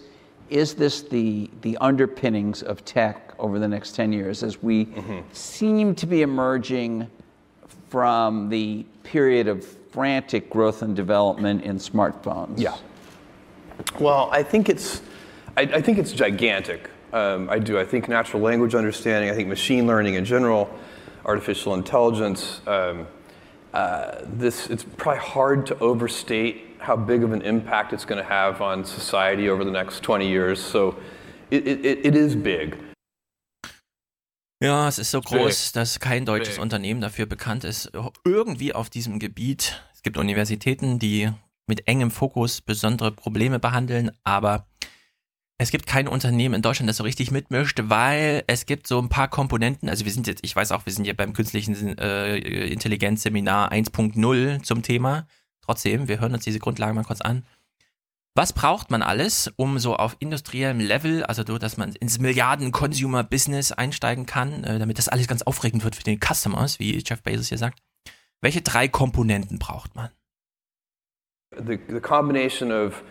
is this the the underpinnings of tech over the next ten years as we seem to be emerging from the period of frantic growth and development in smartphones? Yeah. Well, I think it's, I, I think it's gigantic. Um, I do. I think natural language understanding. I think machine learning in general, artificial intelligence. Um, uh, this it's probably hard to overstate how big of an impact it's going to have on society over the next 20 years. So, it, it, it is big. Ja, es ist so groß, dass kein deutsches. Unternehmen dafür bekannt ist, irgendwie auf diesem Gebiet. Es gibt Universitäten, die mit engem Fokus besondere Probleme behandeln, aber es gibt kein Unternehmen in Deutschland, das so richtig mitmischt, weil es gibt so ein paar Komponenten. Also wir sind jetzt, ich weiß auch, wir sind ja beim künstlichen äh, Intelligenzseminar 1.0 zum Thema. Trotzdem, wir hören uns diese Grundlagen mal kurz an. Was braucht man alles, um so auf industriellem Level, also so, dass man ins Milliarden-Consumer-Business einsteigen kann, äh, damit das alles ganz aufregend wird für den Customers, wie Jeff Bezos hier sagt? Welche drei Komponenten braucht man? the, the combination of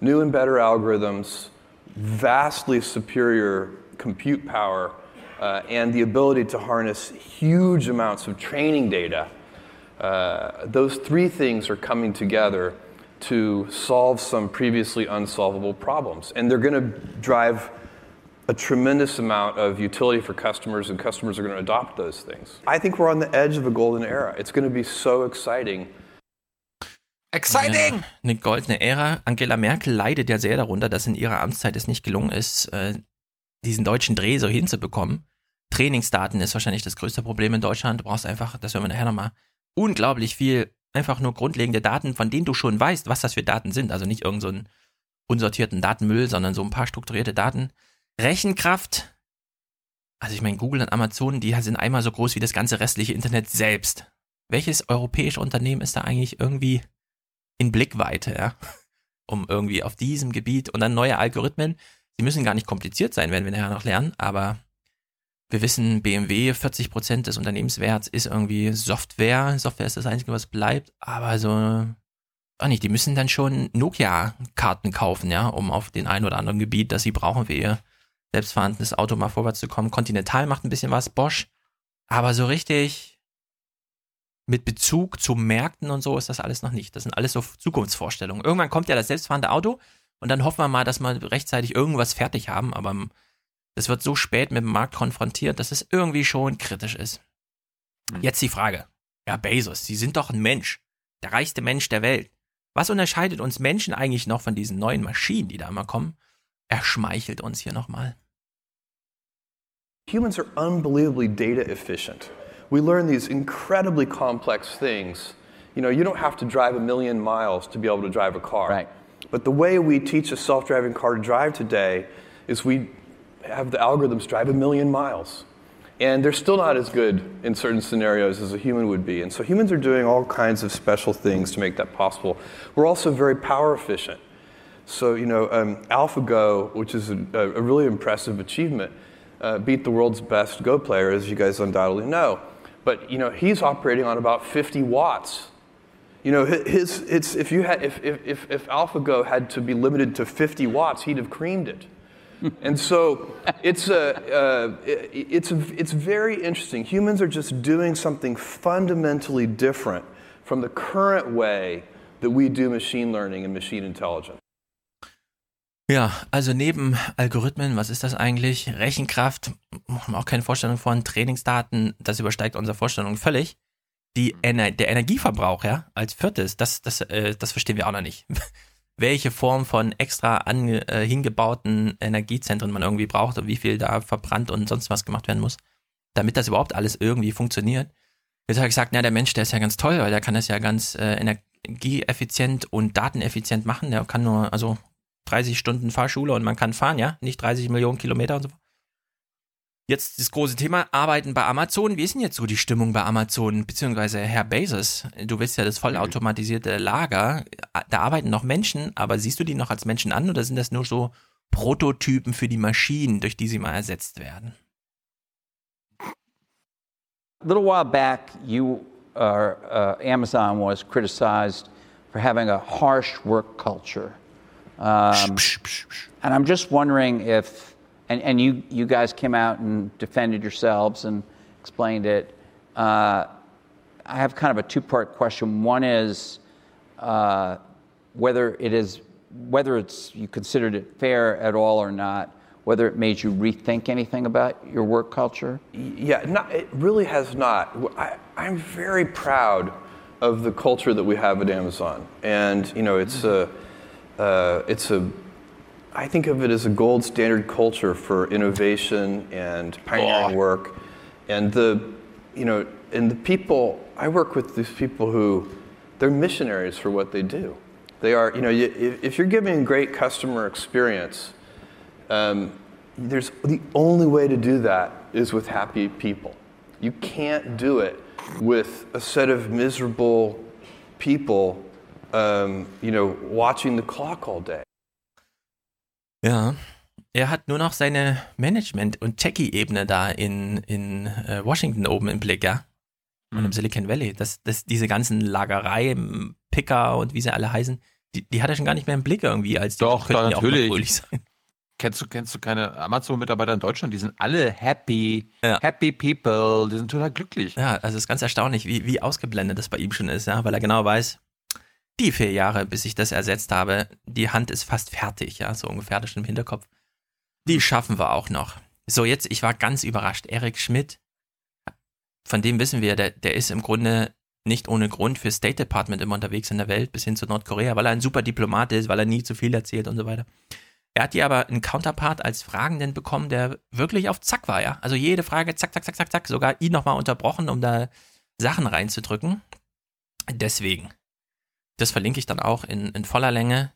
new and better algorithms, vastly superior compute power, uh, and the ability to harness huge amounts of training data. Uh, those three things are coming together to solve some previously unsolvable problems. And they're going to drive a tremendous amount of utility for customers, and customers are going to adopt those things. I think we're on the edge of a golden era. It's going to be so exciting. Exciting! Eine goldene Ära. Angela Merkel leidet ja sehr darunter, dass in ihrer Amtszeit es nicht gelungen ist, äh, diesen deutschen Dreh so hinzubekommen. Trainingsdaten ist wahrscheinlich das größte Problem in Deutschland. Du brauchst einfach, das hören wir nachher nochmal, unglaublich viel, einfach nur grundlegende Daten, von denen du schon weißt, was das für Daten sind. Also nicht irgend so unsortierten Datenmüll, sondern so ein paar strukturierte Daten. Rechenkraft. Also ich meine, Google und Amazon, die sind einmal so groß wie das ganze restliche Internet selbst. Welches europäische Unternehmen ist da eigentlich irgendwie in Blickweite, ja? Um irgendwie auf diesem Gebiet und dann neue Algorithmen. Sie müssen gar nicht kompliziert sein, werden wir nachher noch lernen, aber wir wissen, BMW, 40 Prozent des Unternehmenswerts ist irgendwie Software. Software ist das Einzige, was bleibt, aber so, auch nicht, die müssen dann schon Nokia-Karten kaufen, ja, um auf den ein oder anderen Gebiet, das sie brauchen für ihr selbstfahrendes Auto mal vorwärts zu kommen. Continental macht ein bisschen was, Bosch, aber so richtig mit Bezug zu Märkten und so ist das alles noch nicht. Das sind alles so Zukunftsvorstellungen. Irgendwann kommt ja das selbstfahrende Auto und dann hoffen wir mal, dass wir rechtzeitig irgendwas fertig haben, aber das wird so spät mit dem Markt konfrontiert, dass es irgendwie schon kritisch ist. Jetzt die Frage. Ja, Bezos, Sie sind doch ein Mensch. Der reichste Mensch der Welt. Was unterscheidet uns Menschen eigentlich noch von diesen neuen Maschinen, die da immer kommen? Er schmeichelt uns hier nochmal. Humans are unbelievably data efficient. We learn these incredibly complex things. You know, you don't have to drive a million miles to be able to drive a car. Right. But the way we teach a self driving car to drive today is we have the algorithms drive a million miles. And they're still not as good in certain scenarios as a human would be. And so humans are doing all kinds of special things to make that possible. We're also very power efficient. So, you know, um, AlphaGo, which is a, a really impressive achievement, uh, beat the world's best Go player, as you guys undoubtedly know. But, you know, he's operating on about 50 watts. You know, his, it's, if, you had, if, if, if, if AlphaGo had to be limited to 50 watts, he'd have creamed it. And so it's, a, uh, it's, it's very interesting. Humans are just doing something fundamentally different from the current way that we do machine learning and machine intelligence. Ja, also neben Algorithmen, was ist das eigentlich? Rechenkraft, haben auch keine Vorstellung von, Trainingsdaten, das übersteigt unsere Vorstellung völlig. Die Ener der Energieverbrauch, ja, als viertes, das, das, äh, das verstehen wir auch noch nicht. Welche Form von extra an, äh, hingebauten Energiezentren man irgendwie braucht und wie viel da verbrannt und sonst was gemacht werden muss, damit das überhaupt alles irgendwie funktioniert. Jetzt habe ich gesagt, na, der Mensch, der ist ja ganz toll, weil der kann das ja ganz äh, energieeffizient und dateneffizient machen. Der kann nur, also 30 Stunden Fahrschule und man kann fahren, ja, nicht 30 Millionen Kilometer und so. Jetzt das große Thema Arbeiten bei Amazon. Wie ist denn jetzt so die Stimmung bei Amazon, beziehungsweise Herr Bezos? Du willst ja das vollautomatisierte Lager. Da arbeiten noch Menschen, aber siehst du die noch als Menschen an oder sind das nur so Prototypen für die Maschinen, durch die sie mal ersetzt werden? A little while back, you, uh, uh, Amazon was criticized for having a harsh work culture. Um, and I'm just wondering if, and, and you, you guys came out and defended yourselves and explained it. Uh, I have kind of a two part question. One is uh, whether it is, whether it's, you considered it fair at all or not, whether it made you rethink anything about your work culture? Yeah, not, it really has not. I, I'm very proud of the culture that we have at Amazon, and you know, it's a, uh, it's a, I think of it as a gold standard culture for innovation and pioneering work, and the, you know, and the people I work with these people who, they're missionaries for what they do. They are, you know, you, if you're giving great customer experience, um, there's the only way to do that is with happy people. You can't do it with a set of miserable people, um, you know, watching the clock all day. Ja. Er hat nur noch seine Management- und Techie-Ebene da in, in äh, Washington oben im Blick, ja. Und im Silicon Valley. Das, das, diese ganzen Lagerei, Picker und wie sie alle heißen, die, die hat er schon gar nicht mehr im Blick irgendwie, als die Doch, ja auch natürlich. Kennst du, kennst du keine Amazon-Mitarbeiter in Deutschland? Die sind alle happy, happy people, die sind total glücklich. Ja, also es ist ganz erstaunlich, wie, wie ausgeblendet das bei ihm schon ist, ja, weil er genau weiß, die vier Jahre, bis ich das ersetzt habe, die Hand ist fast fertig, ja, so ungefähr das schon im Hinterkopf. Die schaffen wir auch noch. So, jetzt, ich war ganz überrascht. Erik Schmidt, von dem wissen wir, der, der ist im Grunde nicht ohne Grund für State Department immer unterwegs in der Welt, bis hin zu Nordkorea, weil er ein super Diplomat ist, weil er nie zu viel erzählt und so weiter. Er hat hier aber einen Counterpart als Fragenden bekommen, der wirklich auf Zack war, ja. Also jede Frage, zack, zack, zack, zack, zack, sogar ihn nochmal unterbrochen, um da Sachen reinzudrücken. Deswegen. Das verlinke ich dann auch in, in voller Länge.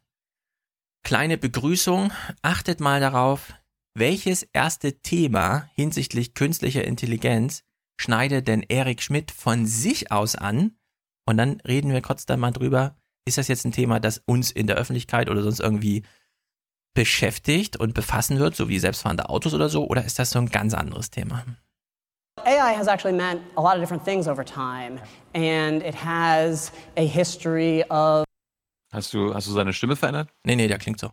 Kleine Begrüßung. Achtet mal darauf, welches erste Thema hinsichtlich künstlicher Intelligenz schneidet denn Erik Schmidt von sich aus an? Und dann reden wir kurz dann mal drüber, ist das jetzt ein Thema, das uns in der Öffentlichkeit oder sonst irgendwie beschäftigt und befassen wird, so wie selbstfahrende Autos oder so, oder ist das so ein ganz anderes Thema? AI has actually meant a lot of different things over time, and it has a history of Hast du, hast du seine Stimme verändert? Nee, nee, der klingt so.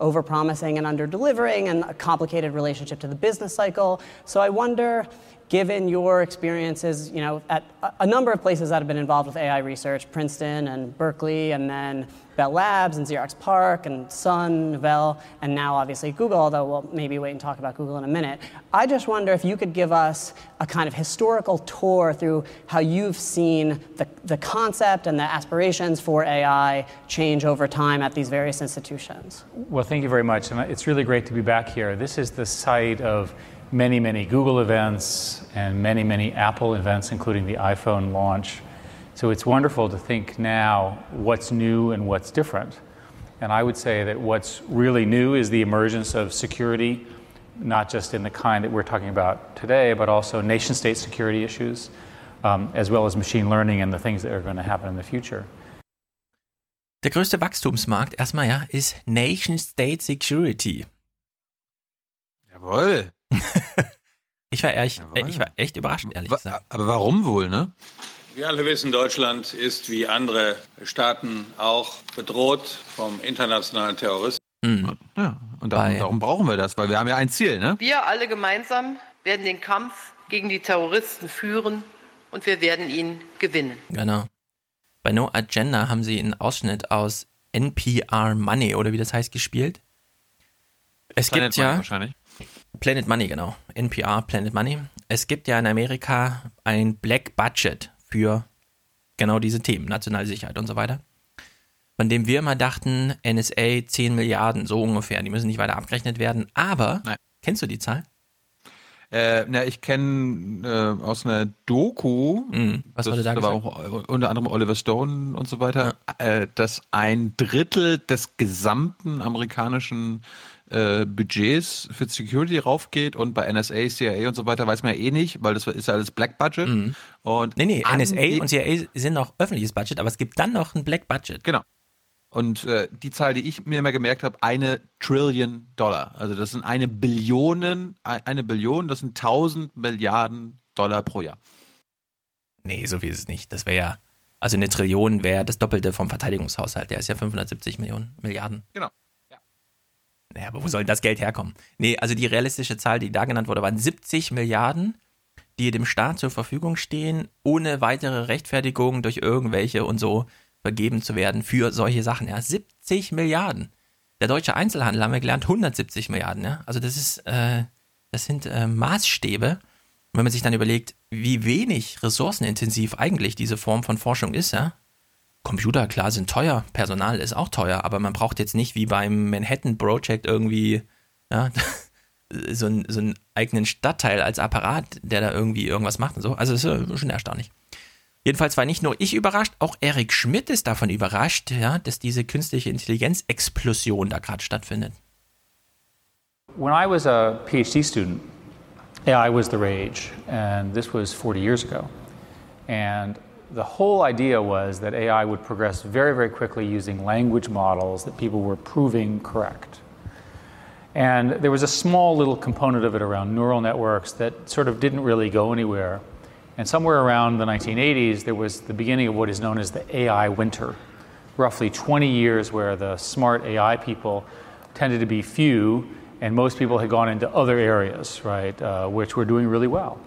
overpromising and underdelivering and a complicated relationship to the business cycle. So I wonder, given your experiences, you know, at a- number of places that have been involved with AI research, Princeton and Berkeley, and then Bell Labs and Xerox Park and Sun, Novell, and now obviously Google, although we'll maybe wait and talk about Google in a minute. I just wonder if you could give us a kind of historical tour through how you've seen the, the concept and the aspirations for AI change over time at these various institutions. Well, thank you very much. And it's really great to be back here. This is the site of many, many Google events and many, many Apple events, including the iPhone launch. So it's wonderful to think now what's new and what's different. And I would say that what's really new is the emergence of security, not just in the kind that we're talking about today, but also nation state security issues, um, as well as machine learning and the things that are going to happen in the future. Der größte Wachstumsmarkt erstmal, ja, ist Nation State Security. Jawohl. Ich war, ehrlich, ich war echt überrascht, ehrlich gesagt. Aber warum wohl, ne? Wir alle wissen, Deutschland ist wie andere Staaten auch bedroht vom internationalen Terrorismus. Ja, und darum, darum brauchen wir das, weil wir haben ja ein Ziel, ne? Wir alle gemeinsam werden den Kampf gegen die Terroristen führen und wir werden ihn gewinnen. Genau. Bei No Agenda haben sie einen Ausschnitt aus NPR Money oder wie das heißt gespielt. Es Planet gibt ja Money wahrscheinlich. Planet Money, genau. NPR Planet Money. Es gibt ja in Amerika ein Black Budget für genau diese Themen, nationale Sicherheit und so weiter. Von dem wir immer dachten, NSA 10 Milliarden, so ungefähr. Die müssen nicht weiter abgerechnet werden. Aber, kennst du die Zahl? Äh, na, ich kenne äh, aus einer Doku, Mhm. Was das, wurde da gesagt? auch äh, unter anderem Oliver Stone und so weiter, äh, dass ein Drittel des gesamten amerikanischen äh, Budgets für Security raufgeht und bei NSA, CIA und so weiter weiß man ja eh nicht, weil das ist ja alles Black Budget. Mhm. Und Nee, nee, NSA und CIA sind noch öffentliches Budget, aber es gibt dann noch ein Black Budget. Genau. Und äh, die Zahl, die ich mir immer gemerkt habe, eine Trillion Dollar. Also das sind eine Billionen, ein- eine Billion, das sind 1000 Milliarden Dollar pro Jahr. Nee, so viel ist es nicht. Das wäre ja, Also eine Trillion wäre das Doppelte vom Verteidigungshaushalt. Der ist ja 570 Millionen Milliarden. Genau. Naja, aber wo soll das Geld herkommen? Nee, also die realistische Zahl, die da genannt wurde, waren 70 Milliarden, die dem Staat zur Verfügung stehen, ohne weitere Rechtfertigung durch irgendwelche und so vergeben zu werden für solche Sachen. Ja, 70 Milliarden. Der deutsche Einzelhandel haben wir gelernt, 170 Milliarden. Ja? Also das ist, äh, das sind äh, Maßstäbe. Und wenn man sich dann überlegt, wie wenig ressourcenintensiv eigentlich diese Form von Forschung ist, ja, Computer, klar, sind teuer, Personal ist auch teuer, aber man braucht jetzt nicht wie beim Manhattan Project irgendwie ja, so, einen, so einen eigenen Stadtteil als Apparat, der da irgendwie irgendwas macht und so. Also das ist schon erstaunlich. Jedenfalls war nicht nur ich überrascht, auch Eric Schmidt ist davon überrascht, ja, dass diese künstliche Intelligenz-Explosion da gerade stattfindet. When I was a PhD student, AI was the rage, and this was 40 years ago. And the whole idea was that AI would progress very, very quickly using language models that people were proving correct. And there was a small little component of it around neural networks that sort of didn't really go anywhere. And somewhere around the 1980s, there was the beginning of what is known as the AI winter, roughly 20 years where the smart AI people tended to be few, and most people had gone into other areas, right, uh, which were doing really well.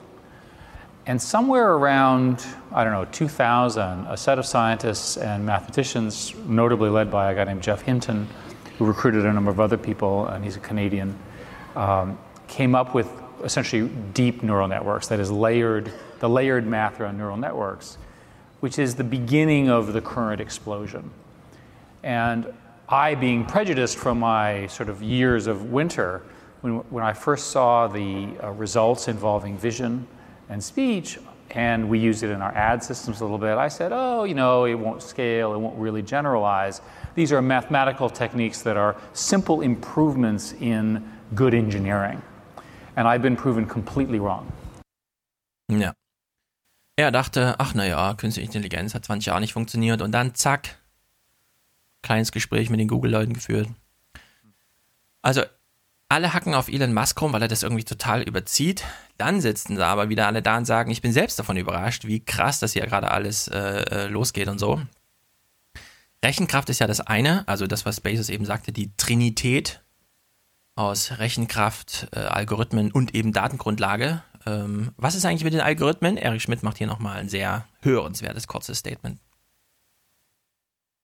And somewhere around, I don't know, 2000, a set of scientists and mathematicians, notably led by a guy named Jeff Hinton, who recruited a number of other people, and he's a Canadian, um, came up with essentially deep neural networks, that is, layered, the layered math around neural networks, which is the beginning of the current explosion. And I, being prejudiced from my sort of years of winter, when, when I first saw the uh, results involving vision, and speech, and we used it in our ad systems a little bit. I said, oh, you know, it won't scale, it won't really generalize. These are mathematical techniques that are simple improvements in good engineering. And I've been proven completely wrong. Ja. Er dachte, ach naja, künstliche Intelligenz hat 20 Jahre nicht funktioniert und dann zack, kleines Gespräch mit den Google-Leuten geführt. Also alle hacken auf Elon Musk rum, weil er das irgendwie total überzieht. Dann sitzen sie aber wieder alle da und sagen, ich bin selbst davon überrascht, wie krass das hier gerade alles äh, äh, losgeht und so. Rechenkraft ist ja das eine, also das, was Bezos eben sagte, die Trinität aus Rechenkraft, äh, Algorithmen und eben Datengrundlage. Ähm, was ist eigentlich mit den Algorithmen? Erich Schmidt macht hier nochmal ein sehr hörenswertes, kurzes Statement.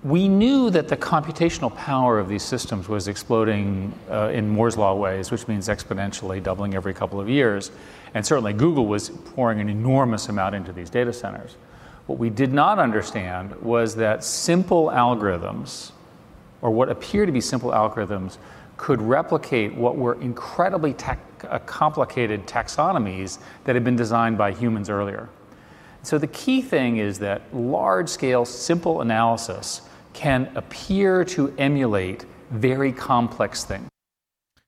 We knew that the computational power of these systems was exploding uh, in Moore's Law ways, which means exponentially doubling every couple of years. And certainly Google was pouring an enormous amount into these data centers. What we did not understand was that simple algorithms, or what appear to be simple algorithms, could replicate what were incredibly ta- uh, complicated taxonomies that had been designed by humans earlier. So the key thing is that large scale, simple analysis can appear to emulate very complex things.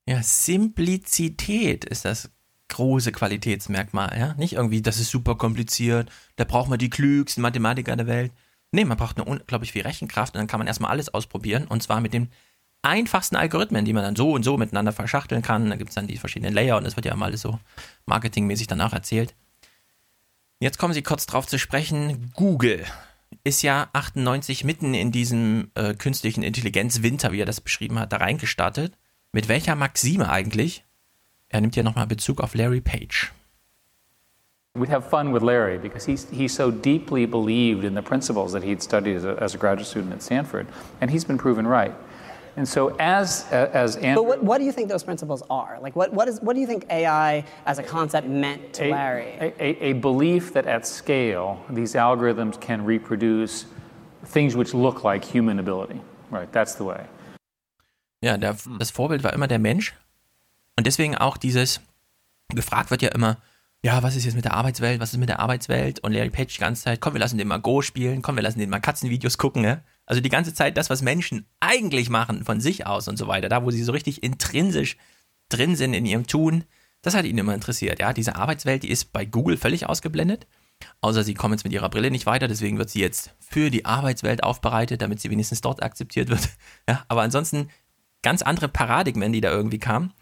Ja, Simplizität ist das große Qualitätsmerkmal, ja? Nicht irgendwie, das ist super kompliziert, da braucht man die klügsten Mathematiker der Welt. Nee, man braucht eine unglaublich viel Rechenkraft und dann kann man erstmal alles ausprobieren und zwar mit den einfachsten Algorithmen, die man dann so und so miteinander verschachteln kann. Da gibt es dann die verschiedenen Layer und das wird ja immer alles so marketingmäßig danach erzählt. Jetzt kommen Sie kurz drauf zu sprechen. Google ist ja 98 mitten in diesem äh, künstlichen Intelligenz-Winter, wie er das beschrieben hat, da reingestartet. Mit welcher Maxime eigentlich? Er nimmt ja nochmal Bezug auf Larry Page. We'd have fun with Larry because he's, he so deeply believed in the principles that he'd studied as a, as a graduate student at Stanford, and he's been proven right. And so, as as Andrew, but what, what, do you think those principles are? Like, what what is what do you think AI as a concept meant to a, Larry? A, a, a belief that at scale these algorithms can reproduce things which look like human ability. Right, that's the way. Ja, der, das Vorbild war immer der Mensch und deswegen auch dieses gefragt wird ja immer, ja, was ist jetzt mit der Arbeitswelt? Was ist mit der Arbeitswelt? Und Larry Page die ganze Zeit, komm, wir lassen den mal Go spielen, komm, wir lassen den mal Katzenvideos gucken, ne? Also die ganze Zeit das, was Menschen eigentlich machen von sich aus und so weiter, da wo sie so richtig intrinsisch drin sind in ihrem Tun, das hat ihn immer interessiert. Ja, diese Arbeitswelt, die ist bei Google völlig ausgeblendet. Außer sie kommen jetzt mit ihrer Brille nicht weiter, deswegen wird sie jetzt für die Arbeitswelt aufbereitet, damit sie wenigstens dort akzeptiert wird. Ja, aber ansonsten ganz andere Paradigmen, die da irgendwie kamen.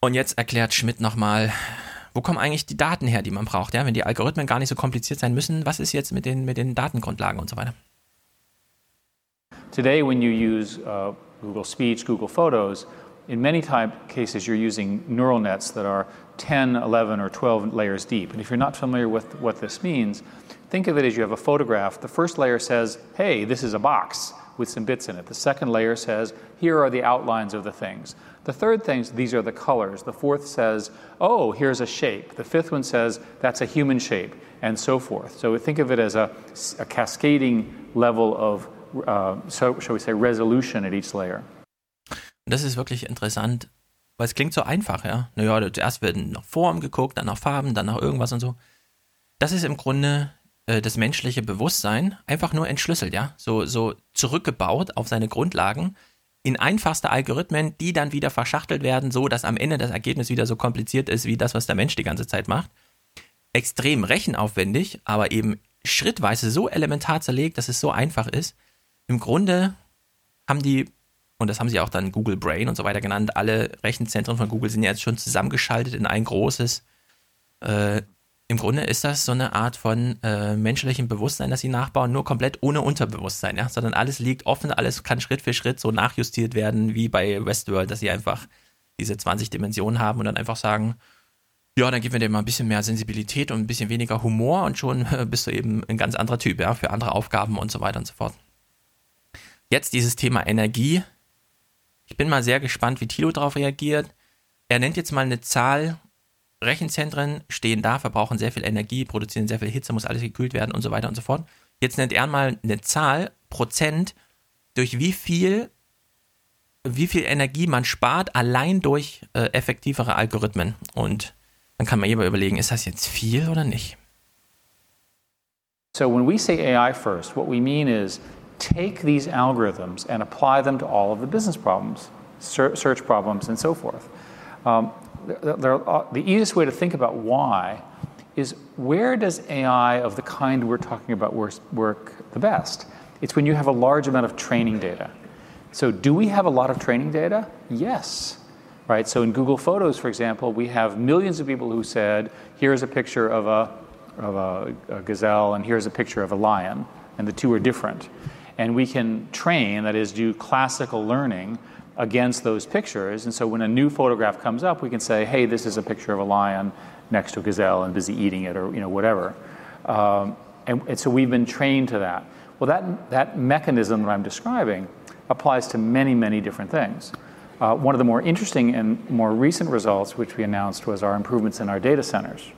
Und jetzt erklärt Schmidt nochmal, wo kommen eigentlich die Daten her, die man braucht? Ja, wenn die Algorithmen gar nicht so kompliziert sein müssen, was ist jetzt mit den, mit den Datengrundlagen und so weiter? Today, when you use uh, Google Speech, Google Photos, in many type cases you're using neural nets that are 10, 11, or 12 layers deep. And if you're not familiar with what this means, think of it as you have a photograph. The first layer says, hey, this is a box with some bits in it. The second layer says, here are the outlines of the things. The third thing, these are the colors. The fourth says, oh, here's a shape. The fifth one says, that's a human shape, and so forth. So think of it as a, a cascading level of, so, shall we say, resolution at each layer. Das ist wirklich interessant, weil es klingt so einfach, ja. Naja, zuerst werden nach Form geguckt, dann nach Farben, dann nach irgendwas und so. Das ist im Grunde äh, das menschliche Bewusstsein einfach nur entschlüsselt, ja. So, so zurückgebaut auf seine Grundlagen in einfachste Algorithmen, die dann wieder verschachtelt werden, so dass am Ende das Ergebnis wieder so kompliziert ist wie das, was der Mensch die ganze Zeit macht. Extrem rechenaufwendig, aber eben schrittweise so elementar zerlegt, dass es so einfach ist. Im Grunde haben die, und das haben sie auch dann Google Brain und so weiter genannt, alle Rechenzentren von Google sind jetzt schon zusammengeschaltet in ein großes äh, im Grunde ist das so eine Art von äh, menschlichem Bewusstsein, das sie nachbauen, nur komplett ohne Unterbewusstsein, ja, sondern alles liegt offen, alles kann Schritt für Schritt so nachjustiert werden, wie bei Westworld, dass sie einfach diese 20 Dimensionen haben und dann einfach sagen, ja, dann geben wir dir mal ein bisschen mehr Sensibilität und ein bisschen weniger Humor und schon bist du eben ein ganz anderer Typ, ja, für andere Aufgaben und so weiter und so fort. Jetzt dieses Thema Energie. Ich bin mal sehr gespannt, wie Thilo darauf reagiert. Er nennt jetzt mal eine Zahl, Rechenzentren stehen da, verbrauchen sehr viel Energie, produzieren sehr viel Hitze, muss alles gekühlt werden und so weiter und so fort. Jetzt nennt er mal eine Zahl, Prozent, durch wie viel, wie viel Energie man spart, allein durch äh, effektivere Algorithmen. Und dann kann man immer überlegen, ist das jetzt viel oder nicht? So when we say AI first, what we mean is take these algorithms and apply them to all of the business problems, search problems, and so forth. Um, uh, the easiest way to think about why is where does AI of the kind we're talking about work, work the best? It's when you have a large amount of training data. So, do we have a lot of training data? Yes. Right? So, in Google Photos, for example, we have millions of people who said, here's a picture of a, of a, a gazelle, and here's a picture of a lion, and the two are different. And we can train, that is, do classical learning against those pictures. And so when a new photograph comes up, we can say, hey, this is a picture of a lion next to a gazelle and busy eating it or you know, whatever. Um, and, and, so we've been trained to that. Well, that, that mechanism that I'm describing applies to many, many different things. Uh, one of the more interesting and more recent results, which we announced, was our improvements in our data centers.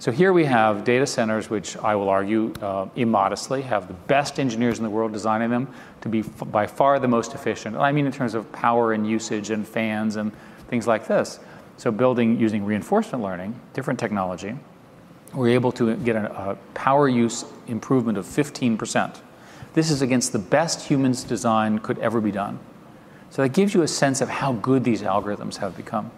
So here we have data centers, which I will argue uh, immodestly have the best engineers in the world designing them to be f- by far the most efficient. I mean, in terms of power and usage and fans and things like this. So, building using reinforcement learning, different technology, we're able to get a, a power use improvement of 15%. This is against the best humans design could ever be done. So, that gives you a sense of how good these algorithms have become.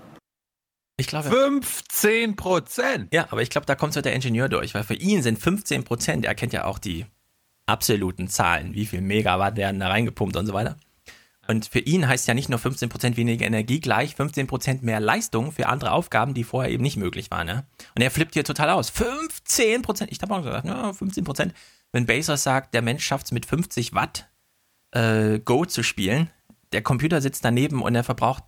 Ich glaube. 15 Prozent! Ja, aber ich glaube, da kommt so der Ingenieur durch, weil für ihn sind 15 Prozent, er kennt ja auch die absoluten Zahlen, wie viel Megawatt werden da reingepumpt und so weiter. Und für ihn heißt ja nicht nur 15 Prozent weniger Energie gleich 15 Prozent mehr Leistung für andere Aufgaben, die vorher eben nicht möglich waren. Ne? Und er flippt hier total aus. 15%! Prozent. Ich habe auch gesagt, ja, 15%. Prozent. Wenn Bezos sagt, der Mensch schafft es mit 50 Watt äh, Go zu spielen, der Computer sitzt daneben und er verbraucht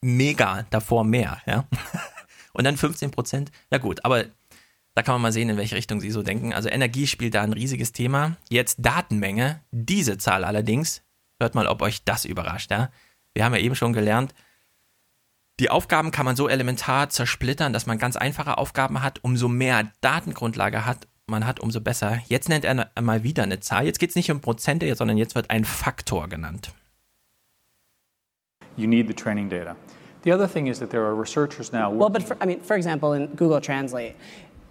mega davor mehr, ja. Und dann 15 Prozent, ja gut, aber da kann man mal sehen, in welche Richtung sie so denken. Also Energie spielt da ein riesiges Thema. Jetzt Datenmenge, diese Zahl allerdings, hört mal, ob euch das überrascht, ja. Wir haben ja eben schon gelernt, die Aufgaben kann man so elementar zersplittern, dass man ganz einfache Aufgaben hat. Umso mehr Datengrundlage hat, man hat, umso besser. Jetzt nennt er mal wieder eine Zahl. Jetzt geht es nicht um Prozente, sondern jetzt wird ein Faktor genannt. You need the training data. The other thing is that there are researchers now. Well, but for, I mean, for example, in Google Translate,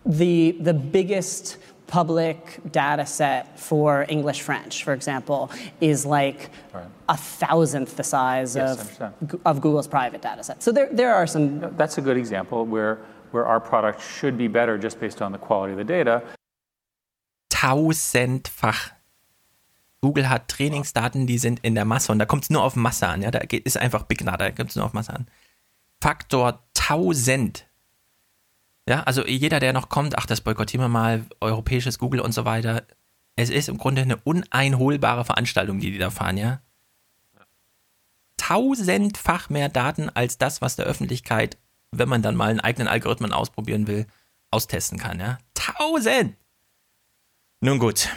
the the biggest public data set for English French, for example, is like right. a thousandth the size yes, of, of Google's private data set. So there, there are some. That's a good example where, where our product should be better just based on the quality of the data. Tausendfach. Google hat Trainingsdaten, die sind in der Masse und da kommt es nur auf Masse an. Ja, da ist einfach Big Data, da kommt es nur auf Masse an. Faktor 1000 Ja, also jeder, der noch kommt, ach, das boykottieren wir mal, europäisches Google und so weiter. Es ist im Grunde eine uneinholbare Veranstaltung, die die da fahren, ja. Tausendfach mehr Daten als das, was der Öffentlichkeit, wenn man dann mal einen eigenen Algorithmen ausprobieren will, austesten kann, ja. Tausend! Nun gut.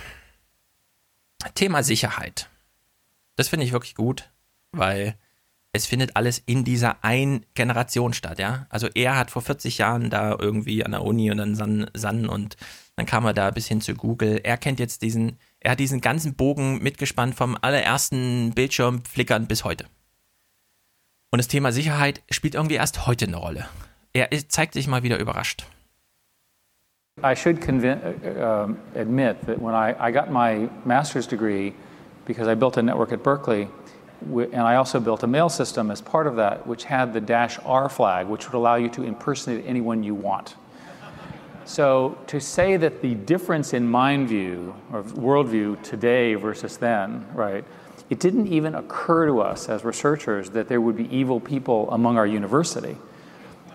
Thema Sicherheit. Das finde ich wirklich gut, weil es findet alles in dieser einen Generation statt, ja. Also er hat vor 40 Jahren da irgendwie an der Uni und dann San, San und dann kam er da bis hin zu Google. Er kennt jetzt diesen, er hat diesen ganzen Bogen mitgespannt vom allerersten Bildschirm flickern bis heute. Und das Thema Sicherheit spielt irgendwie erst heute eine Rolle. Er zeigt sich mal wieder überrascht. I should convince, uh, admit that when I, I got my master's degree, because I built a network at Berkeley, and I also built a mail system as part of that, which had the dash R flag, which would allow you to impersonate anyone you want. So to say that the difference in mind view or worldview today versus then, right, it didn't even occur to us as researchers that there would be evil people among our university.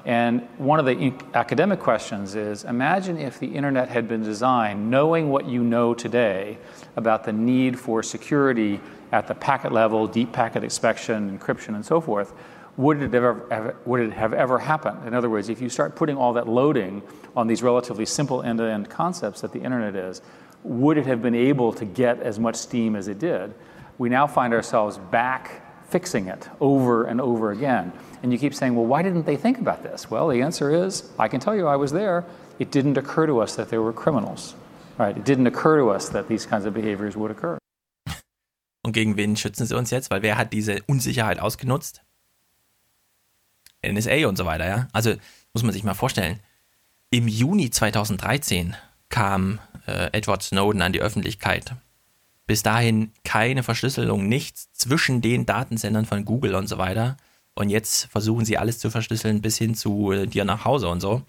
And one of the academic questions is imagine if the internet had been designed knowing what you know today about the need for security at the packet level, deep packet inspection, encryption, and so forth. Would it, ever, would it have ever happened? In other words, if you start putting all that loading on these relatively simple end to end concepts that the internet is, would it have been able to get as much steam as it did? We now find ourselves back fixing it over and over again. And you keep saying, well, why didn't they think about this? Well, the answer is I can tell you I was there. It didn't occur to us that there were criminals. Right? It didn't occur to us that these kinds of behaviors would occur. Und gegen wen schützen sie uns jetzt? Weil wer hat diese Unsicherheit ausgenutzt? NSA und so weiter, ja. Also muss man sich mal vorstellen. Im Juni 2013 kam äh, Edward Snowden an die Öffentlichkeit. Bis dahin keine Verschlüsselung, nichts zwischen den Datensendern von Google und so weiter. Und jetzt versuchen sie alles zu verschlüsseln bis hin zu äh, dir nach Hause und so.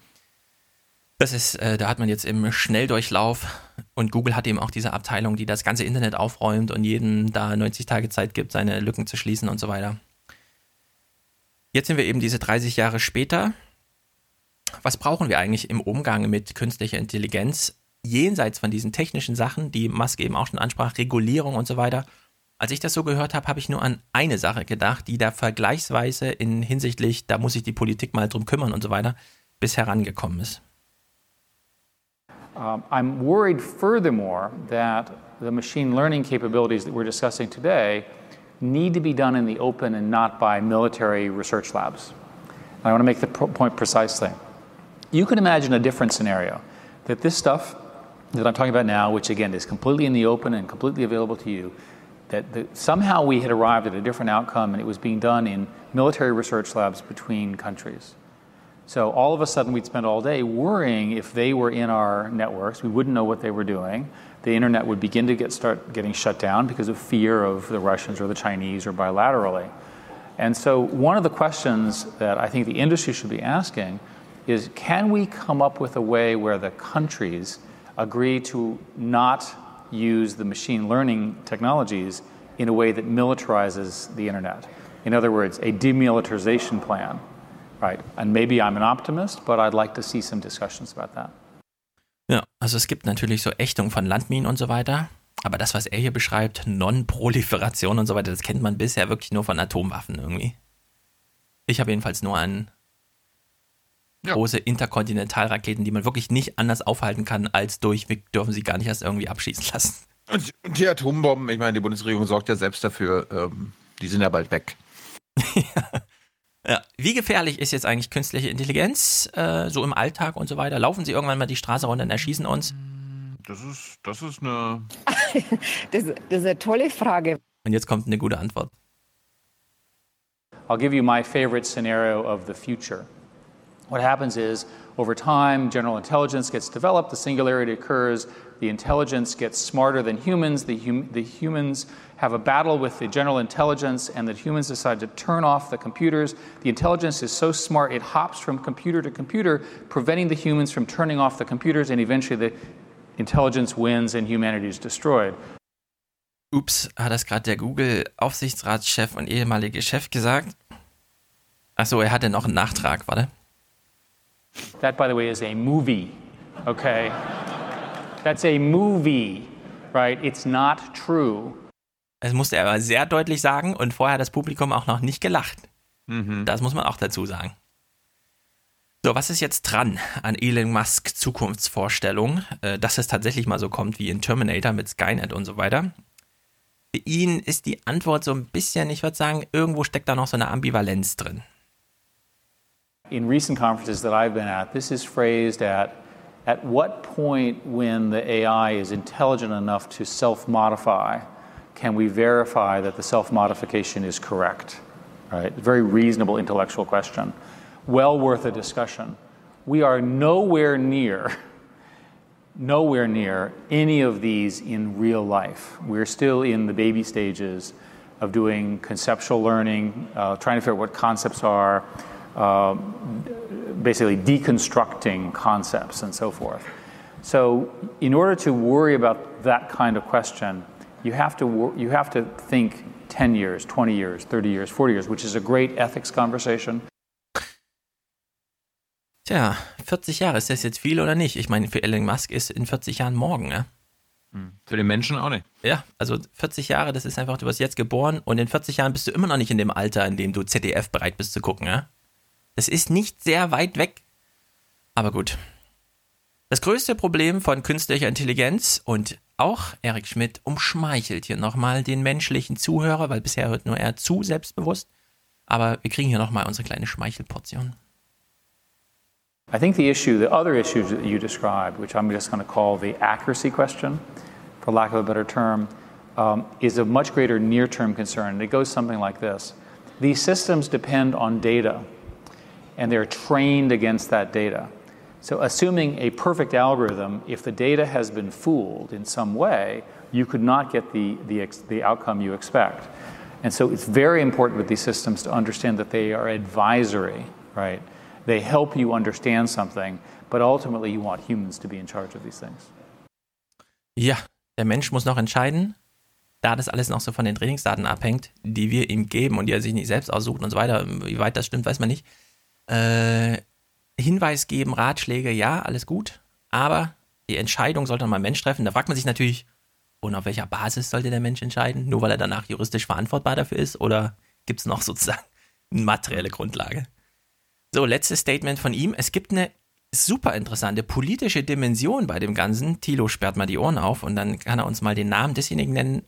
Das ist, äh, da hat man jetzt im Schnelldurchlauf und Google hat eben auch diese Abteilung, die das ganze Internet aufräumt und jedem da 90 Tage Zeit gibt, seine Lücken zu schließen und so weiter. Jetzt sind wir eben diese 30 Jahre später. Was brauchen wir eigentlich im Umgang mit künstlicher Intelligenz jenseits von diesen technischen Sachen, die Musk eben auch schon ansprach, Regulierung und so weiter? Als ich das so gehört habe, habe ich nur an eine Sache gedacht, die da vergleichsweise in hinsichtlich, da muss sich die Politik mal drum kümmern und so weiter, bis herangekommen ist. Um, I'm worried furthermore that the machine learning capabilities that we're discussing today need to be done in the open and not by military research labs. And I want to make the point precisely. You can imagine a different scenario that this stuff that I'm talking about now, which again is completely in the open and completely available to you, that the, somehow we had arrived at a different outcome and it was being done in military research labs between countries. So all of a sudden, we'd spend all day worrying if they were in our networks. We wouldn't know what they were doing. The internet would begin to get start getting shut down because of fear of the Russians or the Chinese or bilaterally. And so one of the questions that I think the industry should be asking is can we come up with a way where the countries agree to not use the machine learning technologies in a way that militarizes the internet? In other words, a demilitarization plan Right. And maybe I'm an optimist, but I'd like to see some discussions about that. Ja, also es gibt natürlich so Ächtung von Landminen und so weiter. Aber das, was er hier beschreibt, Non-Proliferation und so weiter, das kennt man bisher wirklich nur von Atomwaffen irgendwie. Ich habe jedenfalls nur an ja. große Interkontinentalraketen, die man wirklich nicht anders aufhalten kann, als durch, wir dürfen sie gar nicht erst irgendwie abschießen lassen. Und die Atombomben, ich meine, die Bundesregierung sorgt ja selbst dafür, ähm, die sind ja bald weg. ja. Ja. Wie gefährlich ist jetzt eigentlich künstliche Intelligenz, äh, so im Alltag und so weiter? Laufen sie irgendwann mal die Straße runter und erschießen uns? Das ist, das ist eine. das, das ist eine tolle Frage. Und jetzt kommt eine gute Antwort. I'll give you my favorite scenario of the future. What happens is, over time, general intelligence gets developed, the singularity occurs, the intelligence gets smarter than humans, the, hum the humans have a battle with the general intelligence, and the humans decide to turn off the computers. The intelligence is so smart it hops from computer to computer, preventing the humans from turning off the computers, and eventually the intelligence wins and humanity is destroyed. Ups, hat das gerade der Google-Aufsichtsratschef und ehemalige Chef gesagt? Achso, er hatte noch einen Nachtrag, warte. That, by the way, is a movie, okay? That's a movie, right? It's not true. Das musste er aber sehr deutlich sagen und vorher hat das Publikum auch noch nicht gelacht. Mhm. Das muss man auch dazu sagen. So, was ist jetzt dran an Elon Musk Zukunftsvorstellung, äh, dass es tatsächlich mal so kommt wie in Terminator mit Skynet und so weiter? Für ihn ist die Antwort so ein bisschen, ich würde sagen, irgendwo steckt da noch so eine Ambivalenz drin. In recent conferences that I've been at, this is phrased at at what point when the AI is intelligent enough to self modify can we verify that the self modification is correct? Right? Very reasonable intellectual question. Well worth a discussion. We are nowhere near, nowhere near any of these in real life. We're still in the baby stages of doing conceptual learning, uh, trying to figure out what concepts are, uh, basically deconstructing concepts and so forth. So, in order to worry about that kind of question, you have to, wor- you have to think 10 years, 20 years, 30 years, 40 years, which is a great ethics conversation. Tja, 40 Jahre, ist das jetzt viel oder nicht? Ich meine, für Elon Musk ist in 40 Jahren morgen, ne? Für den Menschen auch nicht. Ja, also 40 Jahre, das ist einfach, du wirst jetzt geboren und in 40 Jahren bist du immer noch nicht in dem Alter, in dem du ZDF bereit bist zu gucken, ja? Das ist nicht sehr weit weg. Aber gut. Das größte Problem von künstlicher Intelligenz und auch Eric Schmidt umschmeichelt hier nochmal den menschlichen Zuhörer, weil bisher hört nur er zu selbstbewusst. Aber wir kriegen hier nochmal unsere kleine Schmeichelportion. I think the issue, the other issues that you described, which I'm just going to call the accuracy question, for lack of a better term, um, is a much greater near term concern. It goes something like this These systems depend on data, and they're trained against that data. So, assuming a perfect algorithm, if the data has been fooled in some way, you could not get the, the, the outcome you expect. And so, it's very important with these systems to understand that they are advisory, right? They help you understand something, but ultimately, you want humans to be in charge of these things. Ja, der Mensch muss noch entscheiden, da das alles noch so von den Trainingsdaten abhängt, die wir ihm geben und die er sich nicht selbst aussucht und so weiter. Wie weit das stimmt, weiß man nicht. Äh, Hinweis geben, Ratschläge, ja, alles gut. Aber die Entscheidung sollte mal ein Mensch treffen. Da fragt man sich natürlich, und auf welcher Basis sollte der Mensch entscheiden? Nur weil er danach juristisch verantwortbar dafür ist? Oder gibt es noch sozusagen eine materielle Grundlage? So, letztes Statement von ihm. Es gibt eine super interessante politische Dimension bei dem Ganzen. Thilo sperrt mal die Ohren auf und dann kann er uns mal den Namen desjenigen nennen,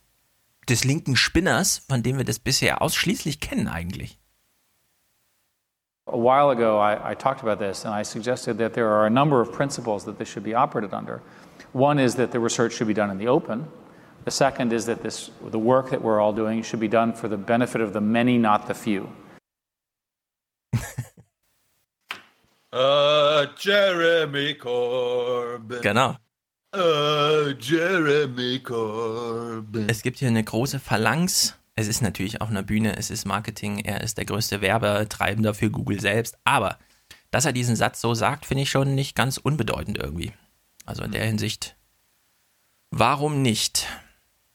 des linken Spinners, von dem wir das bisher ausschließlich kennen eigentlich. A while ago, I, I talked about this and I suggested that there are a number of principles that this should be operated under. One is that the research should be done in the open. The second is that this, the work that we're all doing should be done for the benefit of the many, not the few. Uh, Jeremy Corbyn. Genau. Uh, Jeremy Corbyn. Es gibt hier eine große Phalanx. Es ist natürlich auf einer Bühne, es ist Marketing, er ist der größte Werbetreibender für Google selbst. Aber dass er diesen Satz so sagt, finde ich schon nicht ganz unbedeutend irgendwie. Also in der Hinsicht, warum nicht?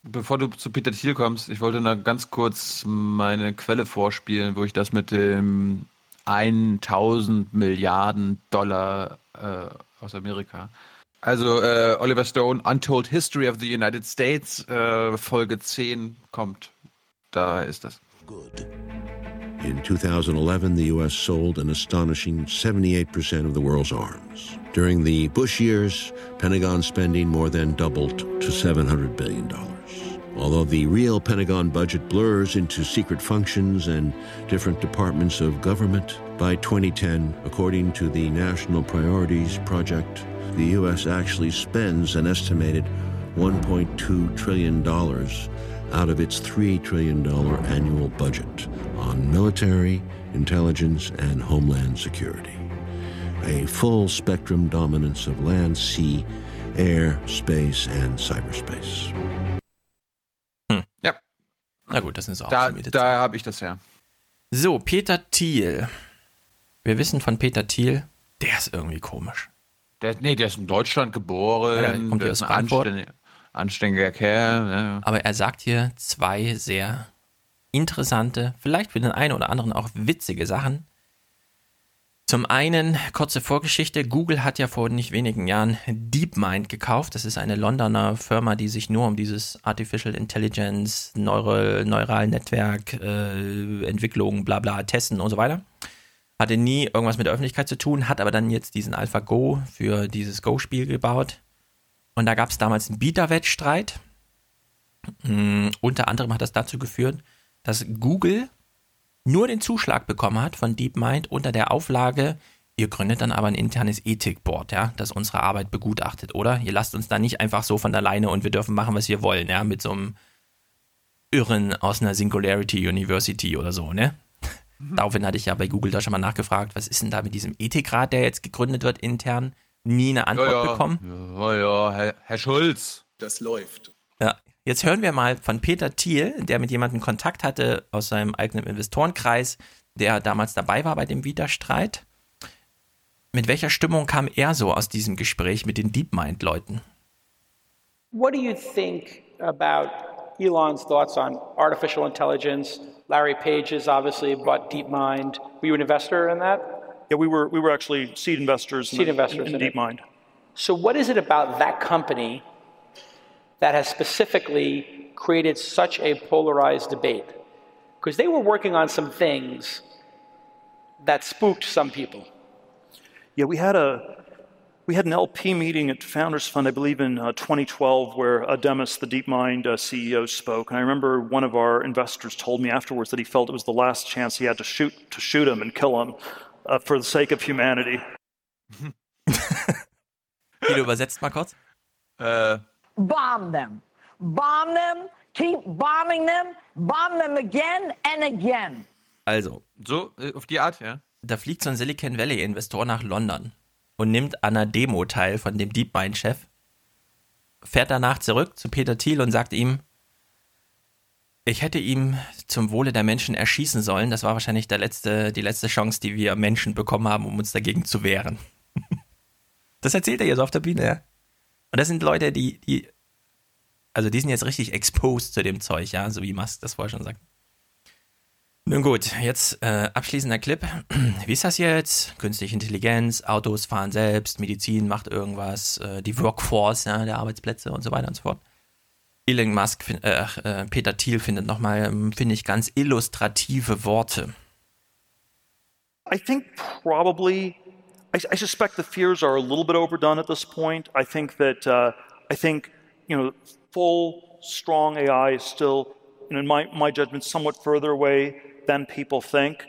Bevor du zu Peter Thiel kommst, ich wollte noch ganz kurz meine Quelle vorspielen, wo ich das mit dem 1000 Milliarden Dollar äh, aus Amerika. Also äh, Oliver Stone, Untold History of the United States, äh, Folge 10 kommt. Da ist das. In 2011, the U.S. sold an astonishing 78% of the world's arms. During the Bush years, Pentagon spending more than doubled to $700 billion. Although the real Pentagon budget blurs into secret functions and different departments of government, by 2010, according to the National Priorities Project, the U.S. actually spends an estimated $1.2 trillion out of its $3 trillion annual budget on military, intelligence, and homeland security. A full spectrum dominance of land, sea, air, space, and cyberspace. Ja. Na gut, das ist so Da, da habe ich das her. So, Peter Thiel. Wir wissen von Peter Thiel, der ist irgendwie komisch. Der, nee, der ist in Deutschland geboren. Ja, der kommt der aus ein Frankfurt. anständiger, anständiger Kerl. Ja. Aber er sagt hier zwei sehr interessante, vielleicht für den einen oder anderen auch witzige Sachen. Zum einen, kurze Vorgeschichte, Google hat ja vor nicht wenigen Jahren DeepMind gekauft. Das ist eine Londoner Firma, die sich nur um dieses Artificial Intelligence, Neuro, Neural Netzwerk, äh, Entwicklung, bla bla, Testen und so weiter. Hatte nie irgendwas mit der Öffentlichkeit zu tun, hat aber dann jetzt diesen AlphaGo für dieses Go-Spiel gebaut. Und da gab es damals einen Bieterwettstreit. Mhm, unter anderem hat das dazu geführt, dass Google nur den Zuschlag bekommen hat von DeepMind unter der Auflage, ihr gründet dann aber ein internes Ethikboard, ja, das unsere Arbeit begutachtet, oder? Ihr lasst uns da nicht einfach so von alleine und wir dürfen machen, was wir wollen, ja, mit so einem Irren aus einer Singularity University oder so, ne? Mhm. Daraufhin hatte ich ja bei Google da schon mal nachgefragt, was ist denn da mit diesem Ethikrat, der jetzt gegründet wird intern? Nie eine Antwort ja, ja. bekommen. Ja, ja, Herr, Herr Schulz. Das läuft. Ja, Jetzt hören wir mal von Peter Thiel, der mit jemandem Kontakt hatte aus seinem eigenen Investorenkreis, der damals dabei war bei dem Widerstreit. Mit welcher Stimmung kam er so aus diesem Gespräch mit den DeepMind-Leuten? What do you think about Elon's thoughts on artificial intelligence? Larry Page has obviously bought DeepMind. Were you an investor in that? Yeah, we were. We were actually seed investors. Seed in, investors in, in it. DeepMind. So, what is it about that company that has specifically created such a polarized debate? Because they were working on some things that spooked some people. Yeah, we had a we had an LP meeting at Founders Fund, I believe, in uh, 2012, where Demis, the DeepMind uh, CEO, spoke. And I remember one of our investors told me afterwards that he felt it was the last chance he had to shoot to shoot him and kill him uh, for the sake of humanity. Wie du übersetzt mal kurz? Äh, bomb them. Bomb them, keep bombing them, bomb them again and again. Also, so äh, auf die Art, ja. Da fliegt so ein Silicon Valley-Investor nach London und nimmt an einer Demo teil von dem DeepMind-Chef, fährt danach zurück zu Peter Thiel und sagt ihm, ich hätte ihm zum Wohle der Menschen erschießen sollen. Das war wahrscheinlich der letzte, die letzte Chance, die wir Menschen bekommen haben, um uns dagegen zu wehren. das erzählt er so auf der Bühne, ja. Und das sind Leute, die, die, also die sind jetzt richtig exposed zu dem Zeug, ja, so wie Musk das vorher schon sagt. Nun gut, jetzt äh, abschließender Clip. Wie ist das jetzt? Künstliche Intelligenz, Autos fahren selbst, Medizin macht irgendwas, äh, die Workforce, ja, der Arbeitsplätze und so weiter und so fort. Elon Musk, äh, äh, Peter Thiel findet nochmal, ähm, finde ich, ganz illustrative Worte. I think probably, I, I, suspect the fears are a little bit overdone at this point. I think that, uh, I think, you know, full, strong AI is still, in my, my judgment, somewhat further away than people think.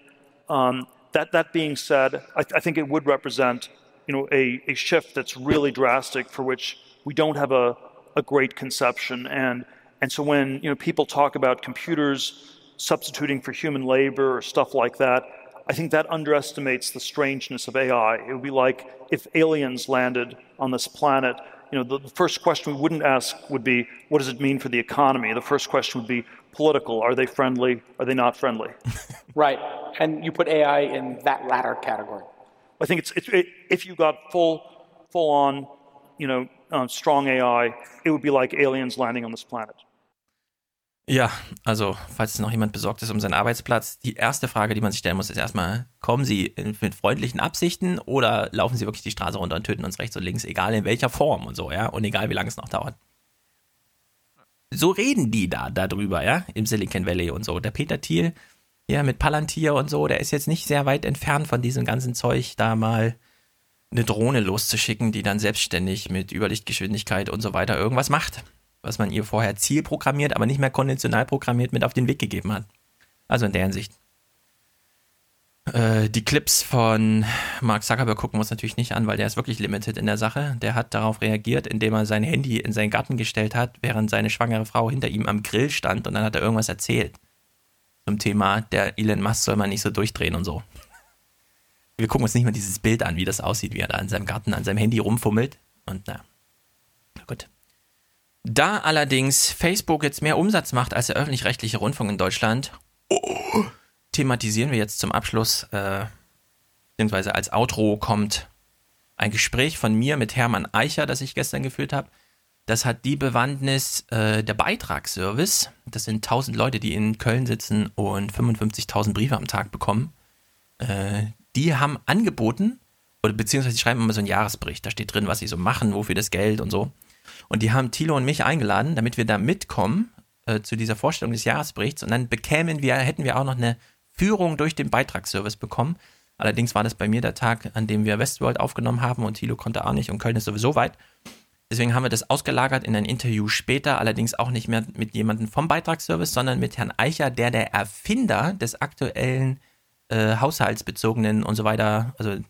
Um, that, that being said, I, I, think it would represent, you know, a, a shift that's really drastic for which we don't have a, a great conception. And, and so when, you know, people talk about computers substituting for human labor or stuff like that, I think that underestimates the strangeness of AI. It would be like if aliens landed on this planet. You know, the, the, first question we wouldn't ask would be, what does it mean for the economy? The first question would be political. Are they friendly? Are they not friendly? right. And you put AI in that latter category. I think it's, it's it, if you got full, full on, you know, uh, strong AI, it would be like aliens landing on this planet. Ja, also, falls noch jemand besorgt ist um seinen Arbeitsplatz, die erste Frage, die man sich stellen muss, ist erstmal, kommen Sie mit freundlichen Absichten oder laufen Sie wirklich die Straße runter und töten uns rechts und links, egal in welcher Form und so, ja, und egal wie lange es noch dauert. So reden die da darüber, ja, im Silicon Valley und so. Der Peter Thiel, ja, mit Palantir und so, der ist jetzt nicht sehr weit entfernt von diesem ganzen Zeug, da mal eine Drohne loszuschicken, die dann selbstständig mit Überlichtgeschwindigkeit und so weiter irgendwas macht was man ihr vorher zielprogrammiert, aber nicht mehr konventionell programmiert mit auf den Weg gegeben hat. Also in der Hinsicht. Äh, die Clips von Mark Zuckerberg gucken wir uns natürlich nicht an, weil der ist wirklich limited in der Sache. Der hat darauf reagiert, indem er sein Handy in seinen Garten gestellt hat, während seine schwangere Frau hinter ihm am Grill stand und dann hat er irgendwas erzählt. Zum Thema, der Elon Musk soll man nicht so durchdrehen und so. Wir gucken uns nicht mal dieses Bild an, wie das aussieht, wie er da in seinem Garten an seinem Handy rumfummelt. Und na, gut. Da allerdings Facebook jetzt mehr Umsatz macht als der öffentlich-rechtliche Rundfunk in Deutschland, oh, thematisieren wir jetzt zum Abschluss, äh, beziehungsweise als Outro kommt ein Gespräch von mir mit Hermann Eicher, das ich gestern geführt habe. Das hat die Bewandtnis äh, der Beitragsservice. Das sind 1000 Leute, die in Köln sitzen und 55.000 Briefe am Tag bekommen. Äh, die haben angeboten, oder beziehungsweise die schreiben immer so einen Jahresbericht. Da steht drin, was sie so machen, wofür das Geld und so. Und die haben Thilo und mich eingeladen, damit wir da mitkommen äh, zu dieser Vorstellung des Jahresberichts. Und dann bekämen wir, hätten wir auch noch eine Führung durch den Beitragsservice bekommen. Allerdings war das bei mir der Tag, an dem wir Westworld aufgenommen haben und Thilo konnte auch nicht und Köln ist sowieso weit. Deswegen haben wir das ausgelagert in ein Interview später, allerdings auch nicht mehr mit jemandem vom Beitragsservice, sondern mit Herrn Eicher, der der Erfinder des aktuellen äh, haushaltsbezogenen und so weiter, also es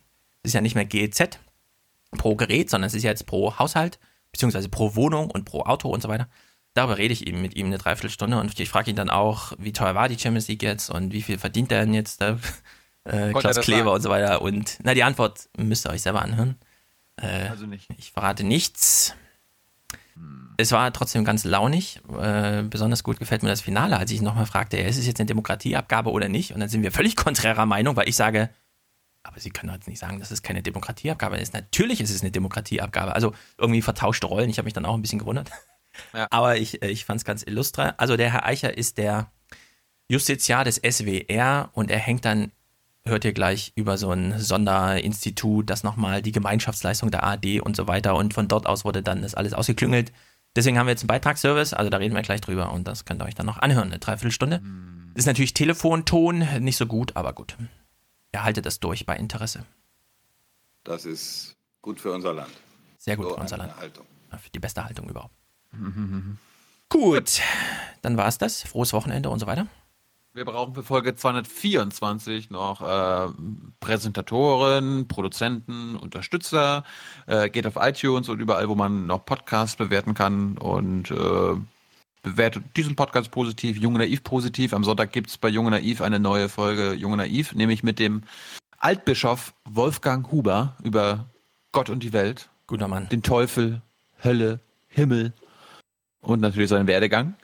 ist ja nicht mehr GEZ pro Gerät, sondern es ist jetzt pro Haushalt, beziehungsweise pro Wohnung und pro Auto und so weiter. Darüber rede ich eben mit ihm eine Dreiviertelstunde und ich frage ihn dann auch, wie teuer war die Champions League jetzt und wie viel verdient er denn jetzt, äh, Klaus Kleber sagen? und so weiter. Und na, die Antwort müsst ihr euch selber anhören. Äh, also nicht. Ich verrate nichts. Es war trotzdem ganz launig. Äh, besonders gut gefällt mir das Finale, als ich nochmal fragte, ist es jetzt eine Demokratieabgabe oder nicht? Und dann sind wir völlig konträrer Meinung, weil ich sage, aber Sie können jetzt nicht sagen, dass es keine Demokratieabgabe ist. Natürlich ist es eine Demokratieabgabe. Also irgendwie vertauschte Rollen. Ich habe mich dann auch ein bisschen gewundert. Ja. Aber ich, äh, ich fand es ganz illustre. Also der Herr Eicher ist der Justiziar des SWR und er hängt dann hört ihr gleich über so ein Sonderinstitut, das nochmal die Gemeinschaftsleistung der ARD und so weiter und von dort aus wurde dann das alles ausgeklüngelt. Deswegen haben wir jetzt einen Beitragsservice, also da reden wir gleich drüber und das könnt ihr euch dann noch anhören, eine Dreiviertelstunde. Hm. Ist natürlich Telefonton, nicht so gut, aber gut. Erhaltet das durch bei Interesse. Das ist gut für unser Land. Sehr gut so für unser Land. Haltung. Für die beste Haltung überhaupt. gut, dann war es das. Frohes Wochenende und so weiter. Wir brauchen für Folge 224 noch äh, Präsentatoren, Produzenten, Unterstützer. Äh, geht auf iTunes und überall, wo man noch Podcasts bewerten kann und äh, bewertet diesen Podcast positiv, Junge Naiv positiv. Am Sonntag gibt es bei Junge Naiv eine neue Folge Junge Naiv, nämlich mit dem Altbischof Wolfgang Huber über Gott und die Welt. Guter Mann. Den Teufel, Hölle, Himmel und natürlich seinen Werdegang.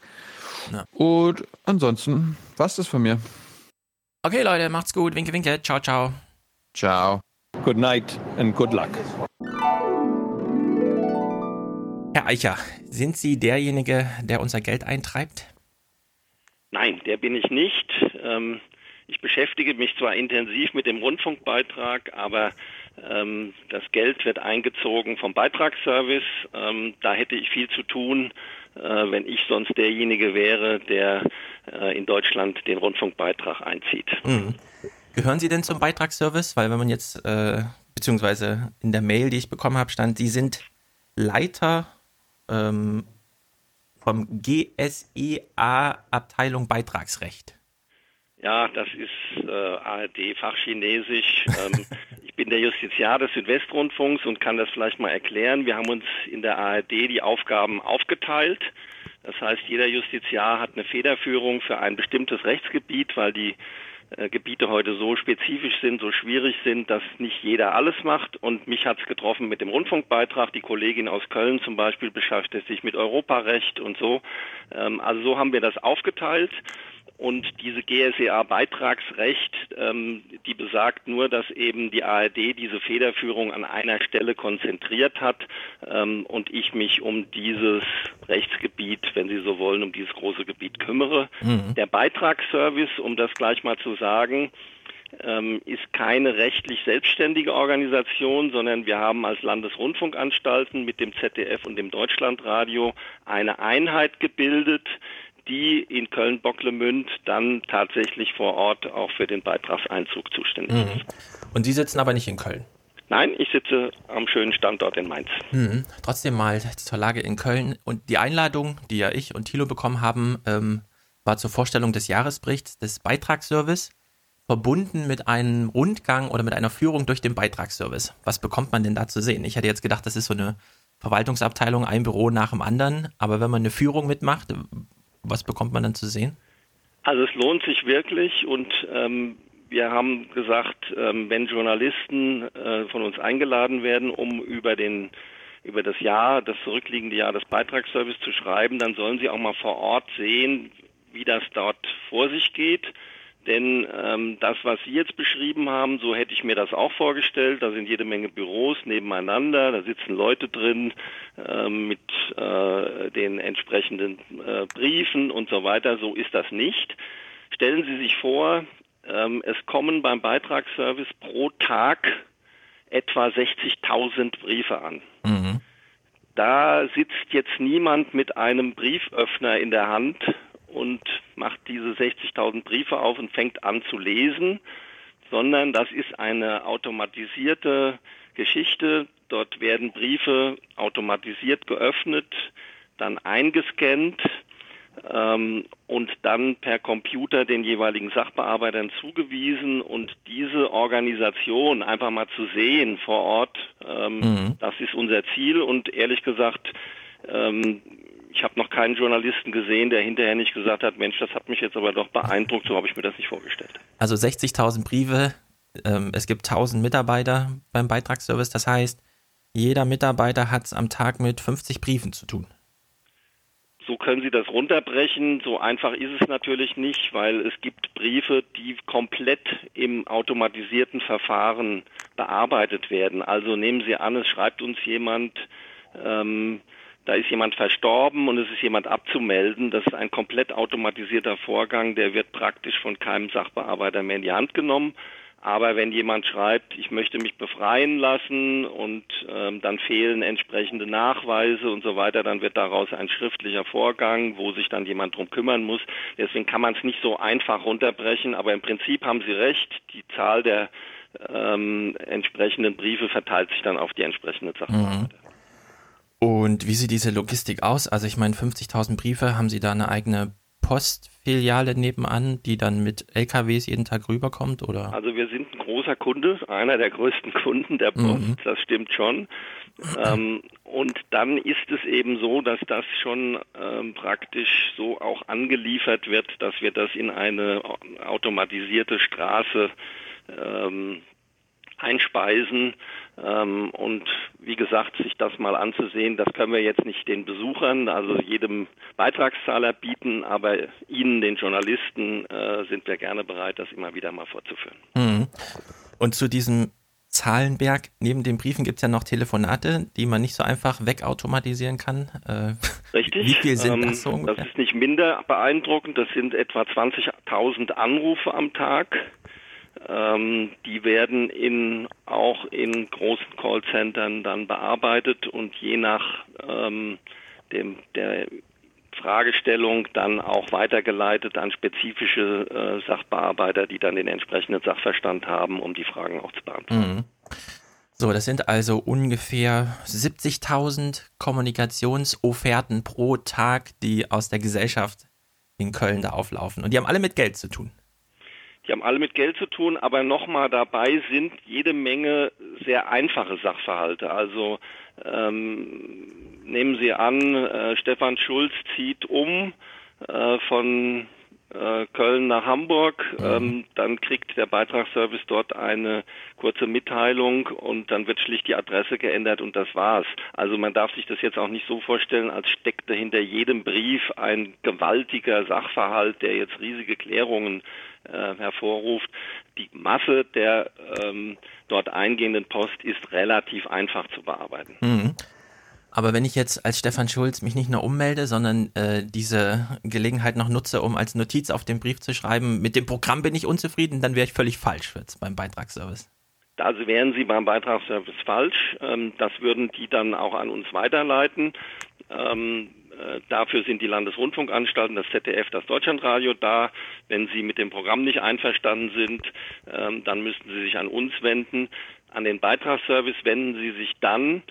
Ja. Und ansonsten was ist das von mir. Okay, Leute, macht's gut. Winke, winke. Ciao, ciao. Ciao. Good night and good luck. Herr Eicher, sind Sie derjenige, der unser Geld eintreibt? Nein, der bin ich nicht. Ähm, ich beschäftige mich zwar intensiv mit dem Rundfunkbeitrag, aber ähm, das Geld wird eingezogen vom Beitragsservice. Ähm, da hätte ich viel zu tun, wenn ich sonst derjenige wäre, der äh, in Deutschland den Rundfunkbeitrag einzieht. Mhm. Gehören Sie denn zum Beitragsservice? Weil wenn man jetzt, äh, beziehungsweise in der Mail, die ich bekommen habe, stand, Sie sind Leiter ähm, vom GSEA Abteilung Beitragsrecht. Ja, das ist äh, ARD-Fachchinesisch. ähm, bin der Justiziar des Südwestrundfunks und kann das vielleicht mal erklären. Wir haben uns in der ARD die Aufgaben aufgeteilt. Das heißt, jeder Justiziar hat eine Federführung für ein bestimmtes Rechtsgebiet, weil die äh, Gebiete heute so spezifisch sind, so schwierig sind, dass nicht jeder alles macht. Und mich hat es getroffen mit dem Rundfunkbeitrag. Die Kollegin aus Köln zum Beispiel beschäftigt sich mit Europarecht und so. Ähm, also so haben wir das aufgeteilt. Und diese GSEA-Beitragsrecht, ähm, die besagt nur, dass eben die ARD diese Federführung an einer Stelle konzentriert hat ähm, und ich mich um dieses Rechtsgebiet, wenn Sie so wollen, um dieses große Gebiet kümmere. Mhm. Der Beitragsservice, um das gleich mal zu sagen, ähm, ist keine rechtlich selbstständige Organisation, sondern wir haben als Landesrundfunkanstalten mit dem ZDF und dem Deutschlandradio eine Einheit gebildet, die in Köln-Bocklemünd dann tatsächlich vor Ort auch für den Beitragseinzug zuständig mhm. ist. Und Sie sitzen aber nicht in Köln? Nein, ich sitze am schönen Standort in Mainz. Mhm. Trotzdem mal zur Lage in Köln. Und die Einladung, die ja ich und Thilo bekommen haben, ähm, war zur Vorstellung des Jahresberichts des Beitragsservice, verbunden mit einem Rundgang oder mit einer Führung durch den Beitragsservice. Was bekommt man denn da zu sehen? Ich hätte jetzt gedacht, das ist so eine Verwaltungsabteilung, ein Büro nach dem anderen. Aber wenn man eine Führung mitmacht, was bekommt man dann zu sehen? Also es lohnt sich wirklich und ähm, wir haben gesagt, ähm, wenn Journalisten äh, von uns eingeladen werden, um über den über das Jahr, das zurückliegende Jahr des Beitragsservice zu schreiben, dann sollen sie auch mal vor Ort sehen, wie das dort vor sich geht. Denn ähm, das, was Sie jetzt beschrieben haben, so hätte ich mir das auch vorgestellt. Da sind jede Menge Büros nebeneinander, da sitzen Leute drin äh, mit äh, den entsprechenden äh, Briefen und so weiter. So ist das nicht. Stellen Sie sich vor, ähm, es kommen beim Beitragsservice pro Tag etwa 60.000 Briefe an. Mhm. Da sitzt jetzt niemand mit einem Brieföffner in der Hand und macht diese 60.000 Briefe auf und fängt an zu lesen, sondern das ist eine automatisierte Geschichte. Dort werden Briefe automatisiert geöffnet, dann eingescannt ähm, und dann per Computer den jeweiligen Sachbearbeitern zugewiesen und diese Organisation einfach mal zu sehen vor Ort, ähm, Mhm. das ist unser Ziel und ehrlich gesagt, ähm, ich habe noch keinen Journalisten gesehen, der hinterher nicht gesagt hat, Mensch, das hat mich jetzt aber doch beeindruckt, so habe ich mir das nicht vorgestellt. Also 60.000 Briefe, ähm, es gibt 1000 Mitarbeiter beim Beitragsservice, das heißt, jeder Mitarbeiter hat es am Tag mit 50 Briefen zu tun. So können Sie das runterbrechen. So einfach ist es natürlich nicht, weil es gibt Briefe, die komplett im automatisierten Verfahren bearbeitet werden. Also nehmen Sie an, es schreibt uns jemand, ähm, da ist jemand verstorben und es ist jemand abzumelden. Das ist ein komplett automatisierter Vorgang, der wird praktisch von keinem Sachbearbeiter mehr in die Hand genommen. Aber wenn jemand schreibt, ich möchte mich befreien lassen und ähm, dann fehlen entsprechende Nachweise und so weiter, dann wird daraus ein schriftlicher Vorgang, wo sich dann jemand drum kümmern muss. Deswegen kann man es nicht so einfach runterbrechen, aber im Prinzip haben Sie recht, die Zahl der ähm, entsprechenden Briefe verteilt sich dann auf die entsprechenden Sachbearbeiter. Und wie sieht diese Logistik aus? Also ich meine, 50.000 Briefe, haben Sie da eine eigene Postfiliale nebenan, die dann mit LKWs jeden Tag rüberkommt? Oder? Also wir sind ein großer Kunde, einer der größten Kunden der Post, Mhm. das stimmt schon. Ähm, und dann ist es eben so, dass das schon ähm, praktisch so auch angeliefert wird, dass wir das in eine automatisierte Straße ähm, einspeisen. Ähm, und wie gesagt, sich das mal anzusehen, das können wir jetzt nicht den Besuchern, also jedem Beitragszahler bieten, aber Ihnen, den Journalisten, äh, sind wir gerne bereit, das immer wieder mal vorzuführen. Mhm. Und zu diesem Zahlenberg, neben den Briefen gibt es ja noch Telefonate, die man nicht so einfach wegautomatisieren kann. Äh, Richtig. Wie viel sind ähm, das so ungefähr? Das ist nicht minder beeindruckend. Das sind etwa 20.000 Anrufe am Tag. Ähm, die werden in, auch in großen Callcentern dann bearbeitet und je nach ähm, dem, der Fragestellung dann auch weitergeleitet an spezifische äh, Sachbearbeiter, die dann den entsprechenden Sachverstand haben, um die Fragen auch zu beantworten. Mhm. So, das sind also ungefähr 70.000 Kommunikationsofferten pro Tag, die aus der Gesellschaft in Köln da auflaufen. Und die haben alle mit Geld zu tun. Die haben alle mit Geld zu tun, aber nochmal dabei sind jede Menge sehr einfache Sachverhalte. Also ähm, nehmen Sie an, äh, Stefan Schulz zieht um äh, von äh, Köln nach Hamburg, ähm, dann kriegt der Beitragsservice dort eine kurze Mitteilung und dann wird schlicht die Adresse geändert und das war's. Also man darf sich das jetzt auch nicht so vorstellen, als steckte hinter jedem Brief ein gewaltiger Sachverhalt, der jetzt riesige Klärungen äh, hervorruft. Die Masse der ähm, dort eingehenden Post ist relativ einfach zu bearbeiten. Mhm. Aber wenn ich jetzt als Stefan Schulz mich nicht nur ummelde, sondern äh, diese Gelegenheit noch nutze, um als Notiz auf den Brief zu schreiben, mit dem Programm bin ich unzufrieden, dann wäre ich völlig falsch jetzt beim Beitragsservice. Also wären Sie beim Beitragsservice falsch. Ähm, das würden die dann auch an uns weiterleiten. Ähm, äh, dafür sind die Landesrundfunkanstalten, das ZDF, das Deutschlandradio da. Wenn Sie mit dem Programm nicht einverstanden sind, ähm, dann müssten Sie sich an uns wenden. An den Beitragsservice wenden Sie sich dann,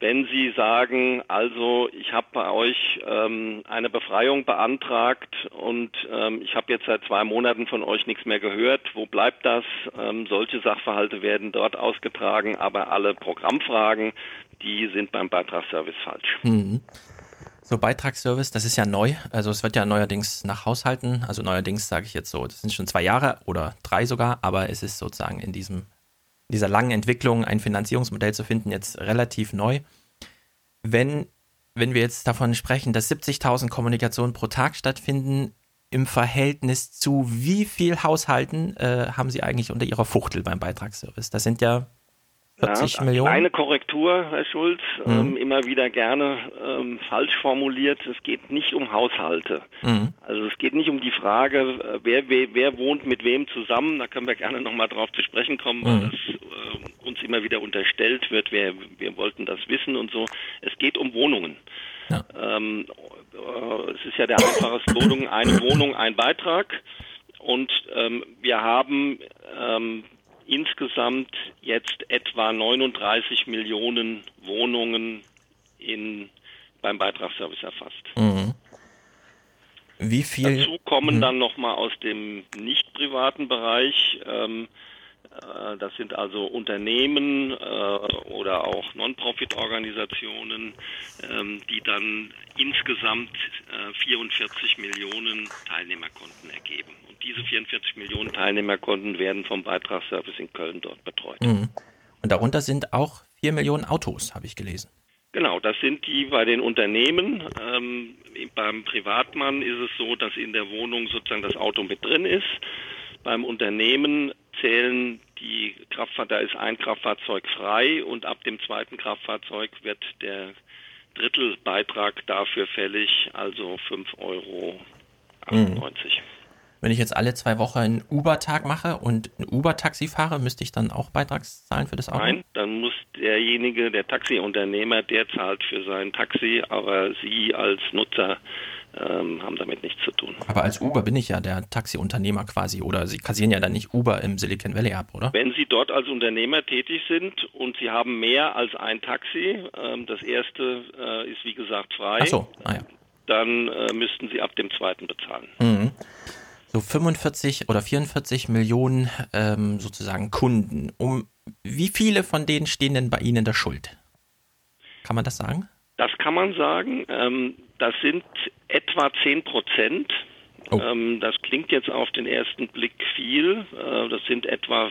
wenn Sie sagen, also ich habe bei euch ähm, eine Befreiung beantragt und ähm, ich habe jetzt seit zwei Monaten von euch nichts mehr gehört, wo bleibt das? Ähm, solche Sachverhalte werden dort ausgetragen, aber alle Programmfragen, die sind beim Beitragsservice falsch. Mhm. So, Beitragsservice, das ist ja neu. Also es wird ja neuerdings nach Haushalten, also neuerdings sage ich jetzt so, das sind schon zwei Jahre oder drei sogar, aber es ist sozusagen in diesem dieser langen Entwicklung ein Finanzierungsmodell zu finden, jetzt relativ neu. Wenn, wenn wir jetzt davon sprechen, dass 70.000 Kommunikationen pro Tag stattfinden, im Verhältnis zu wie viel Haushalten äh, haben Sie eigentlich unter Ihrer Fuchtel beim Beitragsservice? Das sind ja 40 ja, Millionen? Eine Korrektur, Herr Schulz, Mhm. ähm, immer wieder gerne ähm, falsch formuliert. Es geht nicht um Haushalte. Mhm. Also es geht nicht um die Frage, äh, wer, wer, wer wohnt mit wem zusammen. Da können wir gerne nochmal drauf zu sprechen kommen, weil Mhm. das äh, uns immer wieder unterstellt wird, wir, wir wollten das wissen und so. Es geht um Wohnungen. Ähm, äh, es ist ja der einfache Slogan, eine Wohnung, ein Beitrag. Und ähm, wir haben ähm, insgesamt jetzt etwa 39 Millionen Wohnungen in, beim Beitragsservice erfasst. Mhm. Wie viel? Dazu kommen Mhm. dann nochmal aus dem nicht privaten Bereich, ähm, äh, das sind also Unternehmen äh, oder auch Non-Profit-Organisationen, ähm, die dann insgesamt äh, 44 Millionen Teilnehmerkonten ergeben. Diese 44 Millionen Teilnehmerkonten werden vom Beitragsservice in Köln dort betreut. Mhm. Und darunter sind auch 4 Millionen Autos, habe ich gelesen. Genau, das sind die bei den Unternehmen. Ähm, beim Privatmann ist es so, dass in der Wohnung sozusagen das Auto mit drin ist. Beim Unternehmen zählen die Kraftfahr da ist ein Kraftfahrzeug frei und ab dem zweiten Kraftfahrzeug wird der Drittelbeitrag dafür fällig, also 5,98 Euro. Mhm. Wenn ich jetzt alle zwei Wochen einen Uber-Tag mache und ein Uber-Taxi fahre, müsste ich dann auch Beitragszahlen für das Auto? Nein, dann muss derjenige, der Taxiunternehmer, der zahlt für sein Taxi, aber Sie als Nutzer ähm, haben damit nichts zu tun. Aber als Uber bin ich ja der Taxiunternehmer quasi. Oder Sie kassieren ja dann nicht Uber im Silicon Valley ab, oder? Wenn Sie dort als Unternehmer tätig sind und Sie haben mehr als ein Taxi, ähm, das erste äh, ist wie gesagt frei, Ach so, ah ja. dann äh, müssten Sie ab dem zweiten bezahlen. Mhm. So 45 oder 44 Millionen ähm, sozusagen Kunden. Um wie viele von denen stehen denn bei Ihnen in der Schuld? Kann man das sagen? Das kann man sagen. Ähm, das sind etwa 10 Prozent. Ähm, das klingt jetzt auf den ersten Blick viel. Äh, das sind etwa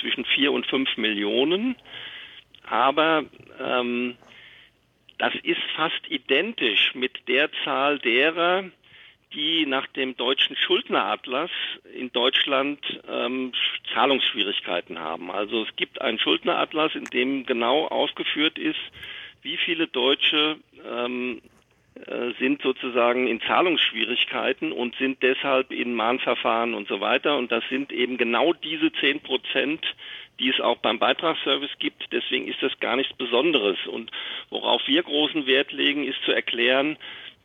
zwischen 4 und 5 Millionen. Aber ähm, das ist fast identisch mit der Zahl derer, die nach dem deutschen Schuldneratlas in Deutschland ähm, Sch- Zahlungsschwierigkeiten haben. Also es gibt einen Schuldneratlas, in dem genau aufgeführt ist, wie viele Deutsche ähm, äh, sind sozusagen in Zahlungsschwierigkeiten und sind deshalb in Mahnverfahren und so weiter. Und das sind eben genau diese 10 Prozent, die es auch beim Beitragsservice gibt. Deswegen ist das gar nichts Besonderes. Und worauf wir großen Wert legen, ist zu erklären,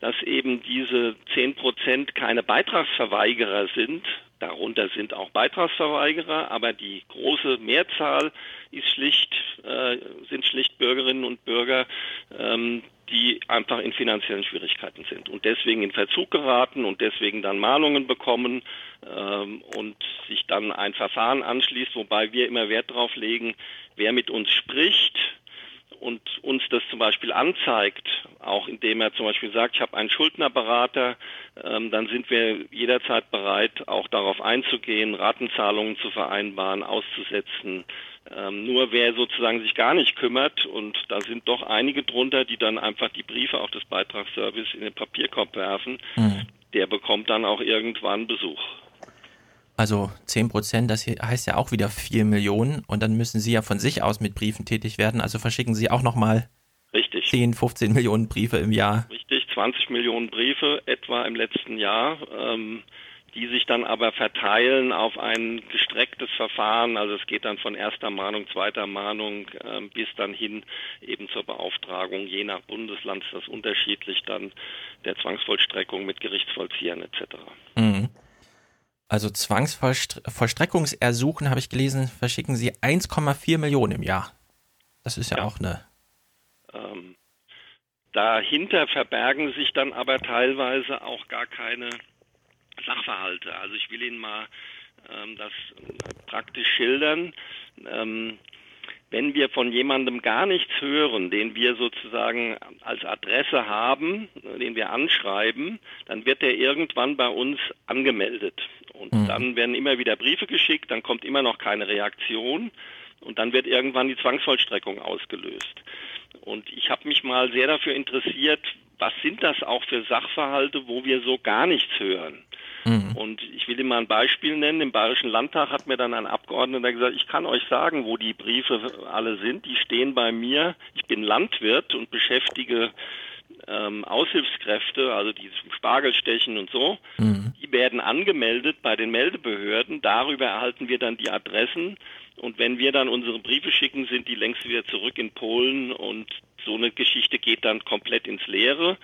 dass eben diese 10 Prozent keine Beitragsverweigerer sind. Darunter sind auch Beitragsverweigerer, aber die große Mehrzahl ist schlicht, äh, sind schlicht Bürgerinnen und Bürger, ähm, die einfach in finanziellen Schwierigkeiten sind und deswegen in Verzug geraten und deswegen dann Mahnungen bekommen ähm, und sich dann ein Verfahren anschließt, wobei wir immer Wert darauf legen, wer mit uns spricht, und uns das zum Beispiel anzeigt, auch indem er zum Beispiel sagt, ich habe einen Schuldnerberater, ähm, dann sind wir jederzeit bereit, auch darauf einzugehen, Ratenzahlungen zu vereinbaren, auszusetzen. Ähm, nur wer sozusagen sich gar nicht kümmert, und da sind doch einige drunter, die dann einfach die Briefe auf das Beitragsservice in den Papierkorb werfen, der bekommt dann auch irgendwann Besuch. Also 10 Prozent, das heißt ja auch wieder 4 Millionen und dann müssen Sie ja von sich aus mit Briefen tätig werden. Also verschicken Sie auch nochmal Richtig. 10, 15 Millionen Briefe im Jahr. Richtig, 20 Millionen Briefe etwa im letzten Jahr, ähm, die sich dann aber verteilen auf ein gestrecktes Verfahren. Also es geht dann von erster Mahnung, zweiter Mahnung ähm, bis dann hin eben zur Beauftragung. Je nach Bundesland ist das unterschiedlich dann der Zwangsvollstreckung mit Gerichtsvollziehern etc. Mhm. Also Zwangsvollstreckungsersuchen, habe ich gelesen, verschicken Sie 1,4 Millionen im Jahr. Das ist ja, auch eine. Ähm, dahinter verbergen sich dann aber teilweise auch gar keine Sachverhalte. Also ich will Ihnen mal ähm, das praktisch schildern. Ähm, wenn wir von jemandem gar nichts hören, den wir sozusagen als Adresse haben, den wir anschreiben, dann wird er irgendwann bei uns angemeldet. Und dann werden immer wieder Briefe geschickt, dann kommt immer noch keine Reaktion und dann wird irgendwann die Zwangsvollstreckung ausgelöst. Und ich habe mich mal sehr dafür interessiert, was sind das auch für Sachverhalte, wo wir so gar nichts hören. Mhm. Und ich will Ihnen mal ein Beispiel nennen. Im Bayerischen Landtag hat mir dann ein Abgeordneter gesagt, ich kann euch sagen, wo die Briefe alle sind. Die stehen bei mir. Ich bin Landwirt und beschäftige ähm, Aushilfskräfte, also die Spargel stechen und so, mhm. die werden angemeldet bei den Meldebehörden. Darüber erhalten wir dann die Adressen. Und wenn wir dann unsere Briefe schicken, sind die längst wieder zurück in Polen und so eine Geschichte geht dann komplett ins Leere.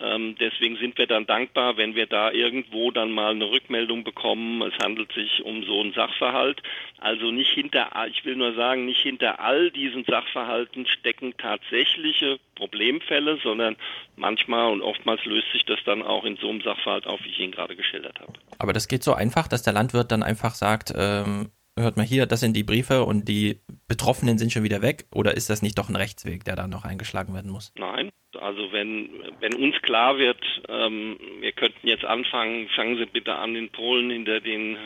Ähm, deswegen sind wir dann dankbar, wenn wir da irgendwo dann mal eine Rückmeldung bekommen. Es handelt sich um so einen Sachverhalt. Also nicht hinter, ich will nur sagen, nicht hinter all diesen Sachverhalten stecken tatsächliche Problemfälle, sondern manchmal und oftmals löst sich das dann auch in so einem Sachverhalt auf, wie ich ihn gerade geschildert habe. Aber das geht so einfach, dass der Landwirt dann einfach sagt, ähm, hört mal hier, das sind die Briefe und die Betroffenen sind schon wieder weg? Oder ist das nicht doch ein Rechtsweg, der da noch eingeschlagen werden muss? Nein. Also wenn, wenn uns klar wird, ähm, wir könnten jetzt anfangen, fangen Sie bitte an, in Polen hinter den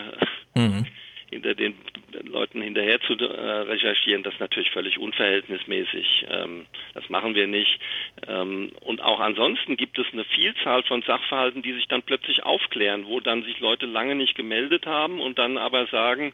mhm. hinter den Leuten hinterher zu äh, recherchieren, das ist natürlich völlig unverhältnismäßig. Ähm, das machen wir nicht. Ähm, und auch ansonsten gibt es eine Vielzahl von Sachverhalten, die sich dann plötzlich aufklären, wo dann sich Leute lange nicht gemeldet haben und dann aber sagen,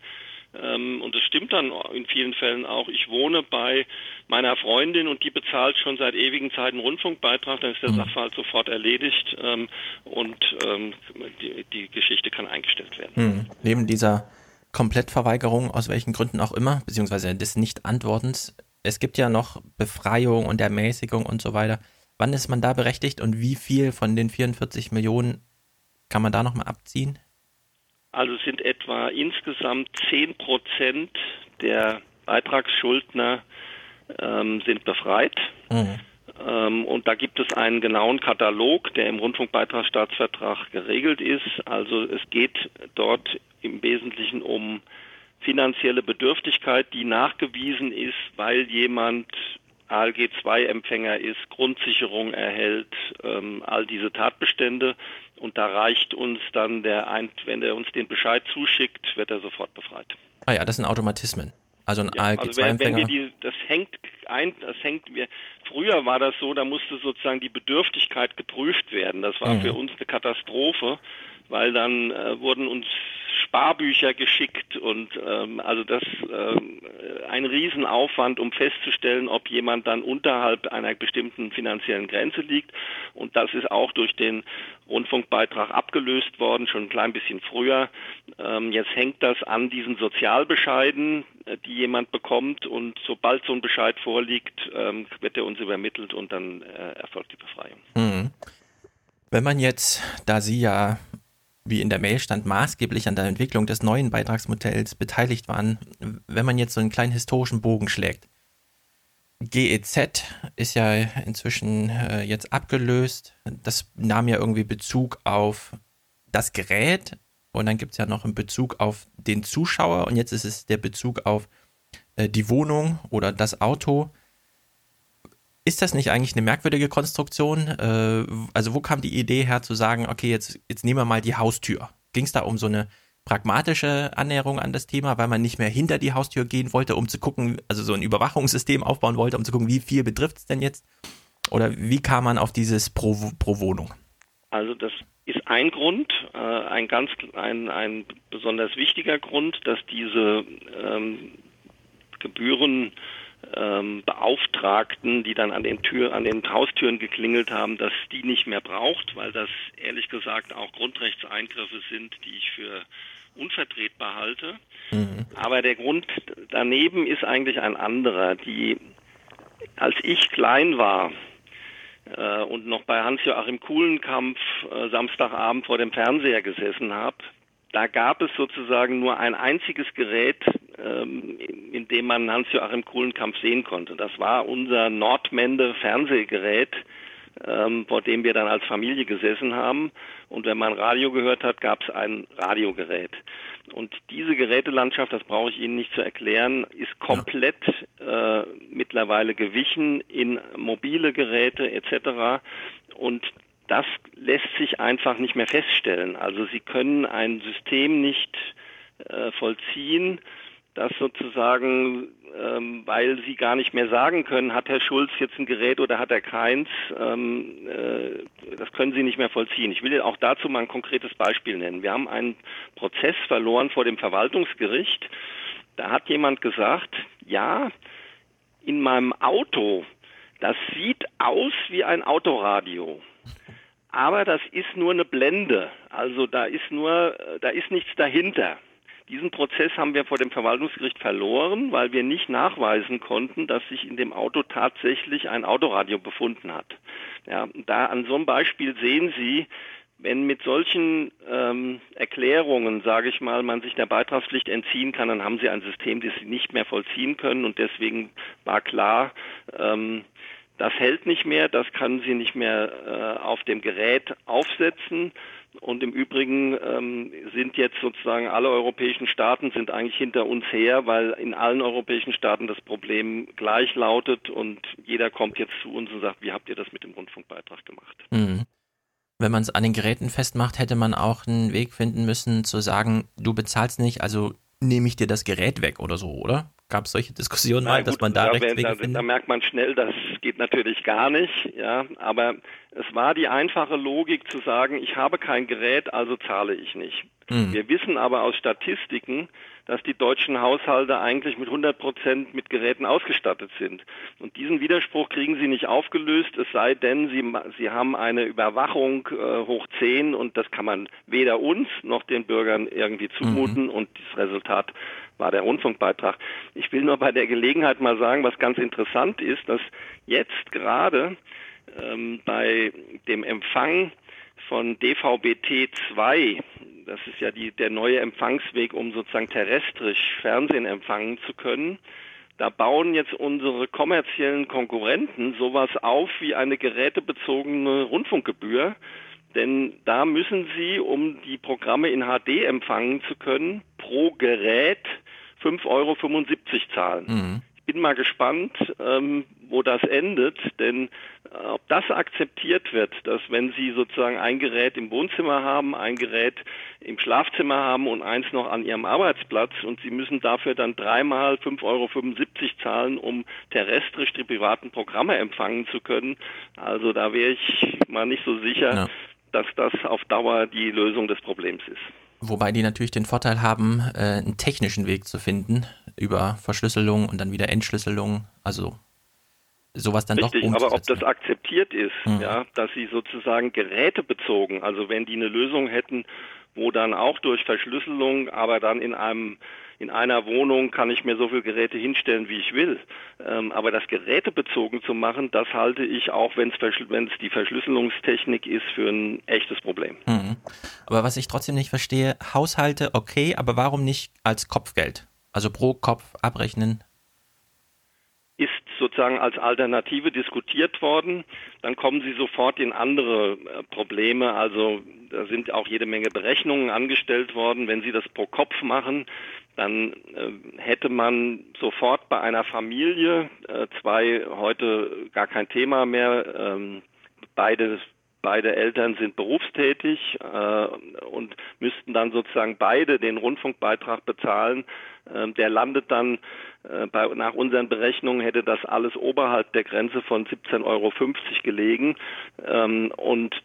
und es stimmt dann in vielen Fällen auch. Ich wohne bei meiner Freundin und die bezahlt schon seit ewigen Zeiten Rundfunkbeitrag, dann ist der mhm. Sachverhalt sofort erledigt ähm, und ähm, die, die, Geschichte kann eingestellt werden. Mhm. Neben dieser Komplettverweigerung, aus welchen Gründen auch immer, beziehungsweise des Nicht-Antwortens, es gibt ja noch Befreiung und Ermäßigung und so weiter. Wann ist man da berechtigt und wie viel von den 44 Millionen kann man da nochmal abziehen? Also sind etwa insgesamt 10 Prozent der Beitragsschuldner ähm, sind befreit. Mhm. Ähm, und da gibt es einen genauen Katalog, der im Rundfunkbeitragsstaatsvertrag geregelt ist. Also es geht dort im Wesentlichen um finanzielle Bedürftigkeit, die nachgewiesen ist, weil jemand ALG 2 Empfänger ist, Grundsicherung erhält, ähm, all diese Tatbestände. Und da reicht uns dann der, ein wenn er uns den Bescheid zuschickt, wird er sofort befreit. Ah ja, das sind Automatismen. Also ein ja, ALG 2 also wenn, wenn die, das hängt ein, das hängt wir, früher war das so, da musste sozusagen die Bedürftigkeit geprüft werden. Das war mhm. für uns eine Katastrophe, weil dann äh, wurden uns Sparbücher geschickt und ähm, also das ähm, ein Riesenaufwand, um festzustellen, ob jemand dann unterhalb einer bestimmten finanziellen Grenze liegt. Und das ist auch durch den Rundfunkbeitrag abgelöst worden, schon ein klein bisschen früher. Ähm, jetzt hängt das an diesen Sozialbescheiden, äh, die jemand bekommt und sobald so ein Bescheid vorliegt, ähm, wird er uns übermittelt und dann äh, erfolgt die Befreiung. Mhm. Wenn man jetzt, da Sie ja wie in der Mail stand, maßgeblich an der Entwicklung des neuen Beitragsmodells beteiligt waren, wenn man jetzt so einen kleinen historischen Bogen schlägt. GEZ ist ja inzwischen äh, jetzt abgelöst. Das nahm ja irgendwie Bezug auf das Gerät und dann gibt es ja noch einen Bezug auf den Zuschauer und jetzt ist es der Bezug auf äh, die Wohnung oder das Auto. Ist das nicht eigentlich eine merkwürdige Konstruktion? Äh, also wo kam die Idee her zu sagen, okay, jetzt, jetzt nehmen wir mal die Haustür? Ging es da um so eine pragmatische Annäherung an das Thema, weil man nicht mehr hinter die Haustür gehen wollte, um zu gucken, also so ein Überwachungssystem aufbauen wollte, um zu gucken, wie viel betrifft es denn jetzt? Oder wie kam man auf dieses pro, pro Wohnung? Also das ist ein Grund, äh, ein ganz ein, ein besonders wichtiger Grund, dass diese ähm, Gebühren ähm, Beauftragten, die dann an den Tür, an den Haustüren geklingelt haben, dass die nicht mehr braucht, weil das ehrlich gesagt auch Grundrechtseingriffe sind, die ich für unvertretbar halte. Mhm. Aber der Grund daneben ist eigentlich ein anderer. Die, als ich klein war äh, und noch bei Hans-Joachim Kuhlenkampf äh, Samstagabend vor dem Fernseher gesessen habe, da gab es sozusagen nur ein einziges Gerät, ähm, in dem man Hans-Joachim Kuhlenkampf sehen konnte. Das war unser Nordmende Fernsehgerät, ähm, vor dem wir dann als Familie gesessen haben. Und wenn man Radio gehört hat, gab es ein Radiogerät. Und diese Gerätelandschaft, das brauche ich Ihnen nicht zu erklären, ist komplett äh, mittlerweile gewichen in mobile Geräte etc. Und das lässt sich einfach nicht mehr feststellen. Also Sie können ein System nicht äh, vollziehen, das sozusagen ähm, weil sie gar nicht mehr sagen können, hat Herr Schulz jetzt ein Gerät oder hat er keins. Ähm, äh, das können sie nicht mehr vollziehen. Ich will auch dazu mal ein konkretes Beispiel nennen. Wir haben einen Prozess verloren vor dem Verwaltungsgericht. Da hat jemand gesagt, ja, in meinem Auto, das sieht aus wie ein Autoradio. Aber das ist nur eine Blende. Also da ist nur, da ist nichts dahinter. Diesen Prozess haben wir vor dem Verwaltungsgericht verloren, weil wir nicht nachweisen konnten, dass sich in dem Auto tatsächlich ein Autoradio befunden hat. Ja, da an so einem Beispiel sehen Sie, wenn mit solchen ähm, Erklärungen, sage ich mal, man sich der Beitragspflicht entziehen kann, dann haben Sie ein System, das Sie nicht mehr vollziehen können und deswegen war klar, ähm, das hält nicht mehr, das kann Sie nicht mehr äh, auf dem Gerät aufsetzen. Und im Übrigen ähm, sind jetzt sozusagen alle europäischen Staaten sind eigentlich hinter uns her, weil in allen europäischen Staaten das Problem gleich lautet und jeder kommt jetzt zu uns und sagt, wie habt ihr das mit dem Rundfunkbeitrag gemacht? Mhm. Wenn man es an den Geräten festmacht, hätte man auch einen Weg finden müssen zu sagen, du bezahlst nicht, also nehme ich dir das Gerät weg oder so, oder? Gab es solche Diskussionen mal, dass man da da, Rechtswege da, findet? da merkt man schnell, das geht natürlich gar nicht, ja, aber es war die einfache Logik zu sagen, ich habe kein Gerät, also zahle ich nicht. Hm. Wir wissen aber aus Statistiken, dass die deutschen Haushalte eigentlich mit 100 Prozent mit Geräten ausgestattet sind. Und diesen Widerspruch kriegen sie nicht aufgelöst, es sei denn, sie, sie haben eine Überwachung äh, hoch 10 und das kann man weder uns noch den Bürgern irgendwie zumuten und das Resultat war der Rundfunkbeitrag. Ich will nur bei der Gelegenheit mal sagen, was ganz interessant ist, dass jetzt gerade ähm, bei dem Empfang von DVB-T2, das ist ja die, der neue Empfangsweg, um sozusagen terrestrisch Fernsehen empfangen zu können, da bauen jetzt unsere kommerziellen Konkurrenten sowas auf wie eine gerätebezogene Rundfunkgebühr. Denn da müssen sie, um die Programme in HD empfangen zu können, pro Gerät 5,75 Euro zahlen. Mhm. Ich bin mal gespannt, ähm, wo das endet, denn äh, ob das akzeptiert wird, dass wenn Sie sozusagen ein Gerät im Wohnzimmer haben, ein Gerät im Schlafzimmer haben und eins noch an Ihrem Arbeitsplatz und Sie müssen dafür dann dreimal 5,75 Euro zahlen, um terrestrisch die privaten Programme empfangen zu können. Also da wäre ich mal nicht so sicher, Ja. dass das auf Dauer die Lösung des Problems ist. Wobei die natürlich den Vorteil haben, äh, einen technischen Weg zu finden über Verschlüsselung und dann wieder Entschlüsselung. Also sowas dann Richtig, doch aber ob das akzeptiert ist, Mhm. ja, dass sie sozusagen gerätebezogen, also wenn die eine Lösung hätten, wo dann auch durch Verschlüsselung, aber dann in einem in einer Wohnung kann ich mir so viele Geräte hinstellen, wie ich will. Ähm, aber das gerätebezogen zu machen, das halte ich auch, wenn es die Verschlüsselungstechnik ist, für ein echtes Problem. Mhm. Aber was ich trotzdem nicht verstehe, Haushalte okay, aber warum nicht als Kopfgeld? Also pro Kopf abrechnen. ist sozusagen als Alternative diskutiert worden. Dann kommen Sie sofort in andere äh, Probleme. Also da sind auch jede Menge Berechnungen angestellt worden. Wenn Sie das pro Kopf machen, dann äh, hätte man sofort bei einer Familie, äh, zwei heute gar kein Thema mehr, ähm, beide Beide Eltern sind berufstätig äh, und müssten dann sozusagen beide den Rundfunkbeitrag bezahlen. Ähm, der landet dann bei, nach unseren Berechnungen hätte das alles oberhalb der Grenze von 17,50 Euro gelegen. Ähm, und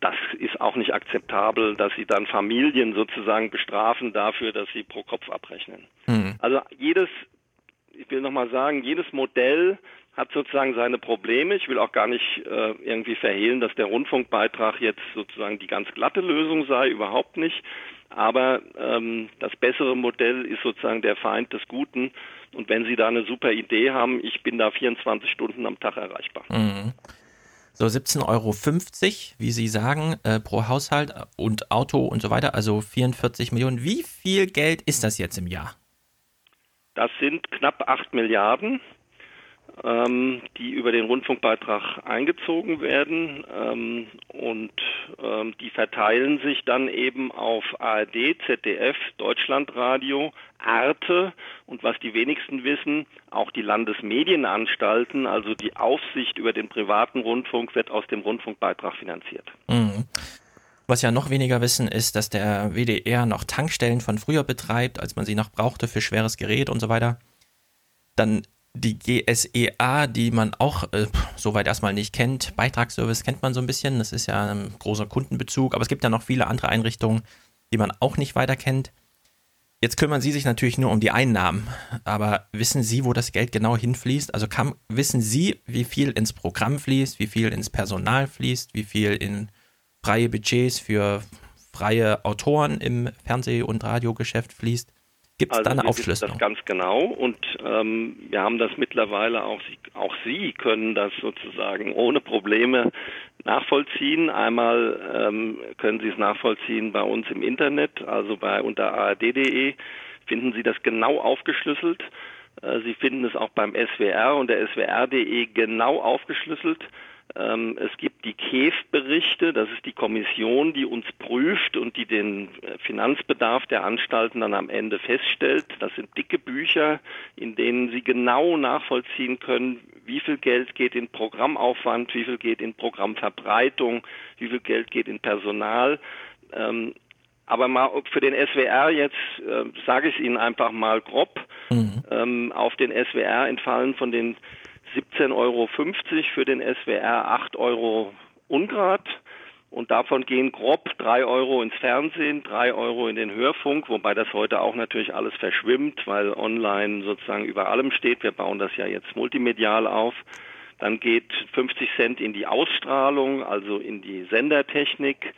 das ist auch nicht akzeptabel, dass sie dann Familien sozusagen bestrafen dafür, dass sie pro Kopf abrechnen. Mhm. Also jedes, ich will nochmal sagen, jedes Modell hat sozusagen seine Probleme. Ich will auch gar nicht äh, irgendwie verhehlen, dass der Rundfunkbeitrag jetzt sozusagen die ganz glatte Lösung sei, überhaupt nicht. Aber ähm, das bessere Modell ist sozusagen der Feind des Guten. Und wenn Sie da eine super Idee haben, ich bin da 24 Stunden am Tag erreichbar. Mhm. So 17,50 Euro, wie Sie sagen, äh, pro Haushalt und Auto und so weiter, also 44 Millionen. Wie viel Geld ist das jetzt im Jahr? Das sind knapp 8 Milliarden, ähm, die über den Rundfunkbeitrag eingezogen werden ähm, und ähm, die verteilen sich dann eben auf ARD, ZDF, Deutschlandradio, Arte und was die wenigsten wissen, auch die Landesmedienanstalten, also die Aufsicht über den privaten Rundfunk wird aus dem Rundfunkbeitrag finanziert. Mhm. Was ja noch weniger wissen, ist, dass der WDR noch Tankstellen von früher betreibt, als man sie noch brauchte für schweres Gerät und so weiter. Dann die GSEA, die man auch äh, soweit erstmal nicht kennt. Beitragsservice kennt man so ein bisschen, das ist ja ein großer Kundenbezug, aber es gibt ja noch viele andere Einrichtungen, die man auch nicht weiter kennt. Jetzt kümmern Sie sich natürlich nur um die Einnahmen, aber wissen Sie, wo das Geld genau hinfließt? Also kann, wissen Sie, wie viel ins Programm fließt, wie viel ins Personal fließt, wie viel in freie Budgets für freie Autoren im Fernseh- und Radiogeschäft fließt? Gibt es also da eine Aufschlüsselung? Das ganz genau und ähm, wir haben das mittlerweile auch, auch Sie können das sozusagen ohne Probleme nachvollziehen. Einmal ähm, können Sie es nachvollziehen bei uns im Internet, also bei unter ard.de finden Sie das genau aufgeschlüsselt. Äh, Sie finden es auch beim SWR und der swr.de genau aufgeschlüsselt. Ähm, es gibt die KEF-Berichte, das ist die Kommission, die uns prüft und die den äh, Finanzbedarf der Anstalten dann am Ende feststellt. Das sind dicke Bücher, in denen Sie genau nachvollziehen können, wie viel Geld geht in Programmaufwand, wie viel geht in Programmverbreitung, wie viel Geld geht in Personal. Ähm, aber mal für den SWR jetzt äh, sage ich Ihnen einfach mal grob. Mhm. Ähm, auf den SWR entfallen von den 17,50 Euro für den SWR, 8 Euro Ungrad. Und davon gehen grob 3 Euro ins Fernsehen, 3 Euro in den Hörfunk, wobei das heute auch natürlich alles verschwimmt, weil online sozusagen über allem steht. Wir bauen das ja jetzt multimedial auf. Dann geht 50 Cent in die Ausstrahlung, also in die Sendertechnik.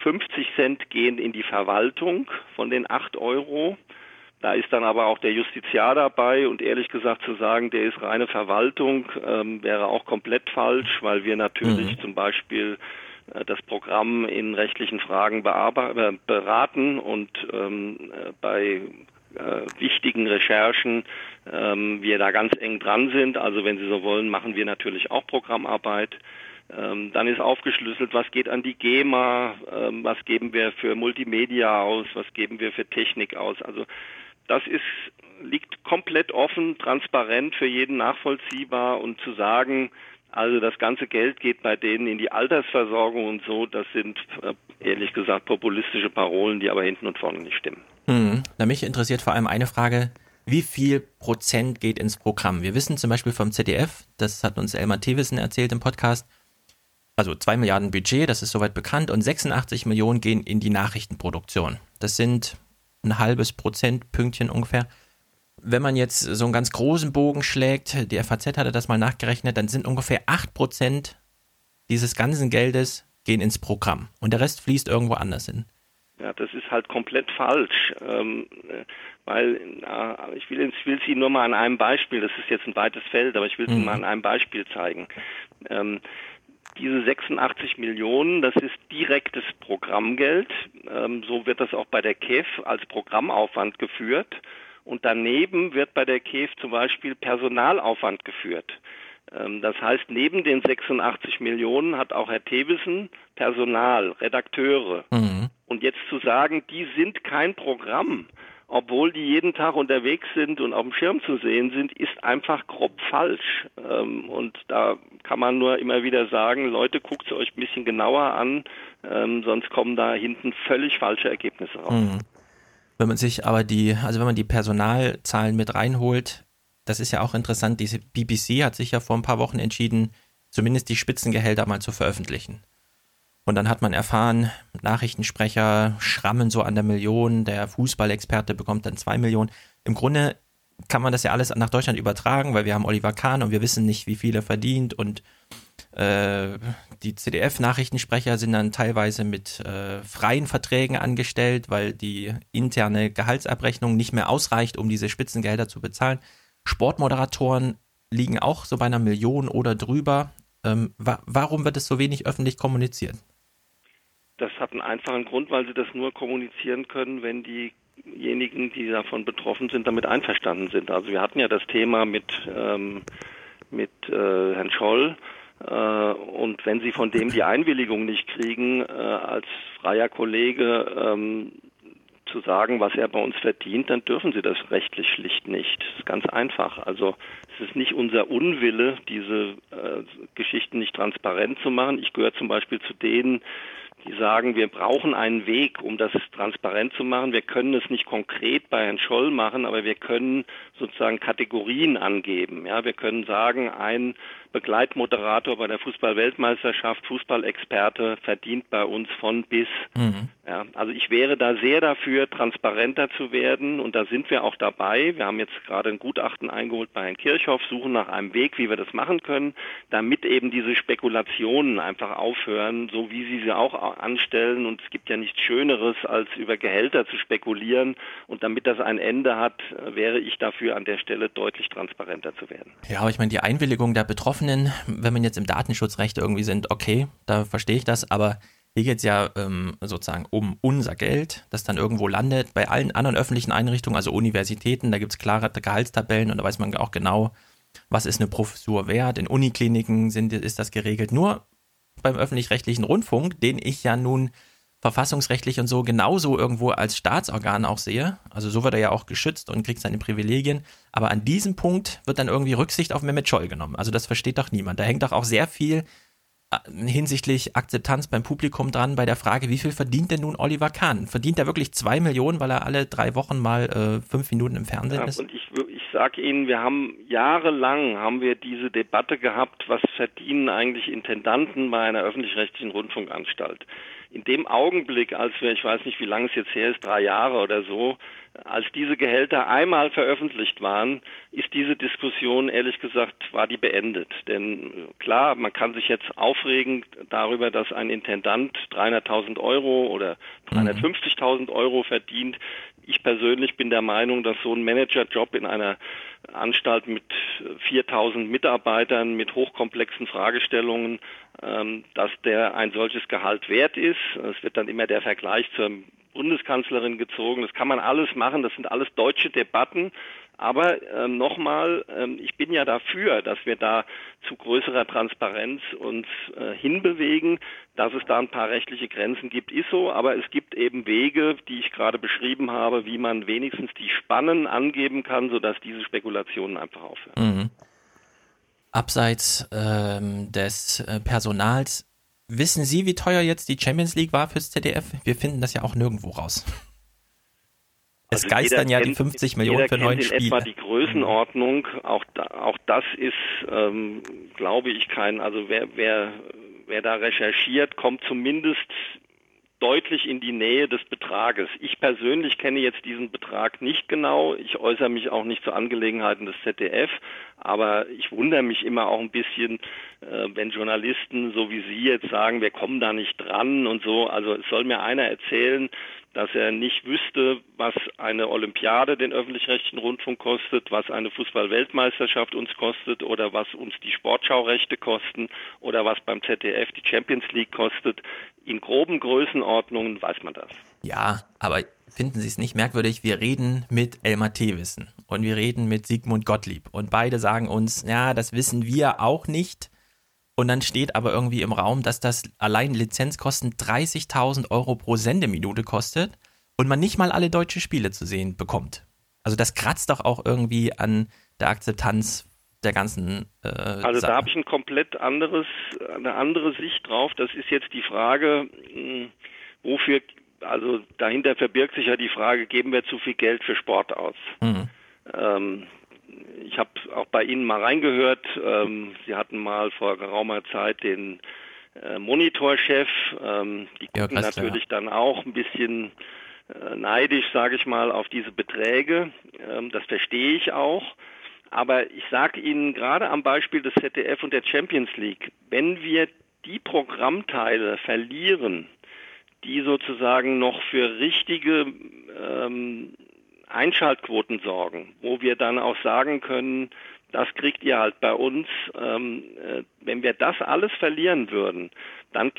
50 äh, Cent gehen in die Verwaltung von den 8 Euro. Da ist dann aber auch der Justiziar dabei und ehrlich gesagt zu sagen, der ist reine Verwaltung, ähm, wäre auch komplett falsch, weil wir natürlich mhm. zum Beispiel äh, das Programm in rechtlichen Fragen äh, beraten und ähm, äh, bei äh, wichtigen Recherchen ähm, wir da ganz eng dran sind. Also wenn Sie so wollen, machen wir natürlich auch Programmarbeit. Ähm, dann ist aufgeschlüsselt, was geht an die GEMA, ähm, was geben wir für Multimedia aus, was geben wir für Technik aus. Also das ist, liegt komplett offen, transparent für jeden nachvollziehbar und zu sagen, also das ganze Geld geht bei denen in die Altersversorgung und so, das sind äh, ehrlich gesagt populistische Parolen, die aber hinten und vorne nicht stimmen. Hm. Na, mich interessiert vor allem eine Frage, wie viel Prozent geht ins Programm? Wir wissen zum Beispiel vom ZDF, das hat uns Elmar Thewissen erzählt im Podcast, also 2 Milliarden Budget, das ist soweit bekannt, und 86 Millionen gehen in die Nachrichtenproduktion. Das sind ein halbes Prozentpünktchen ungefähr. Wenn man jetzt so einen ganz großen Bogen schlägt, die FAZ hatte das mal nachgerechnet, dann sind ungefähr 8% dieses ganzen Geldes gehen ins Programm und der Rest fließt irgendwo anders hin. Ja, das ist halt komplett falsch, ähm, weil äh, ich will es Ihnen nur mal an einem Beispiel, das ist jetzt ein weites Feld, aber ich will es Ihnen mhm. mal an einem Beispiel zeigen. Ähm, diese 86 Millionen, das ist direktes Programmgeld. Ähm, so wird das auch bei der KEF als Programmaufwand geführt. Und daneben wird bei der KEF zum Beispiel Personalaufwand geführt. Ähm, das heißt, neben den 86 Millionen hat auch Herr Thewissen Personal, Redakteure. Mhm. Und jetzt zu sagen, die sind kein Programm, obwohl die jeden Tag unterwegs sind und auf dem Schirm zu sehen sind, ist einfach grob falsch. Ähm, und da kann man nur immer wieder sagen, Leute, guckt es euch ein bisschen genauer an, ähm, sonst kommen da hinten völlig falsche Ergebnisse raus. Mhm. Wenn man sich aber die, also wenn man die Personalzahlen mit reinholt, das ist ja auch interessant, diese BBC hat sich ja vor ein paar Wochen entschieden, zumindest die Spitzengehälter mal zu veröffentlichen. Und dann hat man erfahren, Nachrichtensprecher schrammen so an der Million, der Fußballexperte bekommt dann zwei Millionen. Im Grunde kann man das ja alles nach Deutschland übertragen, weil wir haben Oliver Kahn und wir wissen nicht, wie viel er verdient und äh, die CDF-Nachrichtensprecher sind dann teilweise mit äh, freien Verträgen angestellt, weil die interne Gehaltsabrechnung nicht mehr ausreicht, um diese Spitzengelder zu bezahlen. Sportmoderatoren liegen auch so bei einer Million oder drüber. Ähm, wa warum wird es so wenig öffentlich kommuniziert? Das hat einen einfachen Grund, weil sie das nur kommunizieren können, wenn diejenigen, die davon betroffen sind, damit einverstanden sind. Also wir hatten ja das Thema mit, ähm, mit äh, Herrn Scholl. Äh, und wenn Sie von dem die Einwilligung nicht kriegen, äh, als freier Kollege ähm, zu sagen, was er bei uns verdient, dann dürfen Sie das rechtlich schlicht nicht. Das ist ganz einfach. Also es ist nicht unser Unwille, diese äh, Geschichten nicht transparent zu machen. Ich gehöre zum Beispiel zu denen, die sagen, wir brauchen einen Weg, um das transparent zu machen. Wir können es nicht konkret bei Herrn Scholl machen, aber wir können sozusagen Kategorien angeben. Ja, wir können sagen, ein Begleitmoderator bei der Fußball-Weltmeisterschaft, Fußballexperte, verdient bei uns von bis. Mhm. Ja, also ich wäre da sehr dafür, transparenter zu werden und da sind wir auch dabei. Wir haben jetzt gerade ein Gutachten eingeholt bei Herrn Kirchhoff, suchen nach einem Weg, wie wir das machen können, damit eben diese Spekulationen einfach aufhören, so wie sie sie auch anstellen. Und es gibt ja nichts Schöneres, als über Gehälter zu spekulieren. Und damit das ein Ende hat, wäre ich dafür, an der Stelle deutlich transparenter zu werden. Ja, aber ich meine, die Einwilligung der Betroffenen Betroffenen, wenn man jetzt im Datenschutzrecht irgendwie sind, okay, da verstehe ich das, aber hier geht es ja ähm, sozusagen um unser Geld, das dann irgendwo landet. Bei allen anderen öffentlichen Einrichtungen, also Universitäten, da gibt es klare Gehaltstabellen und da weiß man auch genau, was ist eine Professur wert. In Unikliniken sind, ist das geregelt. Nur beim öffentlich-rechtlichen Rundfunk, den ich ja nun verfassungsrechtlich und so genauso irgendwo als Staatsorgan auch sehe. Also so wird er ja auch geschützt und kriegt seine Privilegien. Aber an diesem Punkt wird dann irgendwie Rücksicht auf Mehmet Scholl genommen. Also das versteht doch niemand. Da hängt doch auch sehr viel äh, hinsichtlich Akzeptanz beim Publikum dran bei der Frage, wie viel verdient denn nun Oliver Kahn? Verdient er wirklich zwei Millionen, weil er alle drei Wochen mal äh, fünf Minuten im Fernsehen ja, ist? Und ich, ich sage Ihnen, wir haben jahrelang haben wir diese Debatte gehabt, was verdienen eigentlich Intendanten bei einer öffentlich-rechtlichen Rundfunkanstalt in dem Augenblick, als wir, ich weiß nicht, wie lange es jetzt her ist, drei Jahre oder so, als diese Gehälter einmal veröffentlicht waren, ist diese Diskussion, ehrlich gesagt, war die beendet. Denn äh, klar, man kann sich jetzt aufregen darüber, dass ein Intendant 300.000 Euro oder 350.000 Euro verdient. Ich persönlich bin der Meinung, dass so ein Managerjob in einer Anstalt mit 4000 Mitarbeitern, mit hochkomplexen Fragestellungen, dass der ein solches Gehalt wert ist. Es wird dann immer der Vergleich zur Bundeskanzlerin gezogen. Das kann man alles machen. Das sind alles deutsche Debatten. Aber ähm, nochmal, ähm, ich bin ja dafür, dass wir da zu größerer Transparenz uns äh, hinbewegen. Dass es da ein paar rechtliche Grenzen gibt, ist so, aber es gibt eben Wege, die ich gerade beschrieben habe, wie man wenigstens die Spannen angeben kann, sodass diese Spekulationen einfach aufhören. Mhm. Abseits ähm, des äh, Personals, wissen Sie, wie teuer jetzt die Champions League war fürs ZDF? Wir finden das ja auch nirgendwo raus. Es also geistern ja kennt, die 50 Millionen für neun Spiele. etwa die Größenordnung. Auch, da, auch das ist, ähm, glaube ich, kein. Also wer, wer, wer da recherchiert, kommt zumindest deutlich in die Nähe des Betrages. Ich persönlich kenne jetzt diesen Betrag nicht genau. Ich äußere mich auch nicht zu Angelegenheiten des ZDF, aber ich wundere mich immer auch ein bisschen, äh, wenn Journalisten so wie Sie jetzt sagen, wir kommen da nicht dran und so. Also es soll mir einer erzählen, dass er nicht wüsste, was eine Olympiade den öffentlich-rechtlichen Rundfunk kostet, was eine Fußball-Weltmeisterschaft uns kostet oder was uns die Sportschaurechte kosten oder was beim ZDF die Champions League kostet. In groben Größenordnungen weiß man das. Ja, aber finden Sie es nicht merkwürdig? Wir reden mit Elmar Thewissen und wir reden mit Sigmund Gottlieb und beide sagen uns, ja, das wissen wir auch nicht. Und dann steht aber irgendwie im Raum, dass das allein Lizenzkosten 30.000 Euro pro Sendeminute kostet und man nicht mal alle deutsche Spiele zu sehen bekommt. Also das kratzt doch auch irgendwie an der Akzeptanz der ganzen. Äh, also da habe ich ein komplett anderes, eine andere Sicht drauf. Das ist jetzt die Frage, hm, wofür, also dahinter verbirgt sich ja die Frage, geben wir zu viel Geld für Sport aus? Mhm. Ähm, ich habe auch bei Ihnen mal reingehört. Ähm, Sie hatten mal vor geraumer Zeit den äh, Monitorchef. Ähm, die gucken ja, natürlich ja. dann auch ein bisschen äh, neidisch, sage ich mal, auf diese Beträge. Ähm, das verstehe ich auch. Aber ich sage Ihnen gerade am Beispiel des ZDF und der Champions League, wenn wir die Programmteile verlieren, die sozusagen noch für richtige ähm, Einschaltquoten sorgen, wo wir dann auch sagen können, das kriegt ihr halt bei uns. Ähm, äh, wenn wir das alles verlieren würden, dann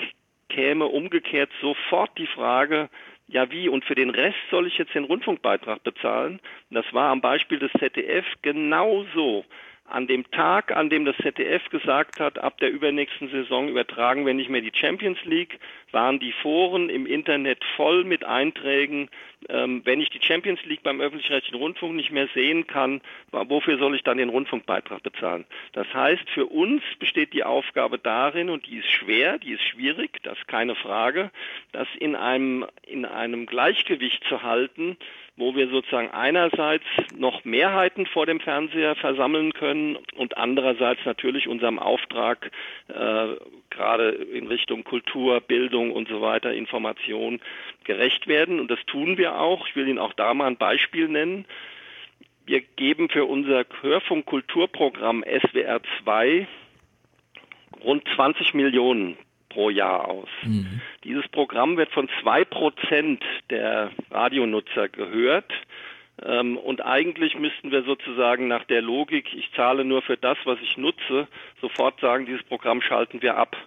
käme umgekehrt sofort die Frage, ja wie, und für den Rest soll ich jetzt den Rundfunkbeitrag bezahlen? Das war am Beispiel des ZDF genauso. an dem Tag, an dem das ZDF gesagt hat, ab der übernächsten Saison übertragen wir nicht mehr die Champions League, waren die Foren im Internet voll mit Einträgen, ähm, wenn ich die Champions League beim öffentlich-rechtlichen Rundfunk nicht mehr sehen kann, wofür soll ich dann den Rundfunkbeitrag bezahlen? Das heißt, für uns besteht die Aufgabe darin, und die ist schwer, die ist schwierig, das ist keine Frage, das in einem, in einem Gleichgewicht zu halten, wo wir sozusagen einerseits noch Mehrheiten vor dem Fernseher versammeln können und andererseits natürlich unserem Auftrag äh, gerade in Richtung Kultur, Bildung und so weiter, Information gerecht werden. Und das tun wir auch. Ich will Ihnen auch da mal ein Beispiel nennen. Wir geben für unser Hörfunkkulturprogramm SWR 2 rund 20 Millionen pro Jahr aus. Mhm. Dieses Programm wird von zwei Prozent der Radionutzer gehört. Ähm, und eigentlich müssten wir sozusagen nach der Logik, ich zahle nur für das, was ich nutze, sofort sagen, dieses Programm schalten wir ab.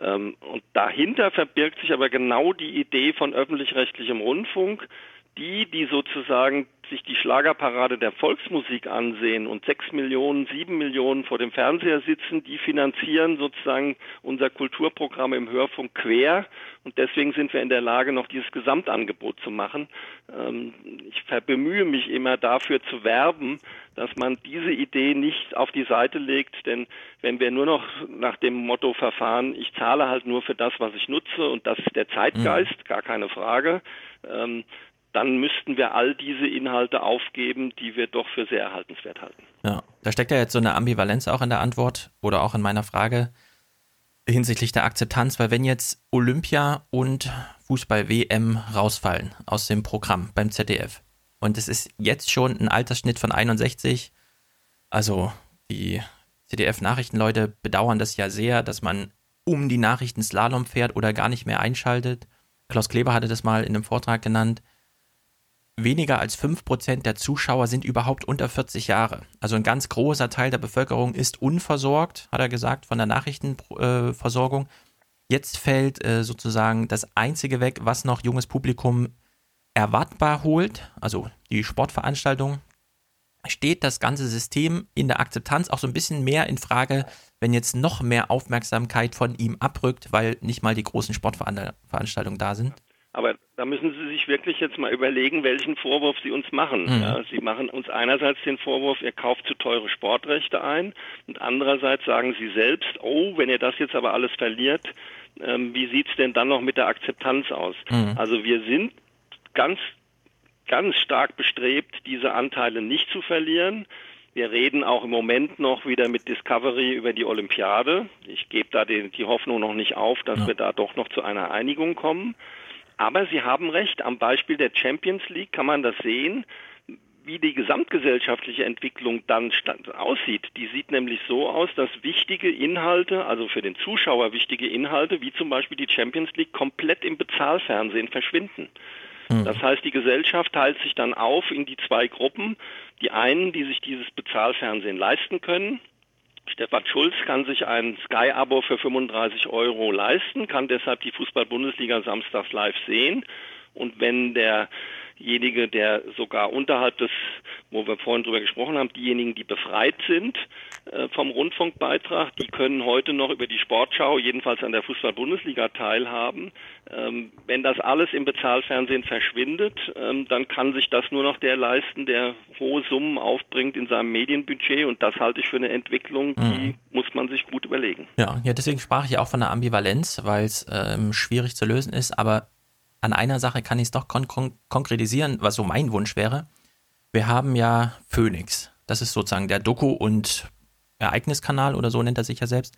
Ähm, und dahinter verbirgt sich aber genau die Idee von öffentlich-rechtlichem Rundfunk, die, die sozusagen sich die Schlagerparade der Volksmusik ansehen und sechs Millionen, sieben Millionen vor dem Fernseher sitzen, die finanzieren sozusagen unser Kulturprogramm im Hörfunk quer und deswegen sind wir in der Lage, noch dieses Gesamtangebot zu machen. Ähm, ich bemühe mich immer dafür zu werben, dass man diese Idee nicht auf die Seite legt, denn wenn wir nur noch nach dem Motto verfahren, ich zahle halt nur für das, was ich nutze und das ist der Zeitgeist, mhm. gar keine Frage, ähm, dann müssten wir all diese Inhalte aufgeben, die wir doch für sehr erhaltenswert halten. Ja, da steckt ja jetzt so eine Ambivalenz auch in der Antwort oder auch in meiner Frage hinsichtlich der Akzeptanz, weil wenn jetzt Olympia und Fußball-WM rausfallen aus dem Programm beim ZDF und es ist jetzt schon ein Altersschnitt von 61, also die ZDF-Nachrichtenleute bedauern das ja sehr, dass man um die Nachrichten Slalom fährt oder gar nicht mehr einschaltet. Klaus Kleber hatte das mal in einem Vortrag genannt weniger als 5% der Zuschauer sind überhaupt unter 40 Jahre. Also ein ganz großer Teil der Bevölkerung ist unversorgt, hat er gesagt, von der Nachrichtenversorgung. Jetzt fällt äh, sozusagen das Einzige weg, was noch junges Publikum erwartbar holt, also die Sportveranstaltung. Steht das ganze System in der Akzeptanz auch so ein bisschen mehr in Frage, wenn jetzt noch mehr Aufmerksamkeit von ihm abrückt, weil nicht mal die großen Sportveranstaltungen da sind? Aber da müssen Sie sich wirklich jetzt mal überlegen, welchen Vorwurf Sie uns machen. Mhm. Ja, Sie machen uns einerseits den Vorwurf, ihr kauft zu teure Sportrechte ein und andererseits sagen Sie selbst, oh, wenn ihr das jetzt aber alles verliert, ähm, wie sieht's denn dann noch mit der Akzeptanz aus? Mhm. Also wir sind ganz, ganz stark bestrebt, diese Anteile nicht zu verlieren. Wir reden auch im Moment noch wieder mit Discovery über die Olympiade. Ich gebe da die, die Hoffnung noch nicht auf, dass ja. wir da doch noch zu einer Einigung kommen. Aber Sie haben recht, am Beispiel der Champions League kann man das sehen, wie die gesamtgesellschaftliche Entwicklung dann aussieht. Die sieht nämlich so aus, dass wichtige Inhalte, also für den Zuschauer wichtige Inhalte, wie zum Beispiel die Champions League, komplett im Bezahlfernsehen verschwinden. Hm. Das heißt, die Gesellschaft teilt sich dann auf in die zwei Gruppen. Die einen, die sich dieses Bezahlfernsehen leisten können, Stefan Schulz kann sich ein Sky-Abo für 35 Euro leisten, kann deshalb die Fußball-Bundesliga samstags live sehen. Und wenn der derjenige, der sogar unterhalb des, wo wir vorhin drüber gesprochen haben, diejenigen, die befreit sind äh, vom Rundfunkbeitrag, die können heute noch über die Sportschau, jedenfalls an der Fußball-Bundesliga teilhaben. Ähm, wenn das alles im Bezahlfernsehen verschwindet, ähm, dann kann sich das nur noch der leisten, der hohe Summen aufbringt in seinem Medienbudget und das halte ich für eine Entwicklung, die mhm. muss man sich gut überlegen. Ja, ja, deswegen sprach ich auch von der Ambivalenz, weil es ähm, schwierig zu lösen ist, aber an einer Sache kann ich es doch kon kon konkretisieren, was so mein Wunsch wäre. Wir haben ja Phoenix. Das ist sozusagen der Doku- und Ereigniskanal oder so nennt er sich ja selbst.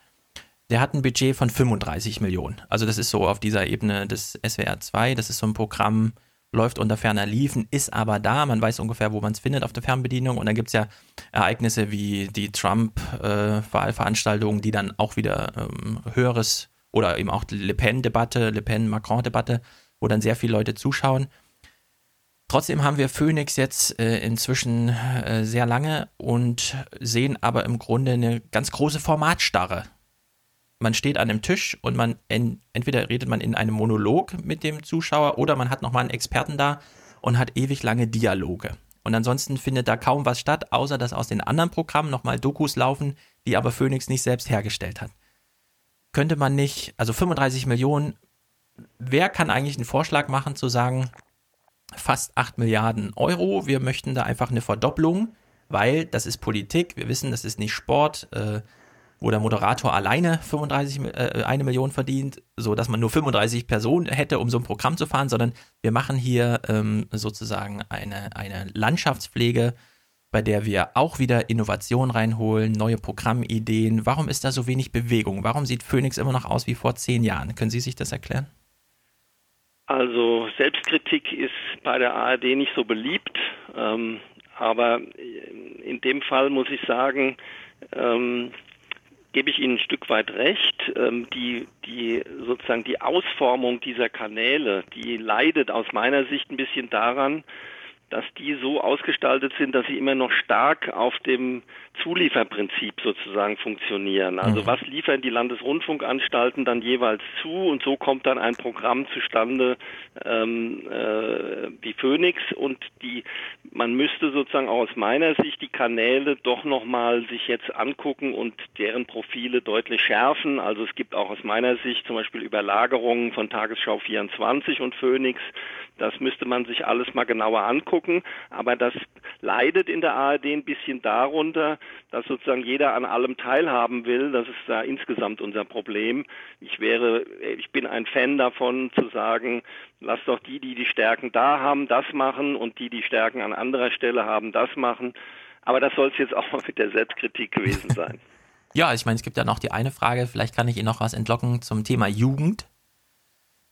Der hat ein Budget von 35 Millionen. Also das ist so auf dieser Ebene des SWR 2. Das ist so ein Programm, läuft unter ferner Liefen, ist aber da. Man weiß ungefähr, wo man es findet auf der Fernbedienung. Und dann gibt es ja Ereignisse wie die Trump-Wahlveranstaltungen, die dann auch wieder ähm, höheres oder eben auch die Le Pen-Debatte, Le Pen-Macron-Debatte wo dann sehr viele Leute zuschauen. Trotzdem haben wir Phoenix jetzt äh, inzwischen äh, sehr lange und sehen aber im Grunde eine ganz große Formatstarre. Man steht an einem Tisch und man en entweder redet man in einem Monolog mit dem Zuschauer oder man hat nochmal einen Experten da und hat ewig lange Dialoge. Und ansonsten findet da kaum was statt, außer dass aus den anderen Programmen nochmal Dokus laufen, die aber Phoenix nicht selbst hergestellt hat. Könnte man nicht, also 35 Millionen, wer kann eigentlich einen Vorschlag machen zu sagen, fast 8 Milliarden Euro, wir möchten da einfach eine Verdopplung, weil das ist Politik, wir wissen, das ist nicht Sport, äh, wo der Moderator alleine 35, äh, eine Million verdient, so dass man nur 35 Personen hätte, um so ein Programm zu fahren, sondern wir machen hier ähm, sozusagen eine, eine Landschaftspflege, bei der wir auch wieder Innovation reinholen, neue Programmideen. Warum ist da so wenig Bewegung? Warum sieht Phoenix immer noch aus wie vor zehn Jahren? Können Sie sich das erklären? Also Selbstkritik ist bei der ARD nicht so beliebt, ähm, aber in dem Fall muss ich sagen, ähm, gebe ich Ihnen ein Stück weit recht. Ähm, die, die sozusagen die Ausformung dieser Kanäle, die leidet aus meiner Sicht ein bisschen daran, dass die so ausgestaltet sind, dass sie immer noch stark auf dem Zulieferprinzip sozusagen funktionieren. Also mhm. was liefern die Landesrundfunkanstalten dann jeweils zu und so kommt dann ein Programm zustande ähm, äh, wie Phoenix und die man müsste sozusagen auch aus meiner Sicht die Kanäle doch nochmal sich jetzt angucken und deren Profile deutlich schärfen. Also es gibt auch aus meiner Sicht zum Beispiel Überlagerungen von Tagesschau 24 und Phoenix. Das müsste man sich alles mal genauer angucken. Aber das leidet in der ARD ein bisschen darunter, dass sozusagen jeder an allem teilhaben will. Das ist da insgesamt unser Problem. Ich wäre, ich bin ein Fan davon zu sagen, lass doch die, die die Stärken da haben, das machen und die, die Stärken an anderer Stelle haben, das machen. Aber das soll es jetzt auch mal mit der Selbstkritik gewesen sein. Ja, ich meine, es gibt ja noch die eine Frage, vielleicht kann ich Ihnen noch was entlocken zum Thema Jugend.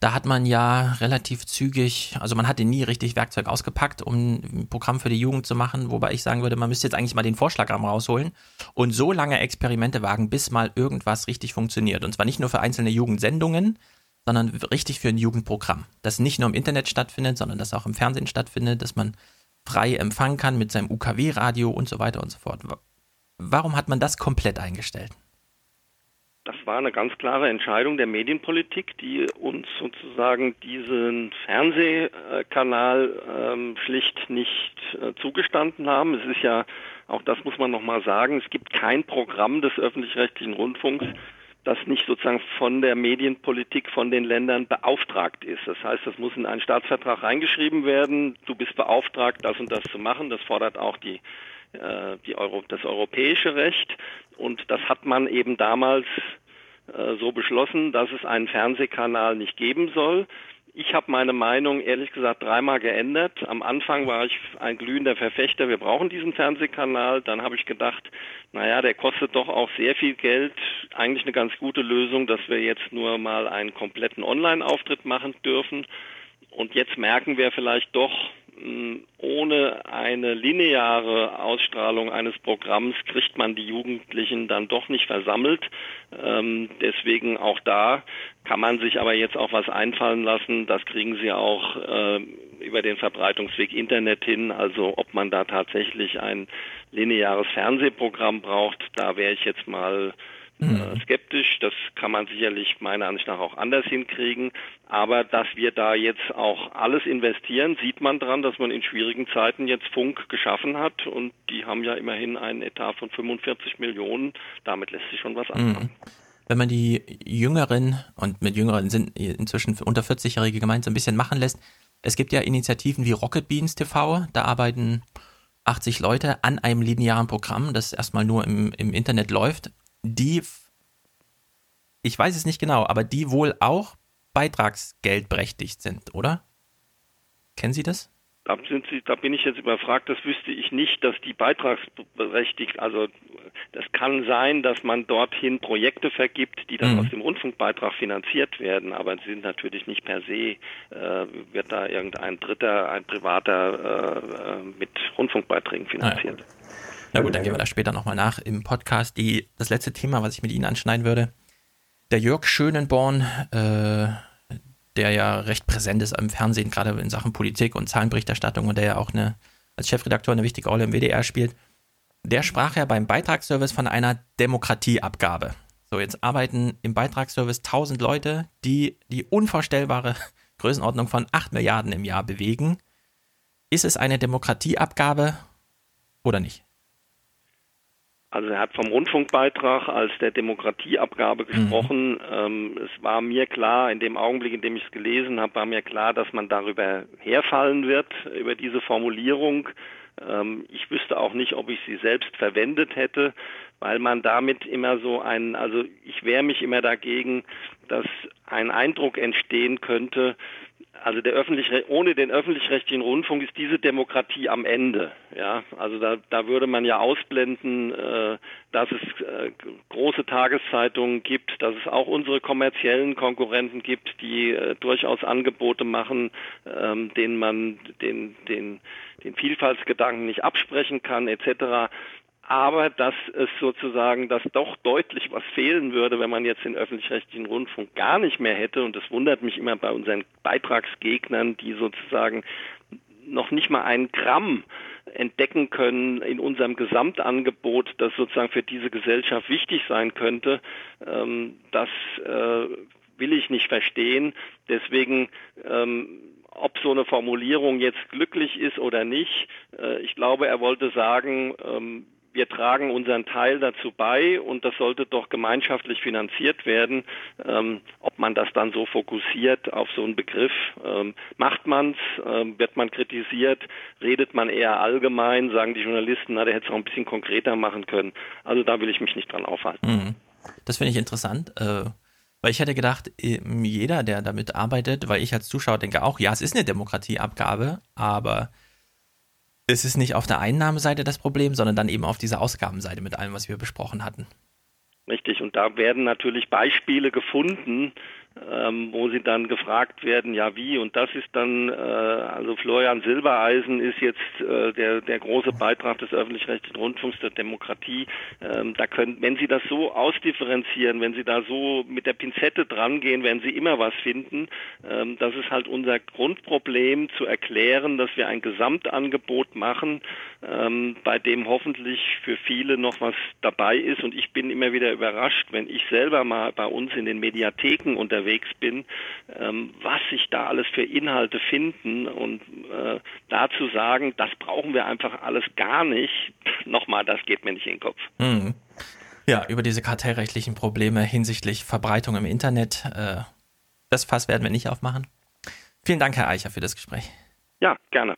Da hat man ja relativ zügig, also man hatte nie richtig Werkzeug ausgepackt, um ein Programm für die Jugend zu machen, wobei ich sagen würde, man müsste jetzt eigentlich mal den Vorschlagrahmen rausholen und so lange Experimente wagen, bis mal irgendwas richtig funktioniert. Und zwar nicht nur für einzelne Jugendsendungen, sondern richtig für ein Jugendprogramm, das nicht nur im Internet stattfindet, sondern das auch im Fernsehen stattfindet, dass man frei empfangen kann mit seinem UKW-Radio und so weiter und so fort. Warum hat man das komplett eingestellt? Das war eine ganz klare Entscheidung der Medienpolitik, die uns sozusagen diesen Fernsehkanal ähm, schlicht nicht äh, zugestanden haben. Es ist ja, auch das muss man nochmal sagen, es gibt kein Programm des öffentlich-rechtlichen Rundfunks, das nicht sozusagen von der Medienpolitik von den Ländern beauftragt ist. Das heißt, das muss in einen Staatsvertrag reingeschrieben werden. Du bist beauftragt, das und das zu machen. Das fordert auch die die Euro, das europäische Recht. Und das hat man eben damals äh, so beschlossen, dass es einen Fernsehkanal nicht geben soll. Ich habe meine Meinung ehrlich gesagt dreimal geändert. Am Anfang war ich ein glühender Verfechter, wir brauchen diesen Fernsehkanal. Dann habe ich gedacht, naja, der kostet doch auch sehr viel Geld. Eigentlich eine ganz gute Lösung, dass wir jetzt nur mal einen kompletten Online-Auftritt machen dürfen. Und jetzt merken wir vielleicht doch, ohne eine lineare Ausstrahlung eines Programms kriegt man die Jugendlichen dann doch nicht versammelt. Ähm, deswegen auch da kann man sich aber jetzt auch was einfallen lassen. Das kriegen sie auch äh, über den Verbreitungsweg Internet hin. Also ob man da tatsächlich ein lineares Fernsehprogramm braucht, da wäre ich jetzt mal. Äh, skeptisch. Das kann man sicherlich meiner Ansicht nach auch anders hinkriegen. Aber dass wir da jetzt auch alles investieren, sieht man dran, dass man in schwierigen Zeiten jetzt Funk geschaffen hat. Und die haben ja immerhin einen Etat von 45 Millionen. Damit lässt sich schon was mhm. anfangen. Mhm wenn man die Jüngeren, und mit Jüngeren sind inzwischen unter 40-Jährige gemeint, so ein bisschen machen lässt. Es gibt ja Initiativen wie Rocket Beans TV, da arbeiten 80 Leute an einem linearen Programm, das erstmal nur im, im Internet läuft die, ich weiß es nicht genau, aber die wohl auch beitragsgeldberechtigt sind, oder? Kennen Sie das? Da, sind Sie, da bin ich jetzt überfragt, das wüsste ich nicht, dass die beitragsberechtigt, also das kann sein, dass man dorthin Projekte vergibt, die dann mhm. aus dem Rundfunkbeitrag finanziert werden, aber sie sind natürlich nicht per se, äh, wird da irgendein Dritter, ein Privater äh, äh mit Rundfunkbeiträgen finanziert. Ja. Na gut, dann gehen wir da später nochmal nach im Podcast. Die, das letzte Thema, was ich mit Ihnen anschneiden würde. Der Jörg Schönenborn, äh, der ja recht präsent ist im Fernsehen, gerade in Sachen Politik und Zahlenberichterstattung und der ja auch eine, als Chefredakteur eine wichtige Rolle im WDR spielt, der sprach ja beim Beitragsservice von einer Demokratieabgabe. So, jetzt arbeiten im Beitragsservice 1000 Leute, die die unvorstellbare Größenordnung von 8 Milliarden im Jahr bewegen Ist es eine Demokratieabgabe oder nicht? Also er hat vom Rundfunkbeitrag als der Demokratieabgabe Mhm. gesprochen. Mhm. Ähm, es war mir klar, in dem Augenblick, in dem ich es gelesen habe, war mir klar, dass man darüber herfallen wird, über diese Formulierung. Ähm, ich wüsste auch nicht, ob ich sie selbst verwendet hätte, weil man damit immer so einen, also ich wehre mich immer dagegen, dass ein Eindruck entstehen könnte, also der öffentlich ohne den öffentlich-rechtlichen Rundfunk ist diese Demokratie am Ende. Ja, also da, da würde man ja ausblenden, äh, dass es äh, große Tageszeitungen gibt, dass es auch unsere kommerziellen Konkurrenten gibt, die äh, durchaus Angebote machen, ähm, denen man den, den, den Vielfaltsgedanken nicht absprechen kann, etc aber dass es sozusagen, dass doch deutlich was fehlen würde, wenn man jetzt den öffentlich-rechtlichen Rundfunk gar nicht mehr hätte. Und das wundert mich immer bei unseren Beitragsgegnern, die sozusagen noch nicht mal einen Gramm entdecken können in unserem Gesamtangebot, das sozusagen für diese Gesellschaft wichtig sein könnte. Ähm, das äh, will ich nicht verstehen. Deswegen ähm, ob so eine Formulierung jetzt glücklich ist oder nicht. Äh, ich glaube, er wollte sagen, ähm, wir tragen unseren Teil dazu bei und das sollte doch gemeinschaftlich finanziert werden. Ähm, ob man das dann so fokussiert auf so einen Begriff, ähm, macht man's, ähm, wird man kritisiert, redet man eher allgemein, sagen die Journalisten, na, der hätte es auch ein bisschen konkreter machen können. Also da will ich mich nicht dran aufhalten. Mhm. Das finde ich interessant. Äh weil ich hätte gedacht, jeder, der damit arbeitet, weil ich als Zuschauer denke auch, ja, es ist eine Demokratieabgabe, aber es ist nicht auf der Einnahmeseite das Problem, sondern dann eben auf dieser Ausgabenseite mit allem, was wir besprochen hatten. Richtig, und da werden natürlich Beispiele gefunden, ähm, wo sie dann gefragt werden, ja wie, und das ist dann, äh, also Florian Silbereisen ist jetzt äh, der, der große Beitrag des öffentlich-rechtlichen Rundfunks der Demokratie. Ähm, da können, wenn Sie das so ausdifferenzieren, wenn Sie da so mit der Pinzette drangehen, werden Sie immer was finden. Ähm, das ist halt unser Grundproblem, zu erklären, dass wir ein Gesamtangebot machen, ähm, bei dem hoffentlich für viele noch was dabei ist. Und ich bin immer wieder überrascht, wenn ich selber mal bei uns in den Mediatheken unterwegs bin, ähm, was sich da alles für Inhalte finden und äh, dazu sagen, das brauchen wir einfach alles gar nicht. Nochmal, das geht mir nicht in den Kopf. Mhm. Ja, über diese kartellrechtlichen Probleme hinsichtlich Verbreitung im Internet, äh, das Fass werden wir nicht aufmachen. Vielen Dank, Herr Eicher, für das Gespräch. Ja, gerne.